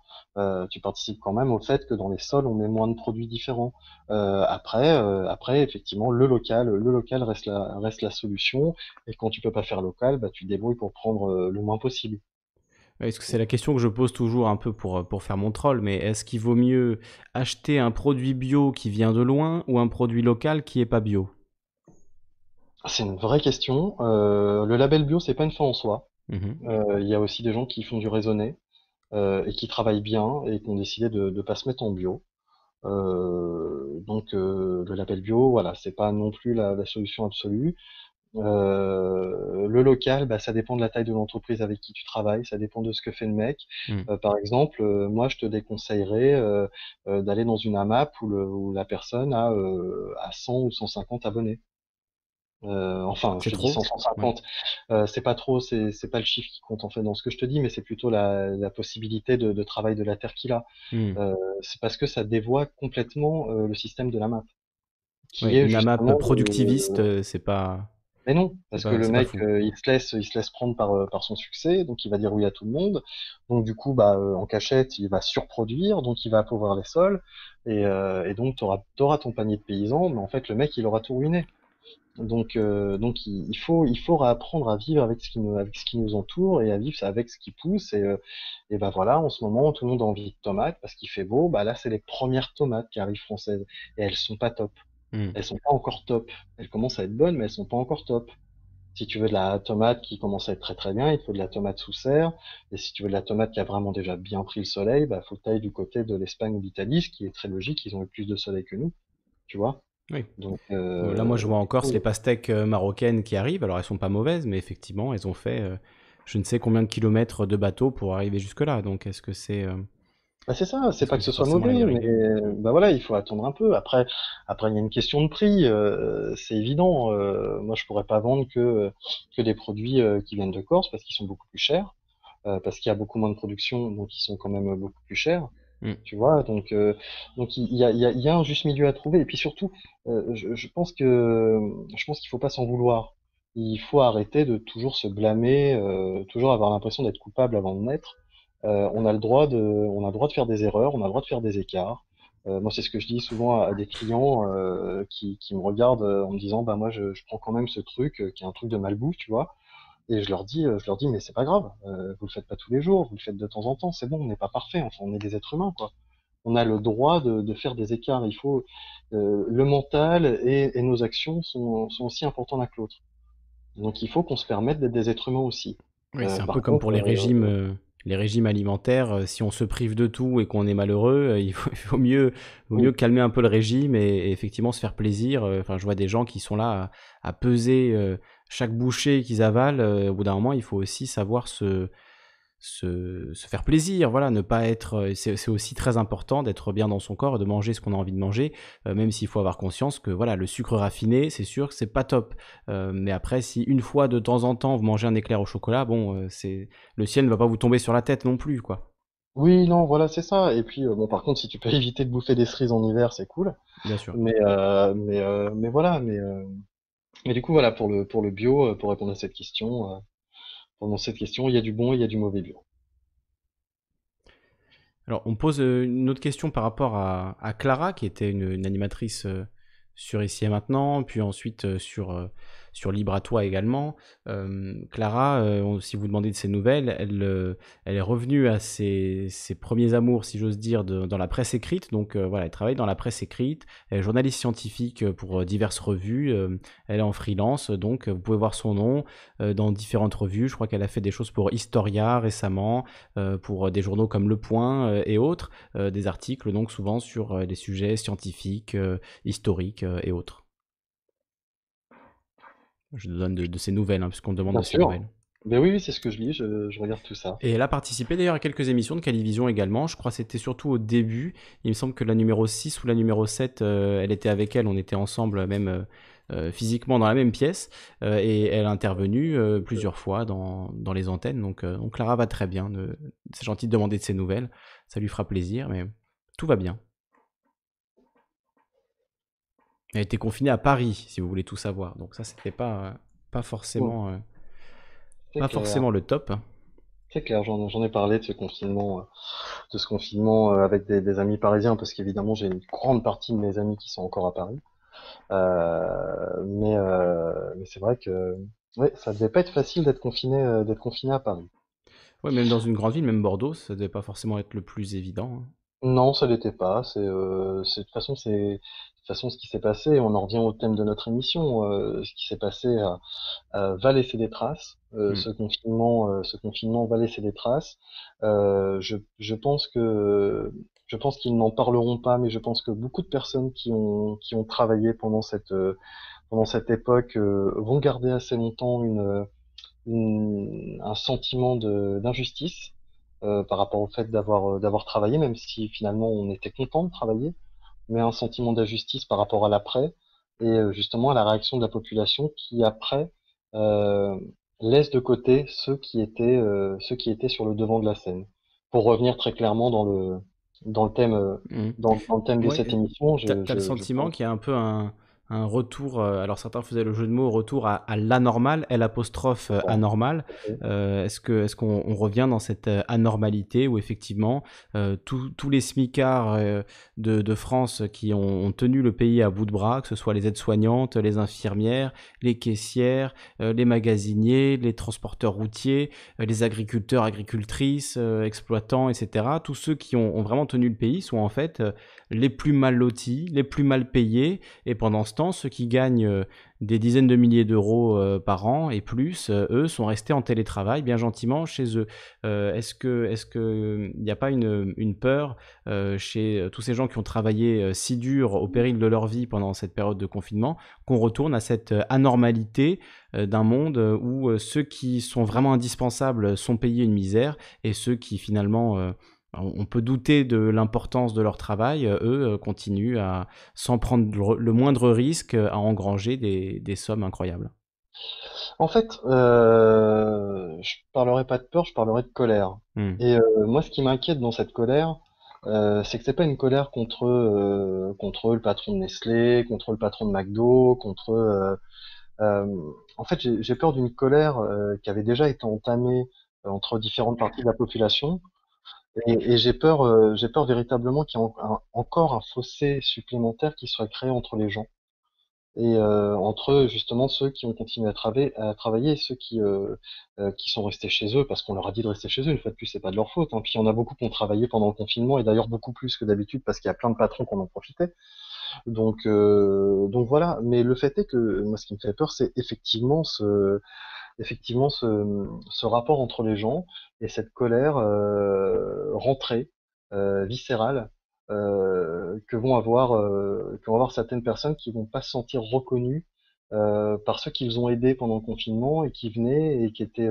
tu participes quand même au fait que dans les sols, on met moins de produits différents. après, après, effectivement, le local, le local reste la, reste la solution. Et quand tu peux pas faire local, bah, tu te débrouilles pour prendre le moins possible. Est-ce que c'est la question que je pose toujours un peu pour, euh, pour faire mon troll, mais est-ce qu'il vaut mieux acheter un produit bio qui vient de loin ou un produit local qui est pas bio? C'est une vraie question. Euh, le label bio, c'est pas une fin en soi. Mmh euh, il y a aussi des gens qui font du raisonné et qui travaillent bien et qui ont décidé de ne pas se mettre en bio. donc le label bio, voilà, c'est pas non plus la, la solution absolue. Euh, le local, bah, ça dépend de la taille de l'entreprise avec qui tu travailles, ça dépend de ce que fait le mec. Mmh. Euh, par exemple, euh, moi, je te déconseillerais d'aller dans une AMAP où, le, où la personne a, a 100 ou 150 abonnés. Euh, enfin, je te dis 150. Euh, c'est pas trop, c'est pas le chiffre qui compte en fait dans ce que je te dis, mais c'est plutôt la, la possibilité de, de travail de la terre qu'il a. Hmm. Euh, c'est parce que ça dévoie complètement euh, le système de la map. Qui la map productiviste, c'est pas. Mais non, parce que le mec, il se laisse, il se laisse prendre par par son succès, donc il va dire oui à tout le monde. Donc du coup, bah en cachette, il va surproduire, donc il va appauvrir les sols, et, et donc tu auras ton panier de paysans, mais en fait le mec, il aura tout ruiné. Donc, euh, donc il, faut, il faut apprendre à vivre avec ce qui nous, avec ce qui nous entoure et à vivre avec ce qui pousse. Et, euh, et ben voilà, en ce moment, tout le monde a envie de tomates parce qu'il fait beau. Bah là, c'est les premières tomates qui arrivent françaises et elles sont pas top. Hmm. Elles sont pas encore top. Elles commencent à être bonnes, mais elles sont pas encore top. Si tu veux de la tomate qui commence à être très très bien, il faut de la tomate sous serre. Et si tu veux de la tomate qui a vraiment déjà bien pris le soleil, bah faut que tu ailles du côté de l'Espagne ou d'Italie, ce qui est très logique. Ils ont eu plus de soleil que nous, tu vois? Oui. Donc, euh, Là, moi, je vois encore les pastèques euh, marocaines qui arrivent. Alors, elles sont pas mauvaises, mais effectivement, elles ont fait euh, je ne sais combien de kilomètres de bateau pour arriver jusque-là. Donc, est-ce que c'est. Bah, c'est ça, c'est pas que, ce soit mauvais, mais bah voilà, il faut attendre un peu. Après, après il y a une question de prix, c'est évident. moi, je pourrais pas vendre que que des produits qui viennent de Corse parce qu'ils sont beaucoup plus chers, parce qu'il y a beaucoup moins de production, donc ils sont quand même beaucoup plus chers. Mm. Tu vois, donc euh, donc il y a, y, a, y a un juste milieu à trouver. Et puis surtout, euh, je, je, pense que je pense qu'il faut pas s'en vouloir. Il faut arrêter de toujours se blâmer, euh, toujours avoir l'impression d'être coupable avant de naître. On a le droit de, on a le droit de faire des erreurs, on a le droit de faire des écarts. moi, c'est ce que je dis souvent à, des clients qui, qui me regardent en me disant, bah moi, je, je prends quand même ce truc qui est un truc de malbouffe, tu vois. Et je leur dis, euh, je leur dis, mais c'est pas grave, euh, vous le faites pas tous les jours, vous le faites de temps en temps, c'est bon, on n'est pas parfait, enfin, on est des êtres humains, quoi. On a le droit de, de faire des écarts. Il faut euh, le mental et, et, nos actions sont, sont aussi importants l'un que l'autre. Donc il faut qu'on se permette d'être des êtres humains aussi. Oui, c'est un peu comme pour les régimes les régimes alimentaires, si on se prive de tout et qu'on est malheureux, il faut, il faut mieux, vaut mieux calmer un peu le régime et, effectivement se faire plaisir. Enfin, je vois des gens qui sont là à, à peser chaque bouchée qu'ils avalent, euh, au bout d'un moment, il faut aussi savoir se, se, se, faire plaisir, voilà, ne pas être. Euh, c'est aussi très important d'être bien dans son corps et de manger ce qu'on a envie de manger, euh, même s'il faut avoir conscience que voilà, le sucre raffiné, c'est sûr que c'est pas top. mais après, si une fois de temps en temps vous mangez un éclair au chocolat, bon, c'est le ciel ne va pas vous tomber sur la tête non plus, quoi. Oui, non, voilà, c'est ça. Et puis, bon, par contre, si tu peux éviter de bouffer des cerises en hiver, c'est cool. Bien sûr. Mais, mais, mais voilà, mais et du coup, voilà, pour le, pour le bio, euh, pour répondre à cette question, euh, pendant cette question, il y a du bon et il y a du mauvais bio. Alors, on pose euh, une autre question par rapport à, Clara, qui était une, animatrice sur Ici et Maintenant, puis ensuite sur sur Libre à toi également. Euh, Clara, euh, si vous demandez de ses nouvelles, elle, euh, est revenue à ses, ses premiers amours, si j'ose dire, dans la presse écrite. Donc voilà, elle travaille dans la presse écrite, elle est journaliste scientifique pour diverses revues, elle est en freelance, donc vous pouvez voir son nom dans différentes revues. Je crois qu'elle a fait des choses pour Historia récemment, pour des journaux comme Le Point et autres, des articles donc souvent sur des sujets scientifiques, historiques et autres. Je donne de, ces nouvelles, hein, puisqu'on demande de ces nouvelles. Ben oui, c'est ce que je lis, je, regarde tout ça. Et elle a participé d'ailleurs à quelques émissions de Calivision également. Je crois que c'était surtout au début. Il me semble que la numéro 6 ou la numéro 7, euh, elle était avec elle, on était ensemble même euh, euh, physiquement dans la même pièce. et elle a intervenu plusieurs fois dans, dans, les antennes. Donc, donc Clara va très bien. C'est gentil de demander de ses nouvelles. Ça lui fera plaisir, mais tout va bien. Elle était confinée à Paris, si vous voulez tout savoir. Donc ça, c'était pas, euh, pas forcément, euh, pas forcément le top. C'est clair, j'en ai parlé de ce confinement, euh, de ce confinement avec des, amis parisiens, parce qu'évidemment j'ai une grande partie de mes amis qui sont encore à Paris. mais mais c'est vrai que ouais, ça devait pas être facile d'être confiné, d'être confiné à Paris. Ouais, même dans une grande ville, même Bordeaux, ça devait pas forcément être le plus évident. Hein. Non, ça l'était pas. C'est, de toute façon, c'est façon, ce qui s'est passé, on en revient au thème de notre émission, euh, ce qui s'est passé euh, euh, va laisser des traces. Mm. Ce confinement, ce confinement va laisser des traces. Je, je, pense que je pense qu'ils n'en parleront pas, mais je pense que beaucoup de personnes qui ont qui ont travaillé pendant cette pendant cette époque vont garder assez longtemps une, une un sentiment d'injustice. par rapport au fait d'avoir d'avoir travaillé, même si finalement on était content de travailler mais un sentiment d'injustice par rapport à l'après. et justement à la réaction de la population qui après laisse de côté ceux qui étaient ceux qui étaient sur le devant de la scène. Pour revenir très clairement dans le dans le thème mmh. dans, le thème de cette émission, tu as, le sentiment qu'il y a un peu un un retour, euh, alors certains faisaient le jeu de mots, retour à, l'anormal, L apostrophe euh, anormal. Euh, est-ce que est-ce qu'on revient dans cette anormalité où effectivement tous les smicards de, France qui ont, tenu le pays à bout de bras, que ce soit les aides-soignantes, les infirmières, les caissières, les magasiniers, les transporteurs routiers, les agriculteurs, agricultrices, exploitants, etc. Tous ceux qui ont, ont, vraiment tenu le pays sont en fait les plus mal lotis, les plus mal payés, et pendant ce ceux qui gagnent euh, des dizaines de milliers d'euros euh, par an et plus, euh, eux, sont restés en télétravail bien gentiment chez eux. est-ce que, est-ce que, il n'y a pas une peur chez tous ces gens qui ont travaillé si dur au péril de leur vie pendant cette période de confinement, qu'on retourne à cette anormalité d'un monde où ceux qui sont vraiment indispensables sont payés une misère et ceux qui finalement on peut douter de l'importance de leur travail, euh, eux euh, continuent à, sans prendre le moindre risque, à engranger des, sommes incroyables. En fait, euh, je parlerai pas de peur, je parlerai de colère. Hmm. Et euh, moi, ce qui m'inquiète dans cette colère, c'est que c'est pas une colère contre contre le patron de Nestlé, contre le patron de McDo, contre. en fait, j'ai peur d'une colère qui avait déjà été entamée entre différentes parties de la population et, j'ai peur, euh, j'ai peur véritablement qu'il y ait encore un fossé supplémentaire qui soit créé entre les gens et euh, entre justement ceux qui ont continué à, travailler, à travailler et ceux qui euh, qui sont restés chez eux parce qu'on leur a dit de rester chez eux. Une fois de plus, c'est pas de leur faute. Hein. Puis il y en a beaucoup qui ont travaillé pendant le confinement et d'ailleurs beaucoup plus que d'habitude parce qu'il y a plein de patrons qui en ont profité. Donc donc voilà. Mais le fait est que moi, ce qui me fait peur, c'est effectivement ce rapport entre les gens et cette colère euh, rentrée, euh, viscérale, euh, que vont avoir euh, certaines personnes qui vont pas se sentir reconnues euh, par ceux qu'ils ont aidés pendant le confinement et qui venaient et qui étaient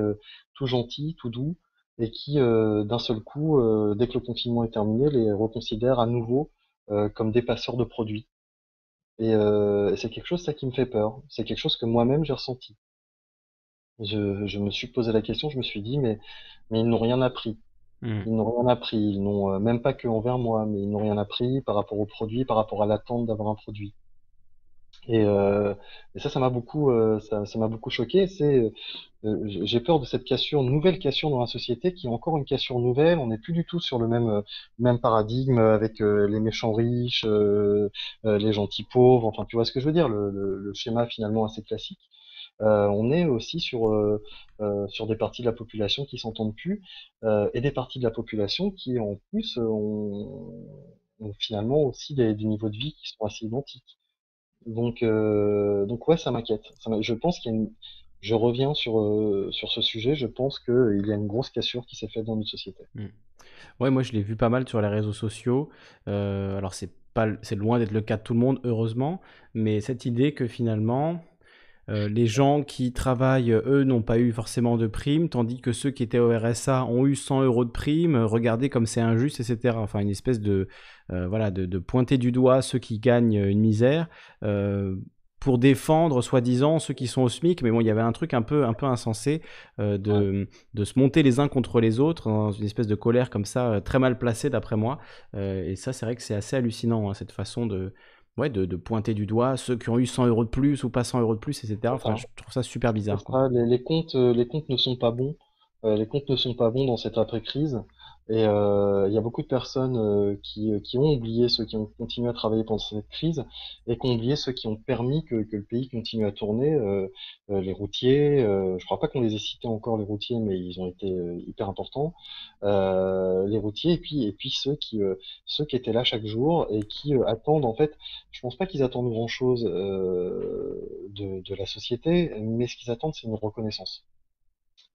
tout gentils, tout doux et qui d'un seul coup, dès que le confinement est terminé, les reconsidèrent à nouveau comme des passeurs de produits. Et c'est quelque chose ça qui me fait peur. C'est quelque chose que moi-même j'ai ressenti. Je, je, me suis posé la question, je me suis dit, mais, mais ils n'ont rien appris. Hmm. Ils n'ont rien appris. Ils n'ont euh, même pas que envers moi, mais ils n'ont rien appris par rapport au produit, par rapport à l'attente d'avoir un produit. Et, euh, et, ça, ça m'a beaucoup, euh, ça, m'a beaucoup choqué. C'est, euh, j'ai peur de cette cassure, nouvelle cassure dans la société, qui est encore une cassure nouvelle. On n'est plus du tout sur le même, même paradigme avec les méchants riches, les gentils pauvres. Enfin, tu vois ce que je veux dire, le, le, le schéma finalement assez classique. Euh, on est aussi sur, euh, euh, sur des parties de la population qui s'entendent plus et des parties de la population qui en plus ont, finalement aussi des, niveaux de vie qui sont assez identiques. Donc, donc ouais, ça m'inquiète. Je pense qu'il y a une, je reviens sur, sur ce sujet. Je pense qu'il y a une grosse cassure qui s'est faite dans notre société. Mmh. Ouais, moi je l'ai vu pas mal sur les réseaux sociaux. alors c'est c'est loin d'être le cas de tout le monde, heureusement, mais cette idée que finalement euh, les gens qui travaillent, eux, n'ont pas eu forcément de prime, tandis que ceux qui étaient au RSA ont eu 100 euros de prime. Regardez comme c'est injuste, etc. Enfin, une espèce de, euh, voilà, de, pointer du doigt ceux qui gagnent une misère. Euh, pour défendre soi-disant ceux qui sont au SMIC, mais bon, il y avait un truc un peu, un peu insensé de, se monter les uns contre les autres dans une espèce de colère comme ça, très mal placée d'après moi. et ça, c'est vrai que c'est assez hallucinant, hein, cette façon de, ouais, de, pointer du doigt ceux qui ont eu 100 euros de plus ou pas 100 euros de plus, etc. Enfin, je trouve ça super bizarre. Les, comptes, euh, les comptes ne sont pas bons. Euh, les comptes ne sont pas bons dans cette après-crise. Et euh, il y a beaucoup de personnes euh, qui, euh, qui, ont oublié ceux qui ont continué à travailler pendant cette crise et qui ont oublié ceux qui ont permis que, que le pays continue à tourner. Euh, les routiers, je crois pas qu'on les ait cités encore les routiers, mais ils ont été hyper importants. les routiers et puis et puis ceux qui ceux qui étaient là chaque jour et qui attendent en fait. Je pense pas qu'ils attendent grand chose de, de la société, mais ce qu'ils attendent c'est une reconnaissance.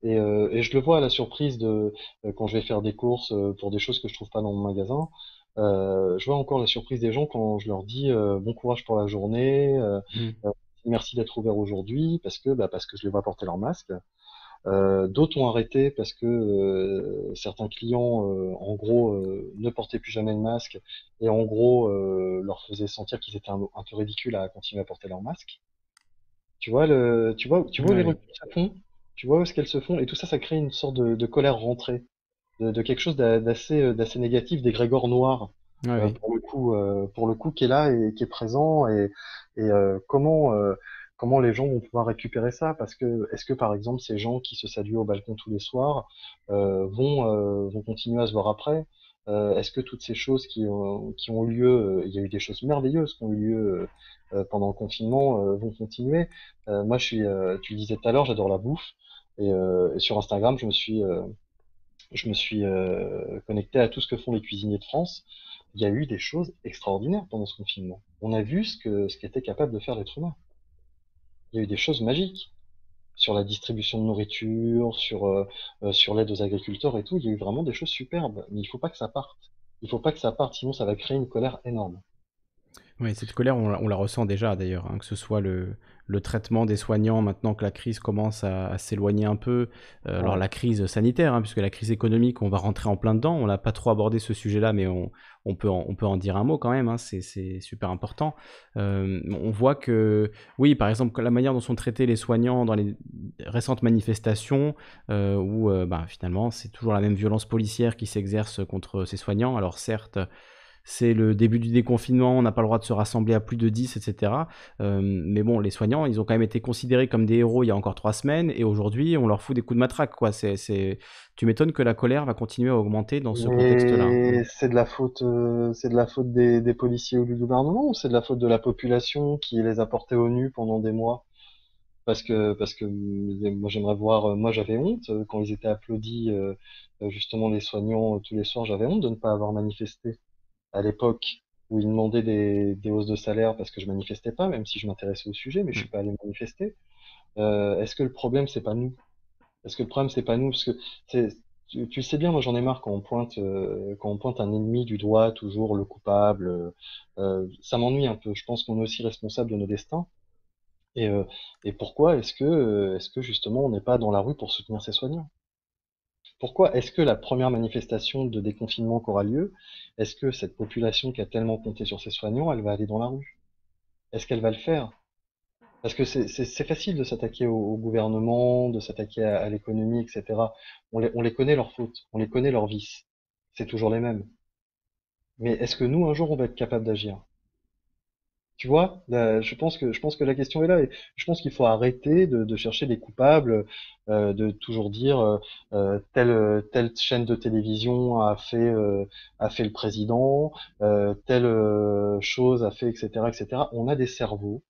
Et, euh, et, je le vois à la surprise de euh, quand je vais faire des courses euh, pour des choses que je trouve pas dans mon magasin. Je vois encore la surprise des gens quand je leur dis bon courage pour la journée, mmh. merci d'être ouvert aujourd'hui, parce que bah, parce que je les vois porter leur masque. D'autres ont arrêté parce que certains clients, en gros, ne portaient plus jamais de masque et en gros leur faisaient sentir qu'ils étaient un, peu ridicules à continuer à porter leur masque. Tu vois le, tu vois, tu vois où les font, tu vois où est-ce qu'elles se font et tout ça, ça crée une sorte de, colère rentrée, de, quelque chose d'assez d'assez négatif, des grégores noirs. Euh, pour le coup, euh, pour le coup, qui est là et qui est présent et, et euh, comment comment les gens vont pouvoir récupérer ça? Parce que est-ce que par exemple ces gens qui se saluent au balcon tous les soirs vont vont continuer à se voir après? Est-ce que toutes ces choses qui ont qui ont eu lieu, il y a eu des choses merveilleuses qui ont eu lieu pendant le confinement, vont continuer? Moi, je suis, tu le disais tout à l'heure, j'adore la bouffe et, et, sur Instagram, je me suis me suis connecté à tout ce que font les cuisiniers de France il y a eu des choses extraordinaires pendant ce confinement. On a vu ce que ce qu'était capable de faire l'être humain. Il y a eu des choses magiques sur la distribution de nourriture, sur euh, euh, sur l'aide aux agriculteurs et tout. Il y a eu vraiment des choses superbes. Mais il faut pas que ça parte. Il faut pas que ça parte, sinon ça va créer une colère énorme. Oui, cette colère, on, la ressent déjà d'ailleurs, hein, que ce soit le, le traitement des soignants maintenant que la crise commence à, s'éloigner un peu. Euh, alors la crise sanitaire, hein, puisque la crise économique, on va rentrer en plein dedans. On n'a pas trop abordé ce sujet-là, mais on, on, peut en, on peut en dire un mot quand même. Hein, c'est super important. Euh, on voit que, oui, par exemple, la manière dont sont traités les soignants dans les récentes manifestations, euh, où bah, finalement c'est toujours la même violence policière qui s'exerce contre ces soignants. Alors certes, c'est le début du déconfinement, on n'a pas le droit de se rassembler à plus de 10, etc. Euh, mais bon, les soignants, ils ont quand même été considérés comme des héros il y a encore trois semaines, et aujourd'hui, on leur fout des coups de matraque, quoi. C'est, Tu m'étonnes que la colère va continuer à augmenter dans ce contexte-là. C'est de la faute, euh, c'est de la faute des, policiers ou du gouvernement, ou c'est de la faute de la population qui les a portés au nu pendant des mois? Parce que parce que moi j'aimerais voir moi j'avais honte quand ils étaient applaudis justement les soignants tous les soirs j'avais honte de ne pas avoir manifesté à l'époque où ils demandaient des, hausses de salaire parce que je manifestais pas, même si je m'intéressais au sujet, mais je suis pas allé manifester. Euh, Est-ce que le problème c'est pas nous? Est-ce que le problème c'est pas nous? Parce que tu, sais bien, moi j'en ai marre quand on pointe euh, quand on pointe un ennemi du doigt, toujours le coupable. Euh, ça m'ennuie un peu. Je pense qu'on est aussi responsable de nos destins. Et, euh, et pourquoi est-ce que est-ce que justement on n'est pas dans la rue pour soutenir ces soignants? Pourquoi est-ce que la première manifestation de déconfinement qui aura lieu, est-ce que cette population qui a tellement compté sur ses soignants, elle va aller dans la rue? Est-ce qu'elle va le faire? Parce que c'est facile de s'attaquer au, gouvernement, de s'attaquer à, l'économie, etc. On les, on les connaît leurs fautes, on les connaît leurs vices. C'est toujours les mêmes. Mais est-ce que nous, un jour, on va être capable d'agir? Tu vois, je pense que je pense que la question est là. Et je pense qu'il faut arrêter de, chercher des coupables, euh, de toujours dire euh, euh, telle telle chaîne de télévision a fait euh, a fait le président, euh, telle chose a fait, etc., etc. On a des cerveaux,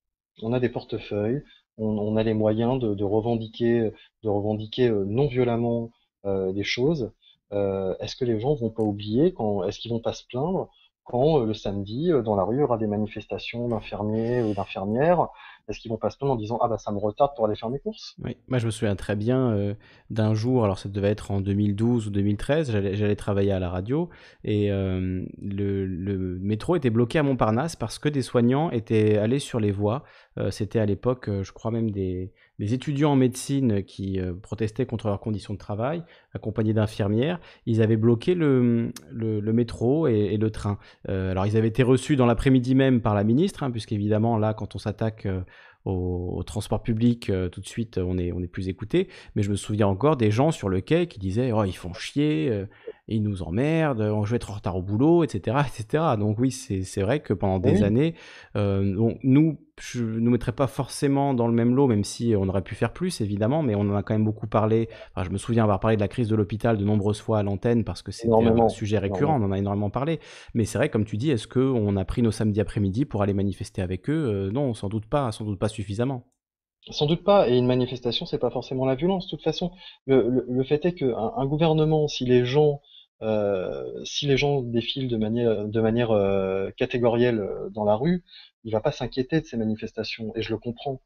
on a des portefeuilles, on, a les moyens de, revendiquer de revendiquer non violemment des choses. est-ce que les gens vont pas oublier quand est-ce qu'ils vont pas se plaindre quand euh, le samedi, euh, dans la rue, il y aura des manifestations d'infirmiers ou d'infirmières Est-ce qu'ils vont pas se plaindre en disant ah bah ça me retarde pour aller faire mes courses? Oui, moi je me souviens très bien euh, d'un jour, alors ça devait être en 2012 ou 2013, j'allais travailler à la radio et le, le, métro était bloqué à Montparnasse parce que des soignants étaient allés sur les voies. C'était à l'époque, je crois même des, étudiants en médecine qui euh, protestaient contre leurs conditions de travail, accompagnés d'infirmières. Ils avaient bloqué le, métro et, le train. Euh, alors ils avaient été reçus dans l'après-midi même par la ministre, hein, puisqu'évidemment là, quand on s'attaque euh, au, transport public, tout de suite, on est, on est plus écouté. Mais je me souviens encore des gens sur le quai qui disaient oh, ils font chier, ils nous emmerdent, je vais être en retard au boulot, etc. etc. Donc oui, c'est vrai que pendant des années, nous, je ne nous mettrais pas forcément dans le même lot, même si on aurait pu faire plus, évidemment, mais on en a quand même beaucoup parlé. Enfin, je me souviens avoir parlé de la crise de l'hôpital de nombreuses fois à l'antenne parce que c'était un sujet récurrent, on en a énormément parlé. Mais c'est vrai, comme tu dis, est-ce qu'on a pris nos samedis après-midi pour aller manifester avec eux? Euh, Non, sans doute pas, sans doute pas suffisamment. Sans doute pas, et une manifestation, c'est pas forcément la violence. De toute façon, le, fait est qu'un un gouvernement, si les gens euh, si les gens défilent de manière, euh, catégorielle dans la rue, il va pas s'inquiéter de ces manifestations, et je le comprends.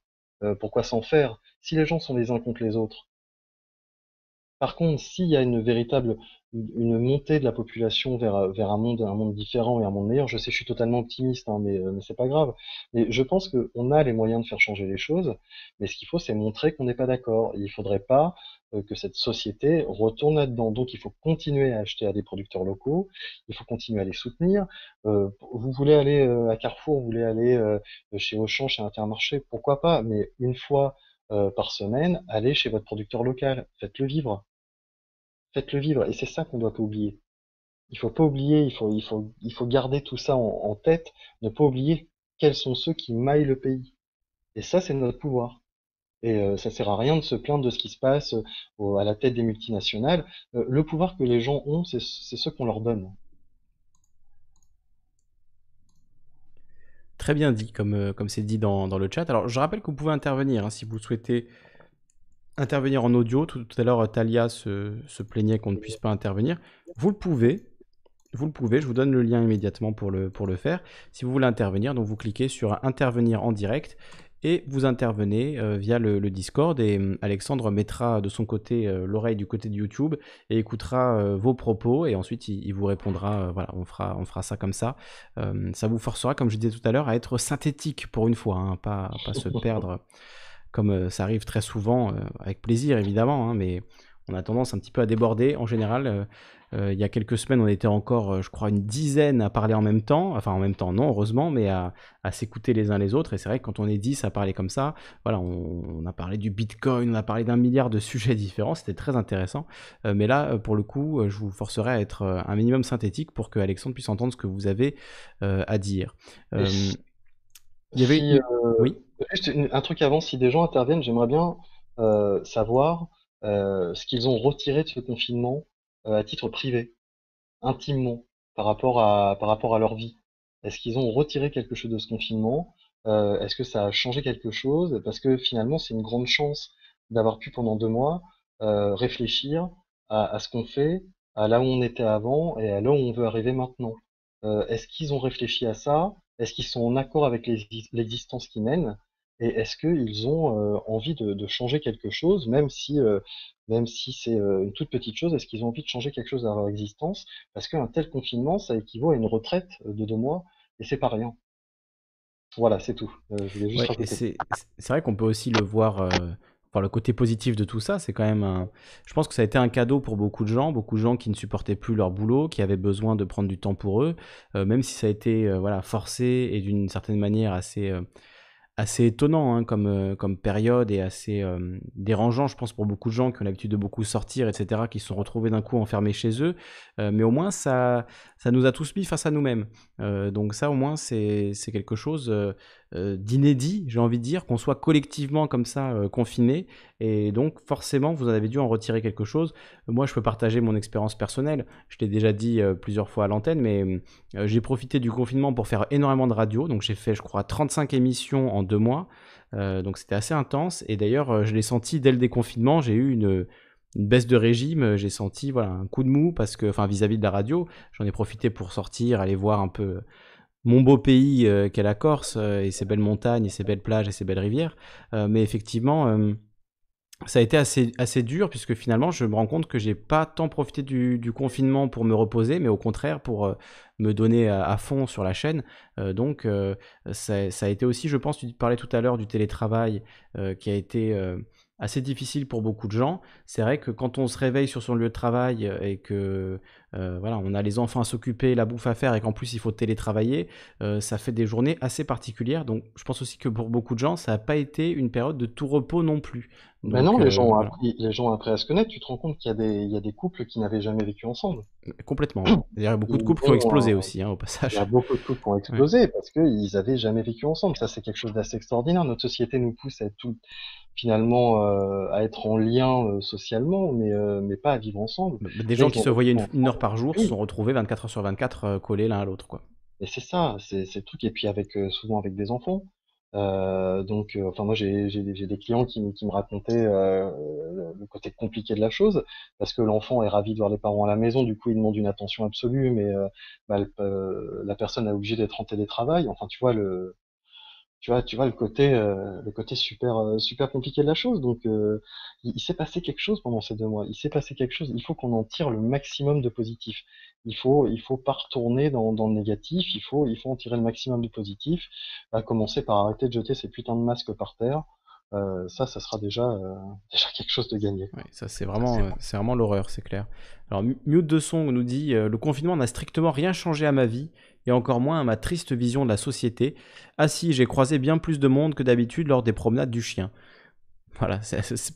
Euh, pourquoi s'en faire Si les gens sont les uns contre les autres, Par contre, s'il y a une véritable une montée de la population vers, vers un monde un monde différent et un monde meilleur, je sais, je suis totalement optimiste, hein, mais, mais c'est pas grave. Mais je pense qu'on a les moyens de faire changer les choses, mais ce qu'il faut, c'est montrer qu'on n'est pas d'accord. Il faudrait pas euh, que cette société retourne là-dedans. Donc, il faut continuer à acheter à des producteurs locaux, il faut continuer à les soutenir. Euh, vous voulez aller euh, à Carrefour, vous voulez aller chez Auchan, chez Intermarché, pourquoi pas, mais une fois par semaine, allez chez votre producteur local, faites-le vivre. Faites-le vivre, et c'est ça qu'on doit pas oublier. Il faut pas oublier, il faut, garder tout ça en, tête, ne pas oublier quels sont ceux qui maillent le pays. Et ça, c'est notre pouvoir. Et euh, ça sert à rien de se plaindre de ce qui se passe euh, à la tête des multinationales. Euh, le pouvoir que les gens ont, c'est ce qu'on leur donne. Très bien dit, comme comme c'est dit dans, dans, le chat. Alors, je rappelle que vous pouvez intervenir hein, si vous souhaitez intervenir en audio. Tout, à l'heure, Talia se, se plaignait qu'on ne puisse pas intervenir. Vous le pouvez. Vous le pouvez, je vous donne le lien immédiatement pour le, pour le faire. Si vous voulez intervenir, donc vous cliquez sur intervenir en direct et vous intervenez euh, via le, Discord et hum, Alexandre mettra de son côté euh, l'oreille du côté de YouTube et écoutera euh, vos propos et ensuite il, vous répondra. voilà, on fera, on fera ça comme ça. Hum, ça vous forcera, comme je disais tout à l'heure, à être synthétique pour une fois, hein, pas, pas se perdre comme ça arrive très souvent, avec plaisir évidemment, hein, mais on a tendance un petit peu à déborder en général. Euh, il y a quelques semaines, on était encore, euh, je crois, une dizaine à parler en même temps. Enfin, en même temps, non, heureusement, mais à, s'écouter les uns les autres. Et c'est vrai que quand on est dix à parler comme ça, voilà, on, a parlé du Bitcoin, on a parlé d'un milliard de sujets différents. C'était très intéressant. Euh, mais là, pour le coup, je vous forcerai à être un minimum synthétique pour que Alexandre puisse entendre ce que vous avez à dire. Il y avait oui. Juste un truc avant, si des gens interviennent, j'aimerais bien savoir ce qu'ils ont retiré de ce confinement euh, à titre privé, intimement, par rapport à, par rapport à leur vie Est-ce qu'ils ont retiré quelque chose de ce confinement euh, Est-ce que ça a changé quelque chose? Parce que finalement, c'est une grande chance d'avoir pu pendant deux mois euh, réfléchir à, ce qu'on fait, à là où on était avant et à là où on veut arriver maintenant. Est-ce qu'ils ont réfléchi à ça? Est-ce qu'ils sont en accord avec l'existence qui mènent et est-ce qu'ils ont envie de, changer quelque chose, même si, même si c'est une toute petite chose, est-ce qu'ils ont envie de changer quelque chose dans leur existence? Parce qu'un tel confinement, ça équivaut à une retraite de deux mois, et c'est pas rien. Voilà, c'est tout. c'est vrai qu'on peut aussi le voir, enfin, le côté positif de tout ça, c'est quand même un... Je pense que ça a été un cadeau pour beaucoup de gens, beaucoup de gens qui ne supportaient plus leur boulot, qui avaient besoin de prendre du temps pour eux, même si ça a été voilà, forcé et d'une certaine manière assez assez étonnant hein, comme, euh, comme période et assez euh, dérangeant, je pense, pour beaucoup de gens qui ont l'habitude de beaucoup sortir, etc., qui se sont retrouvés d'un coup enfermés chez eux. Euh, mais au moins, ça, ça nous a tous mis face à nous-mêmes. donc ça, au moins, c'est quelque chose d'inédit, j'ai envie de dire, qu'on soit collectivement comme ça confinés. Et donc, forcément, vous en avez dû en retirer quelque chose. Moi, je peux partager mon expérience personnelle. Je l'ai déjà dit plusieurs fois à l'antenne, mais j'ai profité du confinement pour faire énormément de radio. Donc, j'ai fait, je crois, 35 émissions en deux mois. Euh, donc c'était assez intense. Et d'ailleurs, euh, je l'ai senti dès le déconfinement, j'ai eu une, baisse de régime, j'ai senti voilà, un coup de mou, parce que, enfin, vis-à-vis de la radio, j'en ai profité pour sortir, aller voir un peu mon beau pays euh, qu'est la Corse, et ses belles montagnes, et ses belles plages, et ses belles rivières. mais effectivement, ça a été assez, assez dur puisque finalement je me rends compte que j'ai pas tant profité du, confinement pour me reposer, mais au contraire pour euh, me donner à, fond sur la chaîne. Euh, donc euh, ça, ça, a été aussi, je pense, tu parlais tout à l'heure du télétravail qui a été assez difficile pour beaucoup de gens. C'est vrai que quand on se réveille sur son lieu de travail euh, et que euh, voilà, on a les enfants à s'occuper, la bouffe à faire et qu'en plus il faut télétravailler, euh, ça fait des journées assez particulières. Donc je pense aussi que pour beaucoup de gens, ça n'a pas été une période de tout repos non plus. Mais non, les, gens ont appris, les gens ont appris à se connaître. Tu te rends compte qu'il y, y a des couples qui n'avaient jamais vécu ensemble. Complètement. Il y a beaucoup de couples qui ont explosé aussi, hein, au passage. Il y a beaucoup de couples qui ont explosé parce qu'ils n'avaient jamais vécu ensemble. Ça, c'est quelque chose d'assez extraordinaire. Notre société nous pousse à être tout, finalement euh, à être en lien euh, socialement, mais, euh, mais pas à vivre ensemble. Des gens qui se voyaient une, heure par jour se sont retrouvés 24 heures sur 24 collés l'un à l'autre. quoi. Et c'est ça, c'est le truc. Et puis avec souvent avec des enfants. Donc, enfin moi j'ai des clients qui, me racontaient le côté compliqué de la chose, parce que l'enfant est ravi de voir les parents à la maison, du coup il demande une attention absolue, mais bah, la personne est obligée d'être en télétravail. Enfin tu vois le tu vois, tu vois le côté, euh, le côté super, euh, super compliqué de la chose. Donc, euh, il, s'est passé quelque chose pendant ces deux mois. Il s'est passé quelque chose. Il faut qu'on en tire le maximum de positif. Il faut, il faut pas retourner dans, dans le négatif. Il faut, il faut en tirer le maximum de positif. À commencer par arrêter de jeter ces putains de masques par terre. Euh, ça, ça sera déjà, euh, déjà quelque chose de gagné. Ça c'est vraiment, euh, c'est vraiment l'horreur, c'est clair. Alors Mute de son nous dit le confinement n'a strictement rien changé à ma vie et encore moins à ma triste vision de la société. Si, j'ai croisé bien plus de monde que d'habitude lors des promenades du chien. Voilà,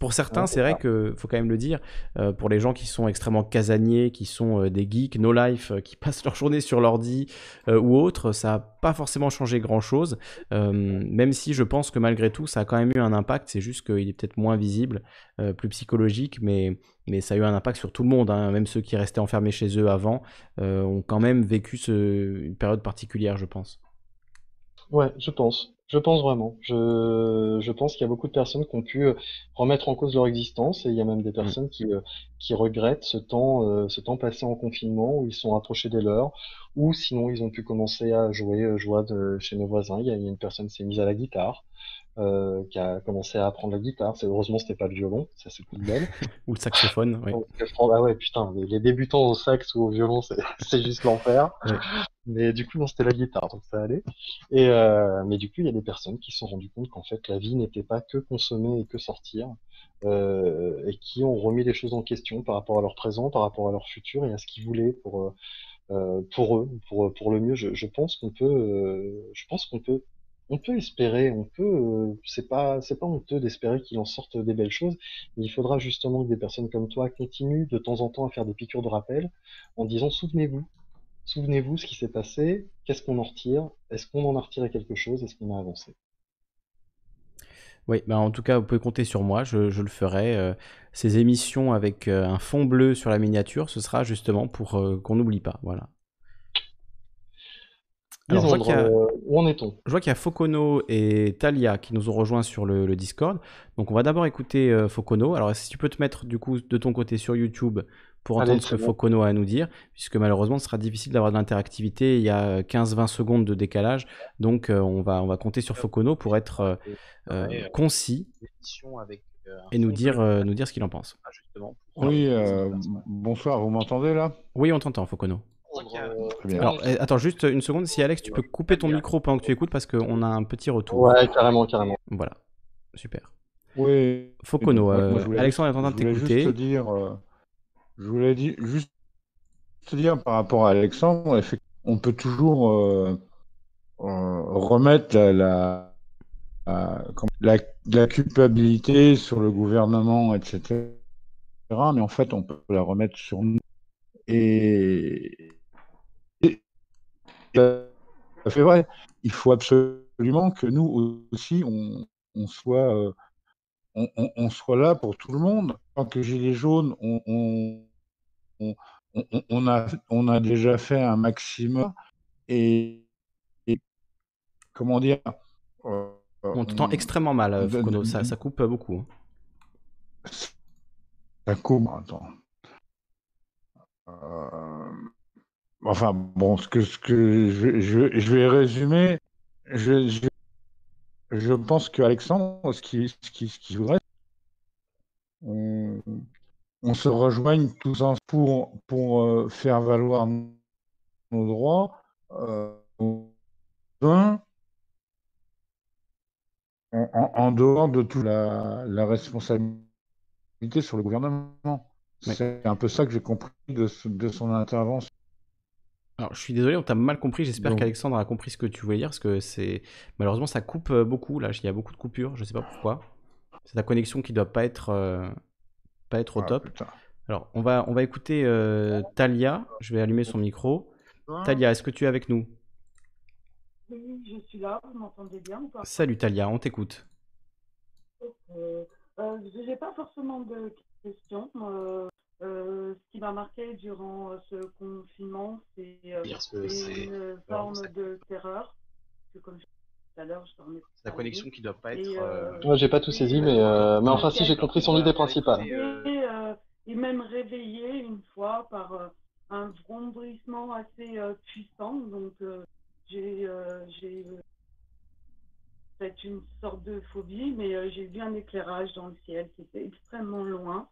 pour certains, c'est vrai que faut quand même le dire. Euh, pour les gens qui sont extrêmement casaniers, qui sont euh, des geeks, no life, euh, qui passent leur journée sur l'ordi ou autre, ça n'a pas forcément changé grand chose. même si je pense que malgré tout, ça a quand même eu un impact. C'est juste qu'il est peut-être moins visible, plus psychologique, mais mais ça a eu un impact sur tout le monde. Hein. Même ceux qui restaient enfermés chez eux avant ont quand même vécu une période particulière, je pense. Ouais, je pense. Je pense vraiment. Je, je pense qu'il y a beaucoup de personnes qui ont pu euh, remettre en cause leur existence et il y a même des mm. personnes qui, euh, qui regrettent ce temps, euh, ce temps passé en confinement où ils sont rapprochés des leurs ou sinon ils ont pu commencer à jouer, joie de chez mes voisins. Il y a, une personne qui s'est mise à la guitare. Euh, qui a commencé à apprendre la guitare. C'est heureusement c'était pas le violon, ça c'est coup de ou le saxophone, oui. ah ouais putain, les, débutants au sax ou au violon c'est juste l'enfer. Mais du coup non c'était la guitare donc ça allait. Et euh, mais du coup il y a des personnes qui se sont rendues compte qu'en fait la vie n'était pas que consommer et que sortir. Euh, et qui ont remis les choses en question par rapport à leur présent, par rapport à leur futur et à ce qu'ils voulaient pour euh, pour eux, pour pour le mieux. Je, je pense qu'on peut, euh, je pense qu'on peut on peut espérer, on peut, euh, c'est pas, c'est pas honteux d'espérer qu'il en sorte des belles choses. il faudra justement que des personnes comme toi continuent de temps en temps à faire des piqûres de rappel en disant souvenez-vous, souvenez-vous ce qui s'est passé, qu'est-ce qu'on en retire, est-ce qu'on en a retiré quelque chose, est-ce qu'on a avancé? Oui, bah en tout cas, vous pouvez compter sur moi, je, le ferai. Euh, ces émissions avec euh, un fond bleu sur la miniature, ce sera justement pour qu'on n'oublie pas. Voilà. Alors, je vois euh, où en est-on? Je vois qu'il y a Focono et Talia qui nous ont rejoints sur le, Discord. Donc on va d'abord écouter euh, Focono. Alors si tu peux te mettre du coup de ton côté sur YouTube pour entendre ce que Focono a à nous dire, puisque malheureusement ce sera difficile d'avoir de l'interactivité. Il y a 15-20 secondes de décalage. Donc euh, on, va, on va compter sur Focono pour être concis et nous dire, nous dire ce qu'il en pense. Oui, bonsoir, vous m'entendez là? Oui, on t'entend, Focono. Alors, eh, attends, juste une seconde. Si Alex, tu peux couper ton micro pendant que tu écoutes parce qu'on a un petit retour. Ouais, carrément, carrément. Voilà, super. Oui. Focono, euh, Alexandre est en train de t'écouter. euh, je voulais dire, juste te dire par rapport à Alexandre, on peut toujours euh, remettre la, la, la, culpabilité sur le gouvernement, etc. Mais en fait, on peut la remettre sur nous. Et, fait vrai. Il faut absolument que nous aussi, on, on soit, euh, on, on, soit là pour tout le monde. Tant que Gilets jaunes, on, on, a, on a déjà fait un maximum. Et, comment dire euh, On t'entend extrêmement mal, euh, Ça, ça, coupe beaucoup. Hein. Ça coupe, attends. Euh... Enfin, bon, ce que, ce que je, je, je vais résumer. Je, je, je pense qu'Alexandre, ce qui, ce, qui, ce qui voudrait, on, on, se rejoigne tous ensemble pour, pour euh, faire valoir nos droits. Euh, en, en, dehors de toute la, la, responsabilité sur le gouvernement. C'est un peu ça que j'ai compris de, de son intervention. Alors, je suis désolé, on t'a mal compris. J'espère qu'Alexandre a compris ce que tu voulais dire, parce que c'est malheureusement ça coupe euh, beaucoup. Là, il y a beaucoup de coupures. Je sais pas pourquoi. C'est ta connexion qui doit pas être euh, pas être au ah, top. Alors, on va on va écouter euh, Talia. Je vais allumer son micro. Talia, est-ce que tu es avec nous? Oui, je suis là. Vous m'entendez bien ou pas? Salut Talia, on t'écoute. Euh, J'ai pas forcément de questions. Euh, ce qui m'a marqué durant euh, ce confinement, c'est euh, une forme de terreur. Que comme je tout à l'heure, je C'est la connexion qui doit pas être. Moi, j'ai pas tout saisi, mais, mais enfin, si j'ai compris son idée principale. Et, même réveillé une fois par un vrombrissement assez puissant. Donc, j'ai une sorte de phobie, mais euh, j'ai vu un éclairage dans le ciel qui était extrêmement loin.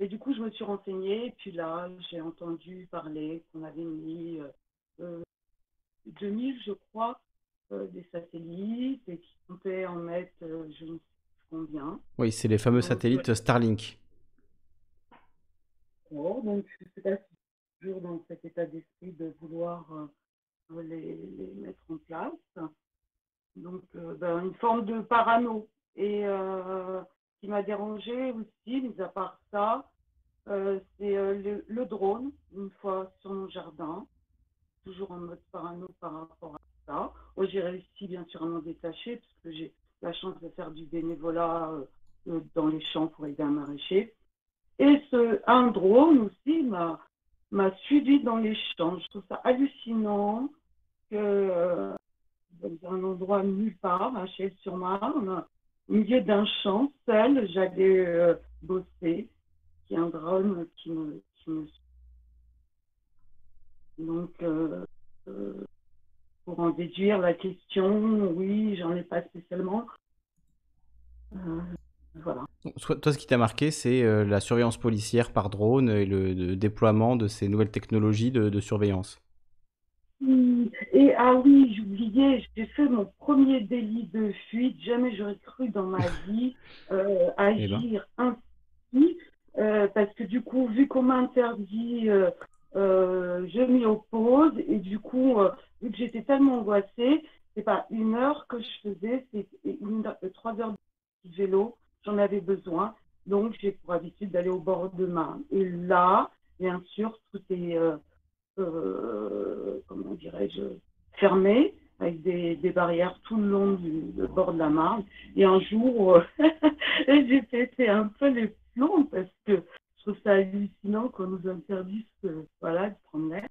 Et du coup, je me suis renseignée, et puis là, j'ai entendu parler qu'on avait mis 2000, je crois, des satellites, et qui comptaient en mettre je ne sais combien. Oui, c'est les fameux satellites Starlink. donc je ne sais pas si toujours dans cet état d'esprit de vouloir les, mettre en place. Donc, euh, ben, une forme de parano. Et euh, qui m'a dérangé aussi, mis à part ça, euh, c'est le, drone, une fois sur mon jardin, toujours en mode parano par rapport à ça. j'ai réussi bien sûr à m'en détacher, parce que j'ai la chance de faire du bénévolat dans les champs pour aider un maraîcher. Et ce, un drone aussi m'a m'a suivi dans les champs. Je trouve ça hallucinant que euh, dans un endroit nulle part, à Chelles-sur-Marne, au milieu d'un champ, seul, j'allais euh, bosser, qui est un drone qui me, me... Donc, euh, pour en déduire la question, oui, j'en ai pas spécialement. voilà. Toi, ce qui t'a marqué, c'est la surveillance policière par drone et le, déploiement de ces nouvelles technologies de surveillance. Et ah oui, j'oubliais, j'ai fait mon premier délit de fuite. Jamais j'aurais cru dans ma vie euh, eh ben. agir ainsi. Euh, parce que du coup, vu qu'on m'a interdit, euh, je m'y oppose. Et du coup, vu que j'étais tellement angoissée, c'est pas une heure que je faisais, c'est trois heures de vélo. J'en avais besoin. Donc, j'ai pour habitude d'aller au bord de main. Et là, bien sûr, tout est euh, comment dirais-je, fermé avec des, barrières tout le long du, bord de la Marne. Et un jour, euh, j'ai pété un peu les plombs parce que je trouve ça hallucinant qu'on nous interdise voilà, de prendre l'air.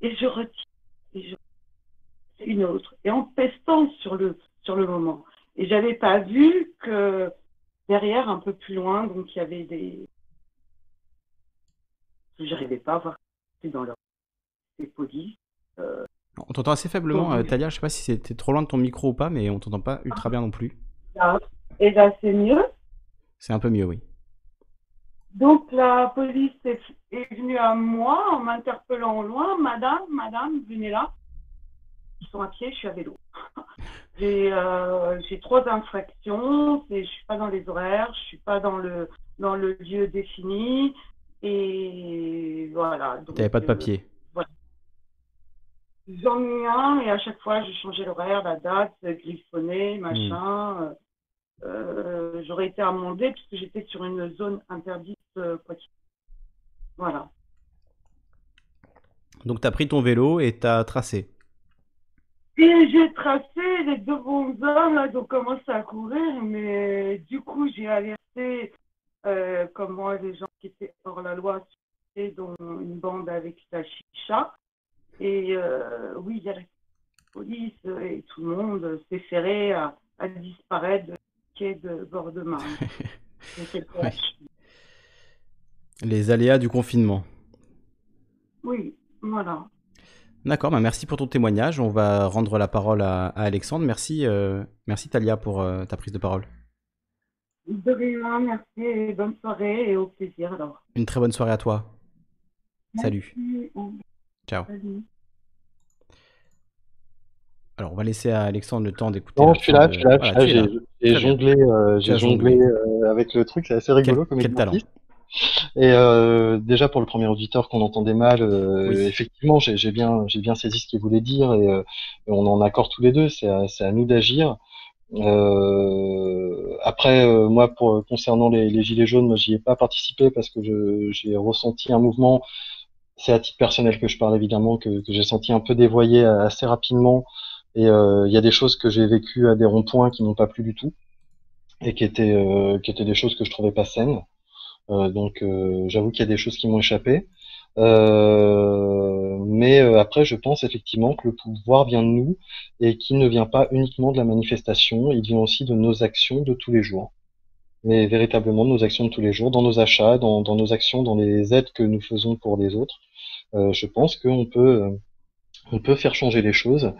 Et je retire. Une autre. Et en pestant sur le, sur le moment. Et j'avais pas vu que derrière, un peu plus loin, donc il y avait des. J'arrivais pas à voir dans leur police. Euh, on t'entend assez faiblement, euh, Talia. Je sais pas si c'était trop loin de ton micro ou pas, mais on t'entend pas ultra bien non plus. Et là, c'est mieux. C'est un peu mieux, oui. Donc la police est, venue à moi en m'interpellant au loin. Madame, madame, venez là. Ils sont à pied, je suis à vélo. Euh, j'ai trois infractions. Je suis pas dans les horaires, je suis pas dans le dans le lieu défini. Et voilà. Tu n'avais pas de papier J'en ai un et à chaque fois, j'ai changé l'horaire, la date, griffonné, machin. Hmm. Euh, J'aurais été amendée puisque j'étais sur une zone interdite. Euh, voilà. Donc, tu as pris ton vélo et tu as tracé Et j'ai tracé, les deux bons hommes, là, ils ont commencé à courir, mais du coup, j'ai alerté, euh, comme moi, les gens qui étaient hors la loi, dont une bande avec la chicha. Et euh, oui, il y a la police et tout le monde s'est ferré à, disparaître de quai de bord de Marne. Les aléas du confinement. Oui, voilà. D'accord, bah merci pour ton témoignage. On va rendre la parole à, Alexandre. Merci, euh, merci Talia pour euh, ta prise de parole. De rien, merci et bonne soirée et au plaisir alors. Une très bonne soirée à toi. Salut. Ciao. Alors, on va laisser à Alexandre le temps d'écouter. Non, je suis là, je suis là. J'ai jonglé, euh, j'ai jonglé euh, avec le truc, c'est assez rigolo comme quel talent. Et euh, déjà pour le premier auditeur qu'on entendait mal, effectivement, j'ai bien, j'ai bien saisi ce qu'il voulait dire et, on en accord tous les deux. C'est à, à, nous d'agir. Après, moi, pour concernant les, les gilets jaunes, moi, j'y ai pas participé parce que j'ai ressenti un mouvement c'est à titre personnel que je parle évidemment, que, j'ai senti un peu dévoyé assez rapidement. Et euh, il y a des choses que j'ai vécues à des ronds-points qui n'ont pas plu du tout et qui étaient, euh, qui étaient des choses que je trouvais pas saines. Euh, donc j'avoue qu'il y a des choses qui m'ont échappé. Mais après, je pense effectivement que le pouvoir vient de nous et qu'il ne vient pas uniquement de la manifestation, il vient aussi de nos actions de tous les jours mais véritablement de nos actions de tous les jours, dans nos achats, dans, dans nos actions, dans les aides que nous faisons pour les autres. Euh, je pense qu'on peut, euh, on peut faire changer les choses.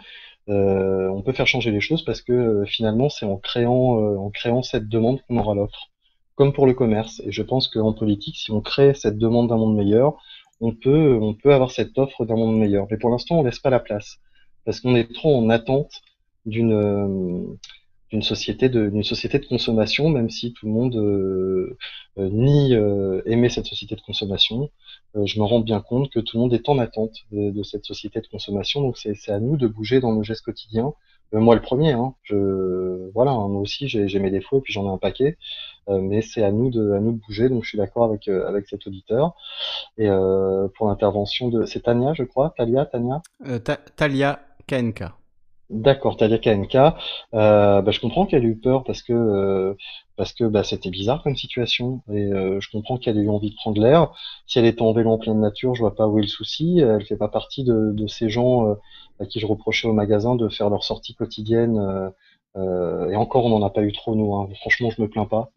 on peut faire changer les choses parce que finalement, c'est en créant, en créant cette demande qu'on aura l'offre, comme pour le commerce. Et je pense qu'en politique, si on crée cette demande d'un monde meilleur, on peut, on peut avoir cette offre d'un monde meilleur. Mais pour l'instant, on laisse pas la place parce qu'on est trop en attente d'une d'une société de d'une société de consommation, même si tout le monde euh, euh, nie euh, aimer cette société de consommation. je me rends bien compte que tout le monde est en attente de, cette société de consommation, donc c'est à nous de bouger dans nos gestes quotidiens. moi le premier, hein, je voilà, hein, moi aussi j'ai mes défauts et puis j'en ai un paquet, mais c'est à nous de à nous de bouger. Donc je suis d'accord avec avec cet auditeur. Et pour l'intervention de c'est Tania, je crois, Talia, Tania? Talia KNK. D'accord, Talia KNK. Euh, bah, je comprends qu'elle ait eu peur parce que euh, parce que bah, c'était bizarre comme situation et euh, je comprends qu'elle ait eu envie de prendre l'air. Si elle était en vélo en pleine nature, je vois pas où est le souci. Elle fait pas partie de, de ces gens euh, à qui je reprochais au magasin de faire leur sortie quotidienne. Euh, et encore, on n'en a pas eu trop nous. Hein. Franchement, je me plains pas,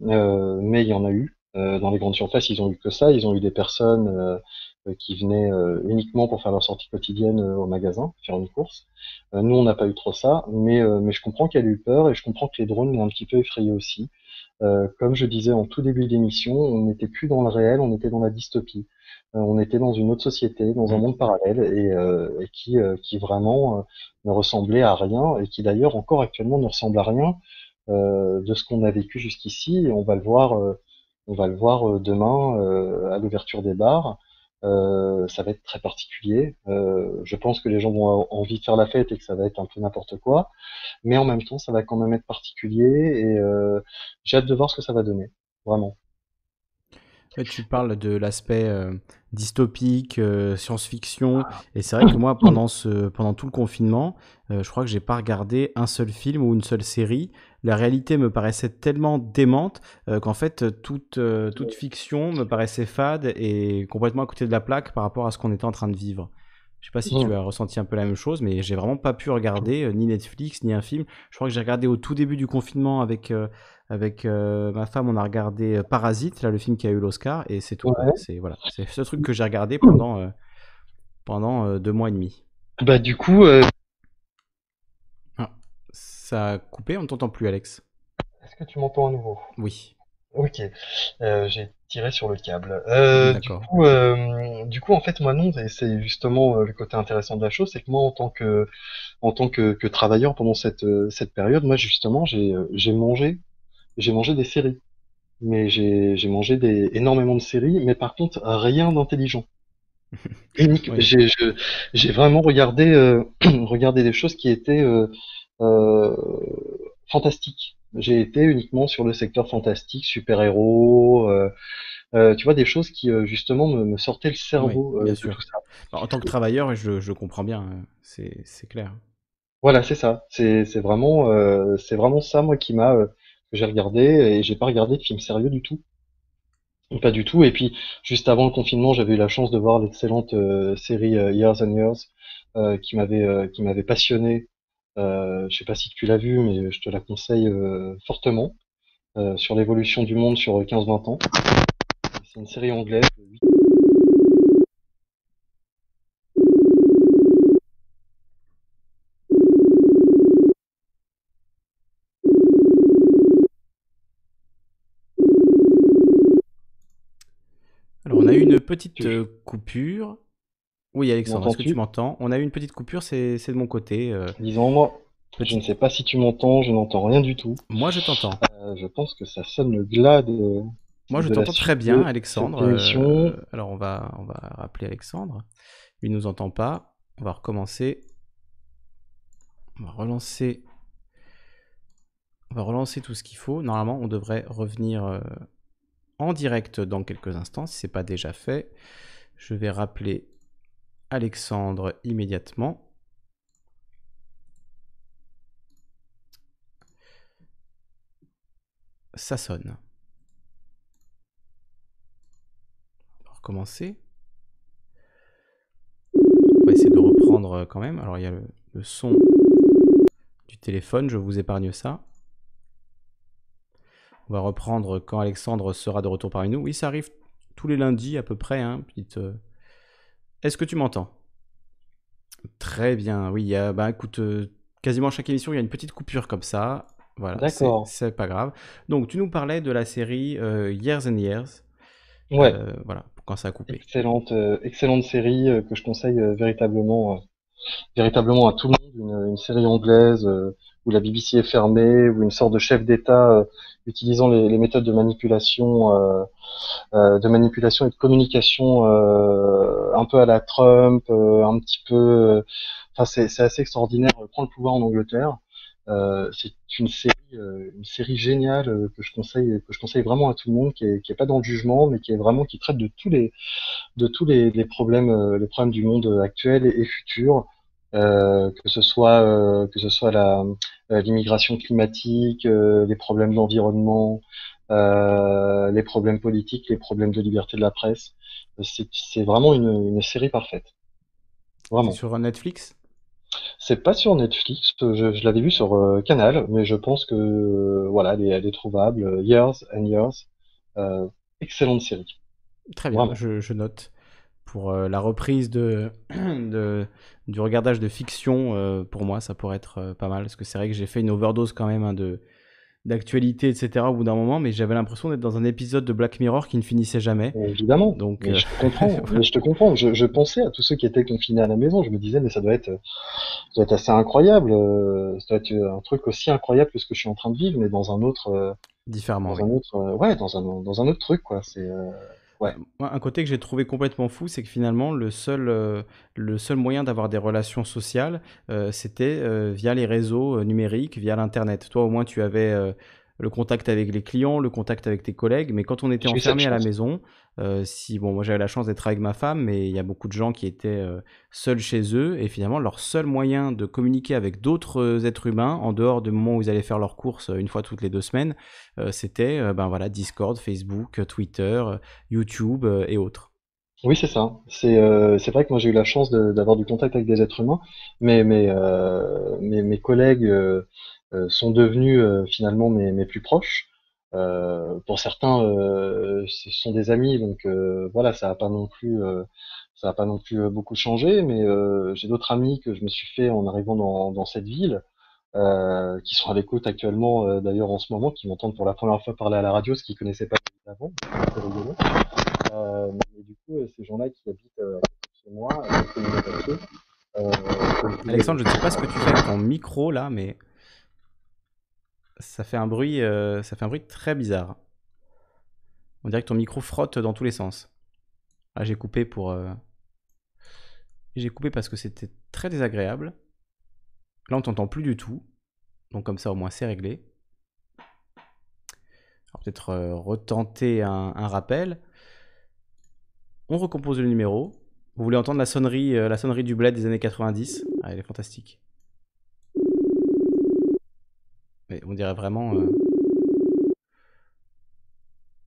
mais il y en a eu. dans les grandes surfaces, ils ont eu que ça. Ils ont eu des personnes euh, qui venaient euh, uniquement pour faire leur sortie quotidienne euh, au magasin, faire une course. nous, on n'a pas eu trop ça, mais, mais je comprends qu'elle a eu peur et je comprends que les drones l'ont un petit peu effrayé aussi. Comme je disais en tout début d'émission, on n'était plus dans le réel, on était dans la dystopie. on était dans une autre société, dans un mmh. monde parallèle et, et qui, qui vraiment ne ressemblait à rien et qui d'ailleurs encore actuellement ne ressemble à rien de ce qu'on a vécu jusqu'ici. On va le voir, on va le voir demain à l'ouverture des bars. Euh, ça va être très particulier. Euh, je pense que les gens vont avoir envie de faire la fête et que ça va être un peu n'importe quoi, mais en même temps, ça va quand même être particulier et euh, j'ai hâte de voir ce que ça va donner, vraiment. tu parles de l'aspect dystopique, science-fiction, ah. et c'est vrai que moi, pendant, ce, pendant tout le confinement, je crois que j'ai pas regardé un seul film ou une seule série la réalité me paraissait tellement démente euh, qu'en fait toute, euh, toute fiction me paraissait fade et complètement à côté de la plaque par rapport à ce qu'on était en train de vivre. Je sais pas si tu as ressenti un peu la même chose, mais j'ai vraiment pas pu regarder euh, ni Netflix ni un film. Je crois que j'ai regardé au tout début du confinement avec avec ma femme, on a regardé Parasite, là le film qui a eu l'Oscar, et c'est tout. C'est voilà, c'est ce truc que j'ai regardé pendant pendant deux mois et demi. Bah du coup, ça a coupé, on ne t'entend plus, Alex. Est-ce que tu m'entends à nouveau? Oui. Ok, euh, j'ai tiré sur le câble. Euh, du coup, euh, du coup, en fait, moi non, et c'est justement le côté intéressant de la chose, c'est que moi, en tant que, en tant que, que travailleur pendant cette, cette période, moi justement, j'ai, mangé, j'ai mangé des séries, mais j'ai, mangé des, énormément de séries, mais par contre rien d'intelligent. Unique. J'ai, j'ai vraiment regardé, regardé des choses qui étaient euh, fantastique. J'ai été uniquement sur le secteur fantastique, super-héros, euh, euh, tu vois, des choses qui justement me, sortaient le cerveau. bien sûr. en tant que travailleur, je, je comprends bien, hein. c'est clair. Voilà, c'est ça. C'est vraiment, c'est vraiment ça, moi, qui m'a, que j'ai regardé, et j'ai pas regardé de film sérieux du tout. Pas du tout. Et puis, juste avant le confinement, j'avais eu la chance de voir l'excellente série Years and Years, qui m'avait, qui m'avait passionné euh, je sais pas si tu l'as vu, mais je te la conseille euh, fortement. Euh, sur l'évolution du monde sur 15-20 ans. C'est une série anglaise. Alors on a eu une petite coupure. Oui, Alexandre, est-ce que tu m'entends? On a eu une petite coupure, c'est de mon côté. Euh. Disons-moi, je ne sais pas si tu m'entends, je n'entends rien du tout. Moi, je t'entends. Euh, je pense que ça sonne le glas de. Moi, je t'entends très bien, Alexandre. Euh, alors, on va, on va rappeler Alexandre. Il ne nous entend pas. On va recommencer. On va relancer. On va relancer tout ce qu'il faut. Normalement, on devrait revenir en direct dans quelques instants, si ce n'est pas déjà fait. Je vais rappeler Alexandre immédiatement. Ça sonne. On va recommencer. On va essayer de reprendre quand même. Alors il y a le, le son du téléphone, je vous épargne ça. On va reprendre quand Alexandre sera de retour parmi nous. Oui, ça arrive tous les lundis à peu près. Hein, petite, euh, est-ce que tu m'entends? Très bien, oui, y a, bah écoute, quasiment chaque émission, il y a une petite coupure comme ça. Voilà, D'accord. c'est pas grave. Donc, tu nous parlais de la série Years and Years. Ouais. voilà, quand ça a coupé. Excellente, excellente série que je conseille véritablement, véritablement à tout le monde. Une, série anglaise où la BBC est fermée, où une sorte de chef d'État utilisant les, méthodes de manipulation, de manipulation et de communication un peu à la Trump, un petit peu Enfin, c'est assez extraordinaire. Prend le pouvoir en Angleterre. Euh, c'est une série, euh, une série géniale euh, que je conseille, que je conseille vraiment à tout le monde, qui est, qui est pas dans le jugement, mais qui est vraiment qui traite de tous les, de tous les, les problèmes, les problèmes du monde actuel et, futur. Euh, que ce soit que ce soit la l'immigration climatique, les problèmes d'environnement, les problèmes politiques, les problèmes de liberté de la presse. C'est vraiment une, une série parfaite. Vraiment. Sur Netflix? C'est pas sur Netflix, je, l'avais vu sur euh, Canal, mais je pense que euh, voilà, elle est, trouvable. Years and Years, euh, excellente série. Très bien, je, note pour la reprise de, du regardage de fiction. pour moi, ça pourrait être pas mal parce que c'est vrai que j'ai fait une overdose quand même hein, de d'actualité, etc. au bout d'un moment, mais j'avais l'impression d'être dans un épisode de Black Mirror qui ne finissait jamais. Évidemment. Donc, je te comprends. je te comprends. Je, pensais à tous ceux qui étaient confinés à la maison. Je me disais, mais ça doit être, ça doit être assez incroyable. Euh, ça doit être un truc aussi incroyable que ce que je suis en train de vivre, mais dans un autre. Euh, Différemment. Dans un autre, euh, ouais, dans un, dans un autre truc, quoi. C'est. Ouais. Un côté que j'ai trouvé complètement fou, c'est que finalement, le seul, euh, le seul moyen d'avoir des relations sociales, euh, c'était euh, via les réseaux numériques, via l'Internet. Toi, au moins, tu avais le contact avec les clients, le contact avec tes collègues. Mais quand on était enfermé à la maison, euh, si bon, moi j'avais la chance d'être avec ma femme, mais il y a beaucoup de gens qui étaient euh, seuls chez eux et finalement leur seul moyen de communiquer avec d'autres euh, êtres humains en dehors du moment où ils allaient faire leurs courses une fois toutes les deux semaines, c'était ben voilà Discord, Facebook, Twitter, YouTube et autres. Oui, c'est ça. C'est c'est vrai que moi j'ai eu la chance d'avoir du contact avec des êtres humains, mais mais, mes collègues euh, sont devenus euh, finalement mes, mes, plus proches. Euh, pour certains, ce sont des amis, donc voilà, ça n'a pas non plus ça n'a pas non plus beaucoup changé, mais j'ai d'autres amis que je me suis fait en arrivant dans, cette ville, euh, qui sont à l'écoute actuellement d'ailleurs en ce moment, qui m'entendent pour la première fois parler à la radio, ce qu'ils connaissaient pas avant. Euh, mais du coup, ces gens-là qui habitent euh, chez moi, Alexandre, je ne sais pas ce que tu fais avec ton micro là, mais ça fait un bruit, euh, ça fait un bruit très bizarre. On dirait que ton micro frotte dans tous les sens. Ah, j'ai coupé pour. Euh, j'ai coupé parce que c'était très désagréable. Là, on t'entend plus du tout. Donc comme ça, au moins, c'est réglé. Peut-être euh, retenter un, rappel. On recompose le numéro. Vous voulez entendre la sonnerie, la sonnerie du bled des années 90 ah, Elle est fantastique on dirait vraiment. Euh,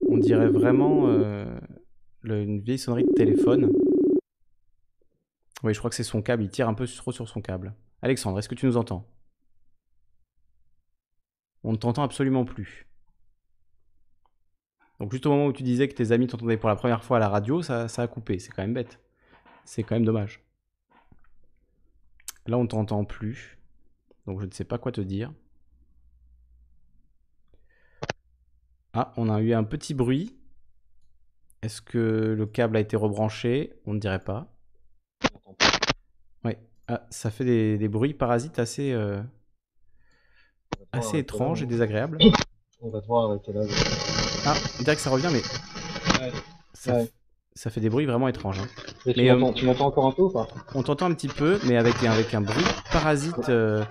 on dirait vraiment euh, une vieille sonnerie de téléphone. Oui, je crois que c'est son câble. Il tire un peu trop sur son câble. Alexandre, est-ce que tu nous entends? On ne t'entend absolument plus. Donc juste au moment où tu disais que tes amis t'entendaient pour la première fois à la radio, ça, ça a coupé. C'est quand même bête. C'est quand même dommage. Là, on t'entend plus. Donc je ne sais pas quoi te dire. Ah, on a eu un petit bruit. Est-ce que le câble a été rebranché? On ne dirait pas. Oui. Ah, ça fait des, bruits parasites assez, euh, assez étranges et désagréables. On va devoir arrêter là. Ah, on dirait que ça revient, mais ça, fait des bruits vraiment étranges. Hein. Euh, tu m'entends encore un peu ou pas? On t'entend un petit peu, mais avec, avec un bruit parasite. Euh,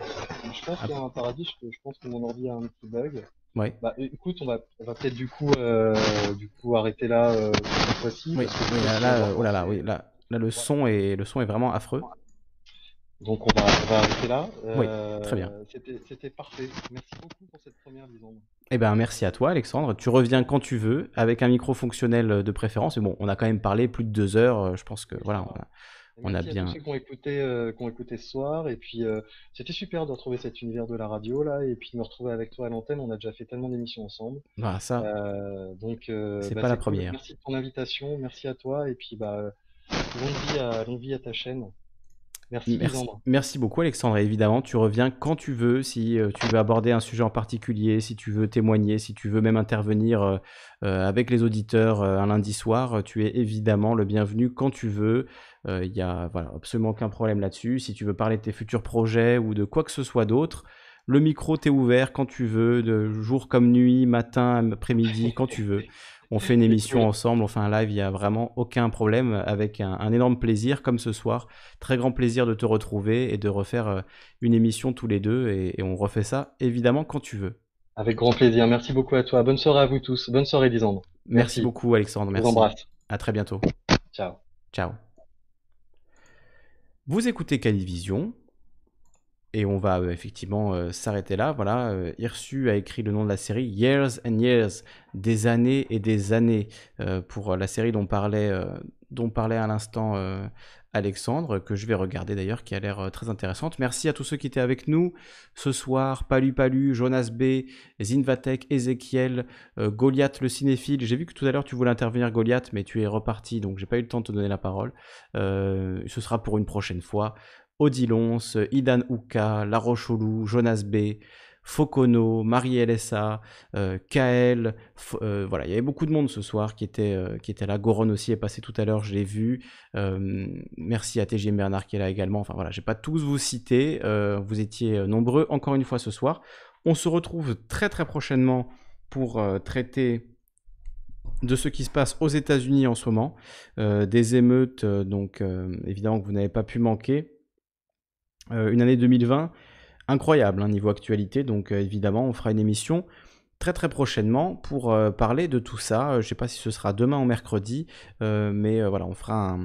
je pense qu'il y a un parasite, je pense que mon ordi a un petit bug. Ouais. Bah, écoute, on va, on va peut-être du coup, euh, du coup arrêter là euh, cette fois-ci. Oui, oui là, oh là là, oui, là, là le son est, le son est vraiment affreux. Donc on va, on va arrêter là. oui, très bien. Euh, c'était parfait. Merci beaucoup pour cette première vision. Eh ben merci à toi Alexandre. Tu reviens quand tu veux avec un micro fonctionnel de préférence. Et bon, on a quand même parlé plus de deux heures. Je pense que voilà, on a, on a bien. À tous ceux qui ont écouté, euh, écouté ce soir. Et puis, euh, c'était super de retrouver cet univers de la radio là, et puis de me retrouver avec toi à l'antenne. On a déjà fait tellement d'émissions ensemble. Bah ça. Euh, donc, c'est bah, pas la première. Merci de ton invitation, merci à toi, et puis bah, longue vie à, longue vie à ta chaîne. Merci, merci, beaucoup Alexandre. évidemment, tu reviens quand tu veux, si euh, tu veux aborder un sujet en particulier, si tu veux témoigner, si tu veux même intervenir euh, euh, avec les auditeurs un lundi soir, tu es évidemment le bienvenu quand tu veux. Il n'y a voilà, absolument aucun problème là-dessus. Si tu veux parler de tes futurs projets ou de quoi que ce soit d'autre, le micro t'est ouvert quand tu veux, de jour comme nuit, matin, après-midi, quand tu veux on fait une émission ensemble, on fait un live, il n'y a vraiment aucun problème, avec un, énorme plaisir comme ce soir. Très grand plaisir de te retrouver et de refaire euh, une émission tous les deux, et, on refait ça évidemment quand tu veux. Avec grand plaisir, merci beaucoup à toi. Bonne soirée à vous tous. Bonne soirée, Lisandre. Merci, beaucoup, Alexandre. Merci. Je vous embrasse. À très bientôt. Ciao. Ciao. Vous écoutez Calivision, et on va euh, effectivement euh, s'arrêter là. Voilà, euh, Irsu a écrit le nom de la série Years and Years, des années et des années pour la série dont parlait, dont à l'instant Alexandre, que je vais regarder d'ailleurs, qui a l'air très intéressante. Merci à tous ceux qui étaient avec nous ce soir. Palu Palu, Jonas B, Zinvatek, Ezekiel, Goliath le cinéphile. J'ai vu que tout à l'heure tu voulais intervenir Goliath, mais tu es reparti, donc j'ai pas eu le temps de te donner la parole. ce sera pour une prochaine fois. Odilons, Idan Uka, La Rocholou, Jonas B, Focono, Marie LSA, euh, Kael, euh, voilà, il y avait beaucoup de monde ce soir qui était, euh, qui était là. Goron aussi est passé tout à l'heure, je l'ai vu. merci à TGM Bernard qui est là également. Enfin voilà, je pas tous vous citer, vous étiez nombreux encore une fois ce soir. On se retrouve très très prochainement pour traiter de ce qui se passe aux États-Unis en ce moment, des émeutes, donc évidemment que vous n'avez pas pu manquer. Euh, une année 2020 incroyable hein, niveau actualité, donc euh, évidemment on fera une émission très très prochainement pour euh, parler de tout ça. je ne sais pas si ce sera demain ou mercredi, mais voilà, on fera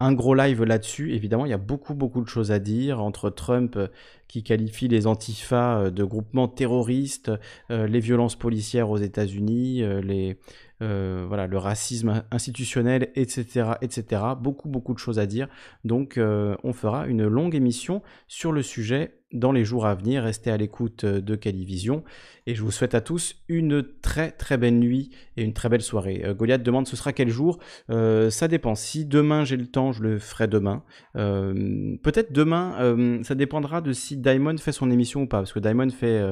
un, gros live là-dessus. Évidemment, il y a beaucoup beaucoup de choses à dire entre Trump qui qualifie les antifas de groupements terroristes, les violences policières aux États-Unis, les euh, voilà, le racisme institutionnel, etc., etc. Beaucoup, beaucoup de choses à dire. Donc, euh, on fera une longue émission sur le sujet dans les jours à venir. Restez à l'écoute euh, de Calivision. Et je vous souhaite à tous une très très belle nuit et une très belle soirée. Euh, Goliath demande ce sera quel jour euh, Ça dépend. Si demain j'ai le temps, je le ferai demain. Peut-être demain, ça dépendra de si Diamond fait son émission ou pas. Parce que Diamond fait,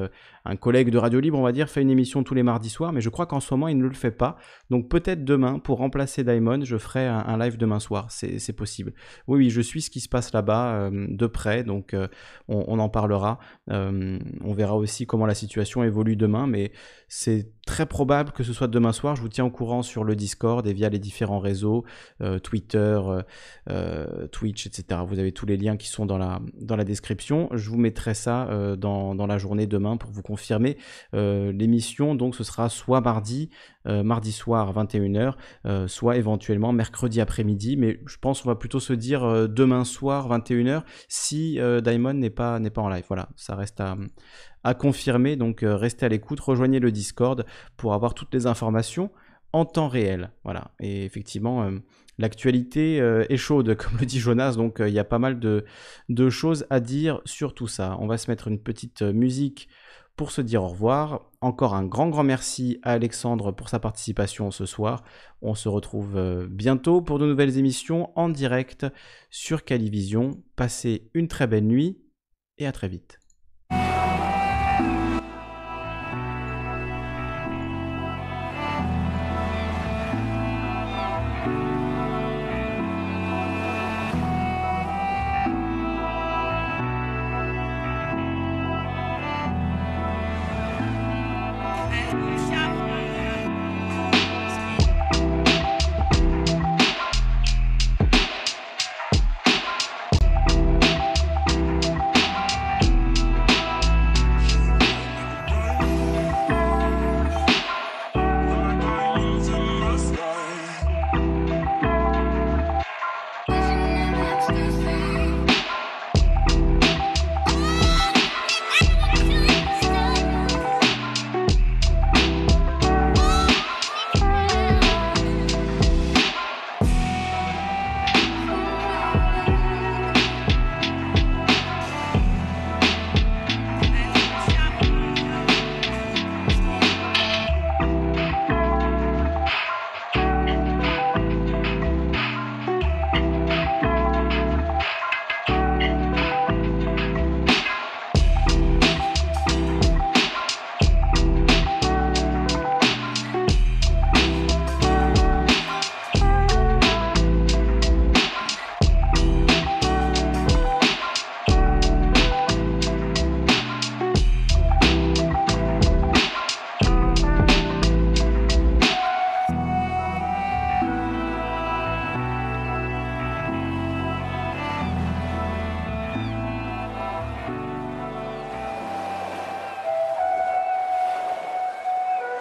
un collègue de Radio Libre, on va dire, fait une émission tous les mardis soirs. Mais je crois qu'en ce moment, il ne le fait pas. Donc peut-être demain, pour remplacer Diamond, je ferai un, live demain soir. C'est possible. Oui, oui, je suis ce qui se passe là-bas de près. Donc on, on en parlera. Euh, on verra aussi comment la situation évolue demain, mais c'est très probable que ce soit demain soir. Je vous tiens au courant sur le Discord et via les différents réseaux, euh, Twitter, euh, Twitch, etc. Vous avez tous les liens qui sont dans la, description. Je vous mettrai ça dans, la journée demain pour vous confirmer l'émission. Donc ce sera soit mardi, mardi soir 21h, soit éventuellement mercredi après-midi. Mais je pense qu'on va plutôt se dire demain soir 21h si Diamond n'est pas, n'est pas en live. Voilà, ça reste à, confirmer. Donc euh, restez à l'écoute, rejoignez le Discord pour avoir toutes les informations en temps réel. Voilà. Et effectivement, euh, l'actualité euh, est chaude, comme le dit Jonas, donc il y a pas mal de, de, choses à dire sur tout ça. On va se mettre une petite musique pour se dire au revoir. Encore un grand, grand merci à Alexandre pour sa participation ce soir. On se retrouve bientôt pour de nouvelles émissions en direct sur Calivision. Passez une très belle nuit et à très vite.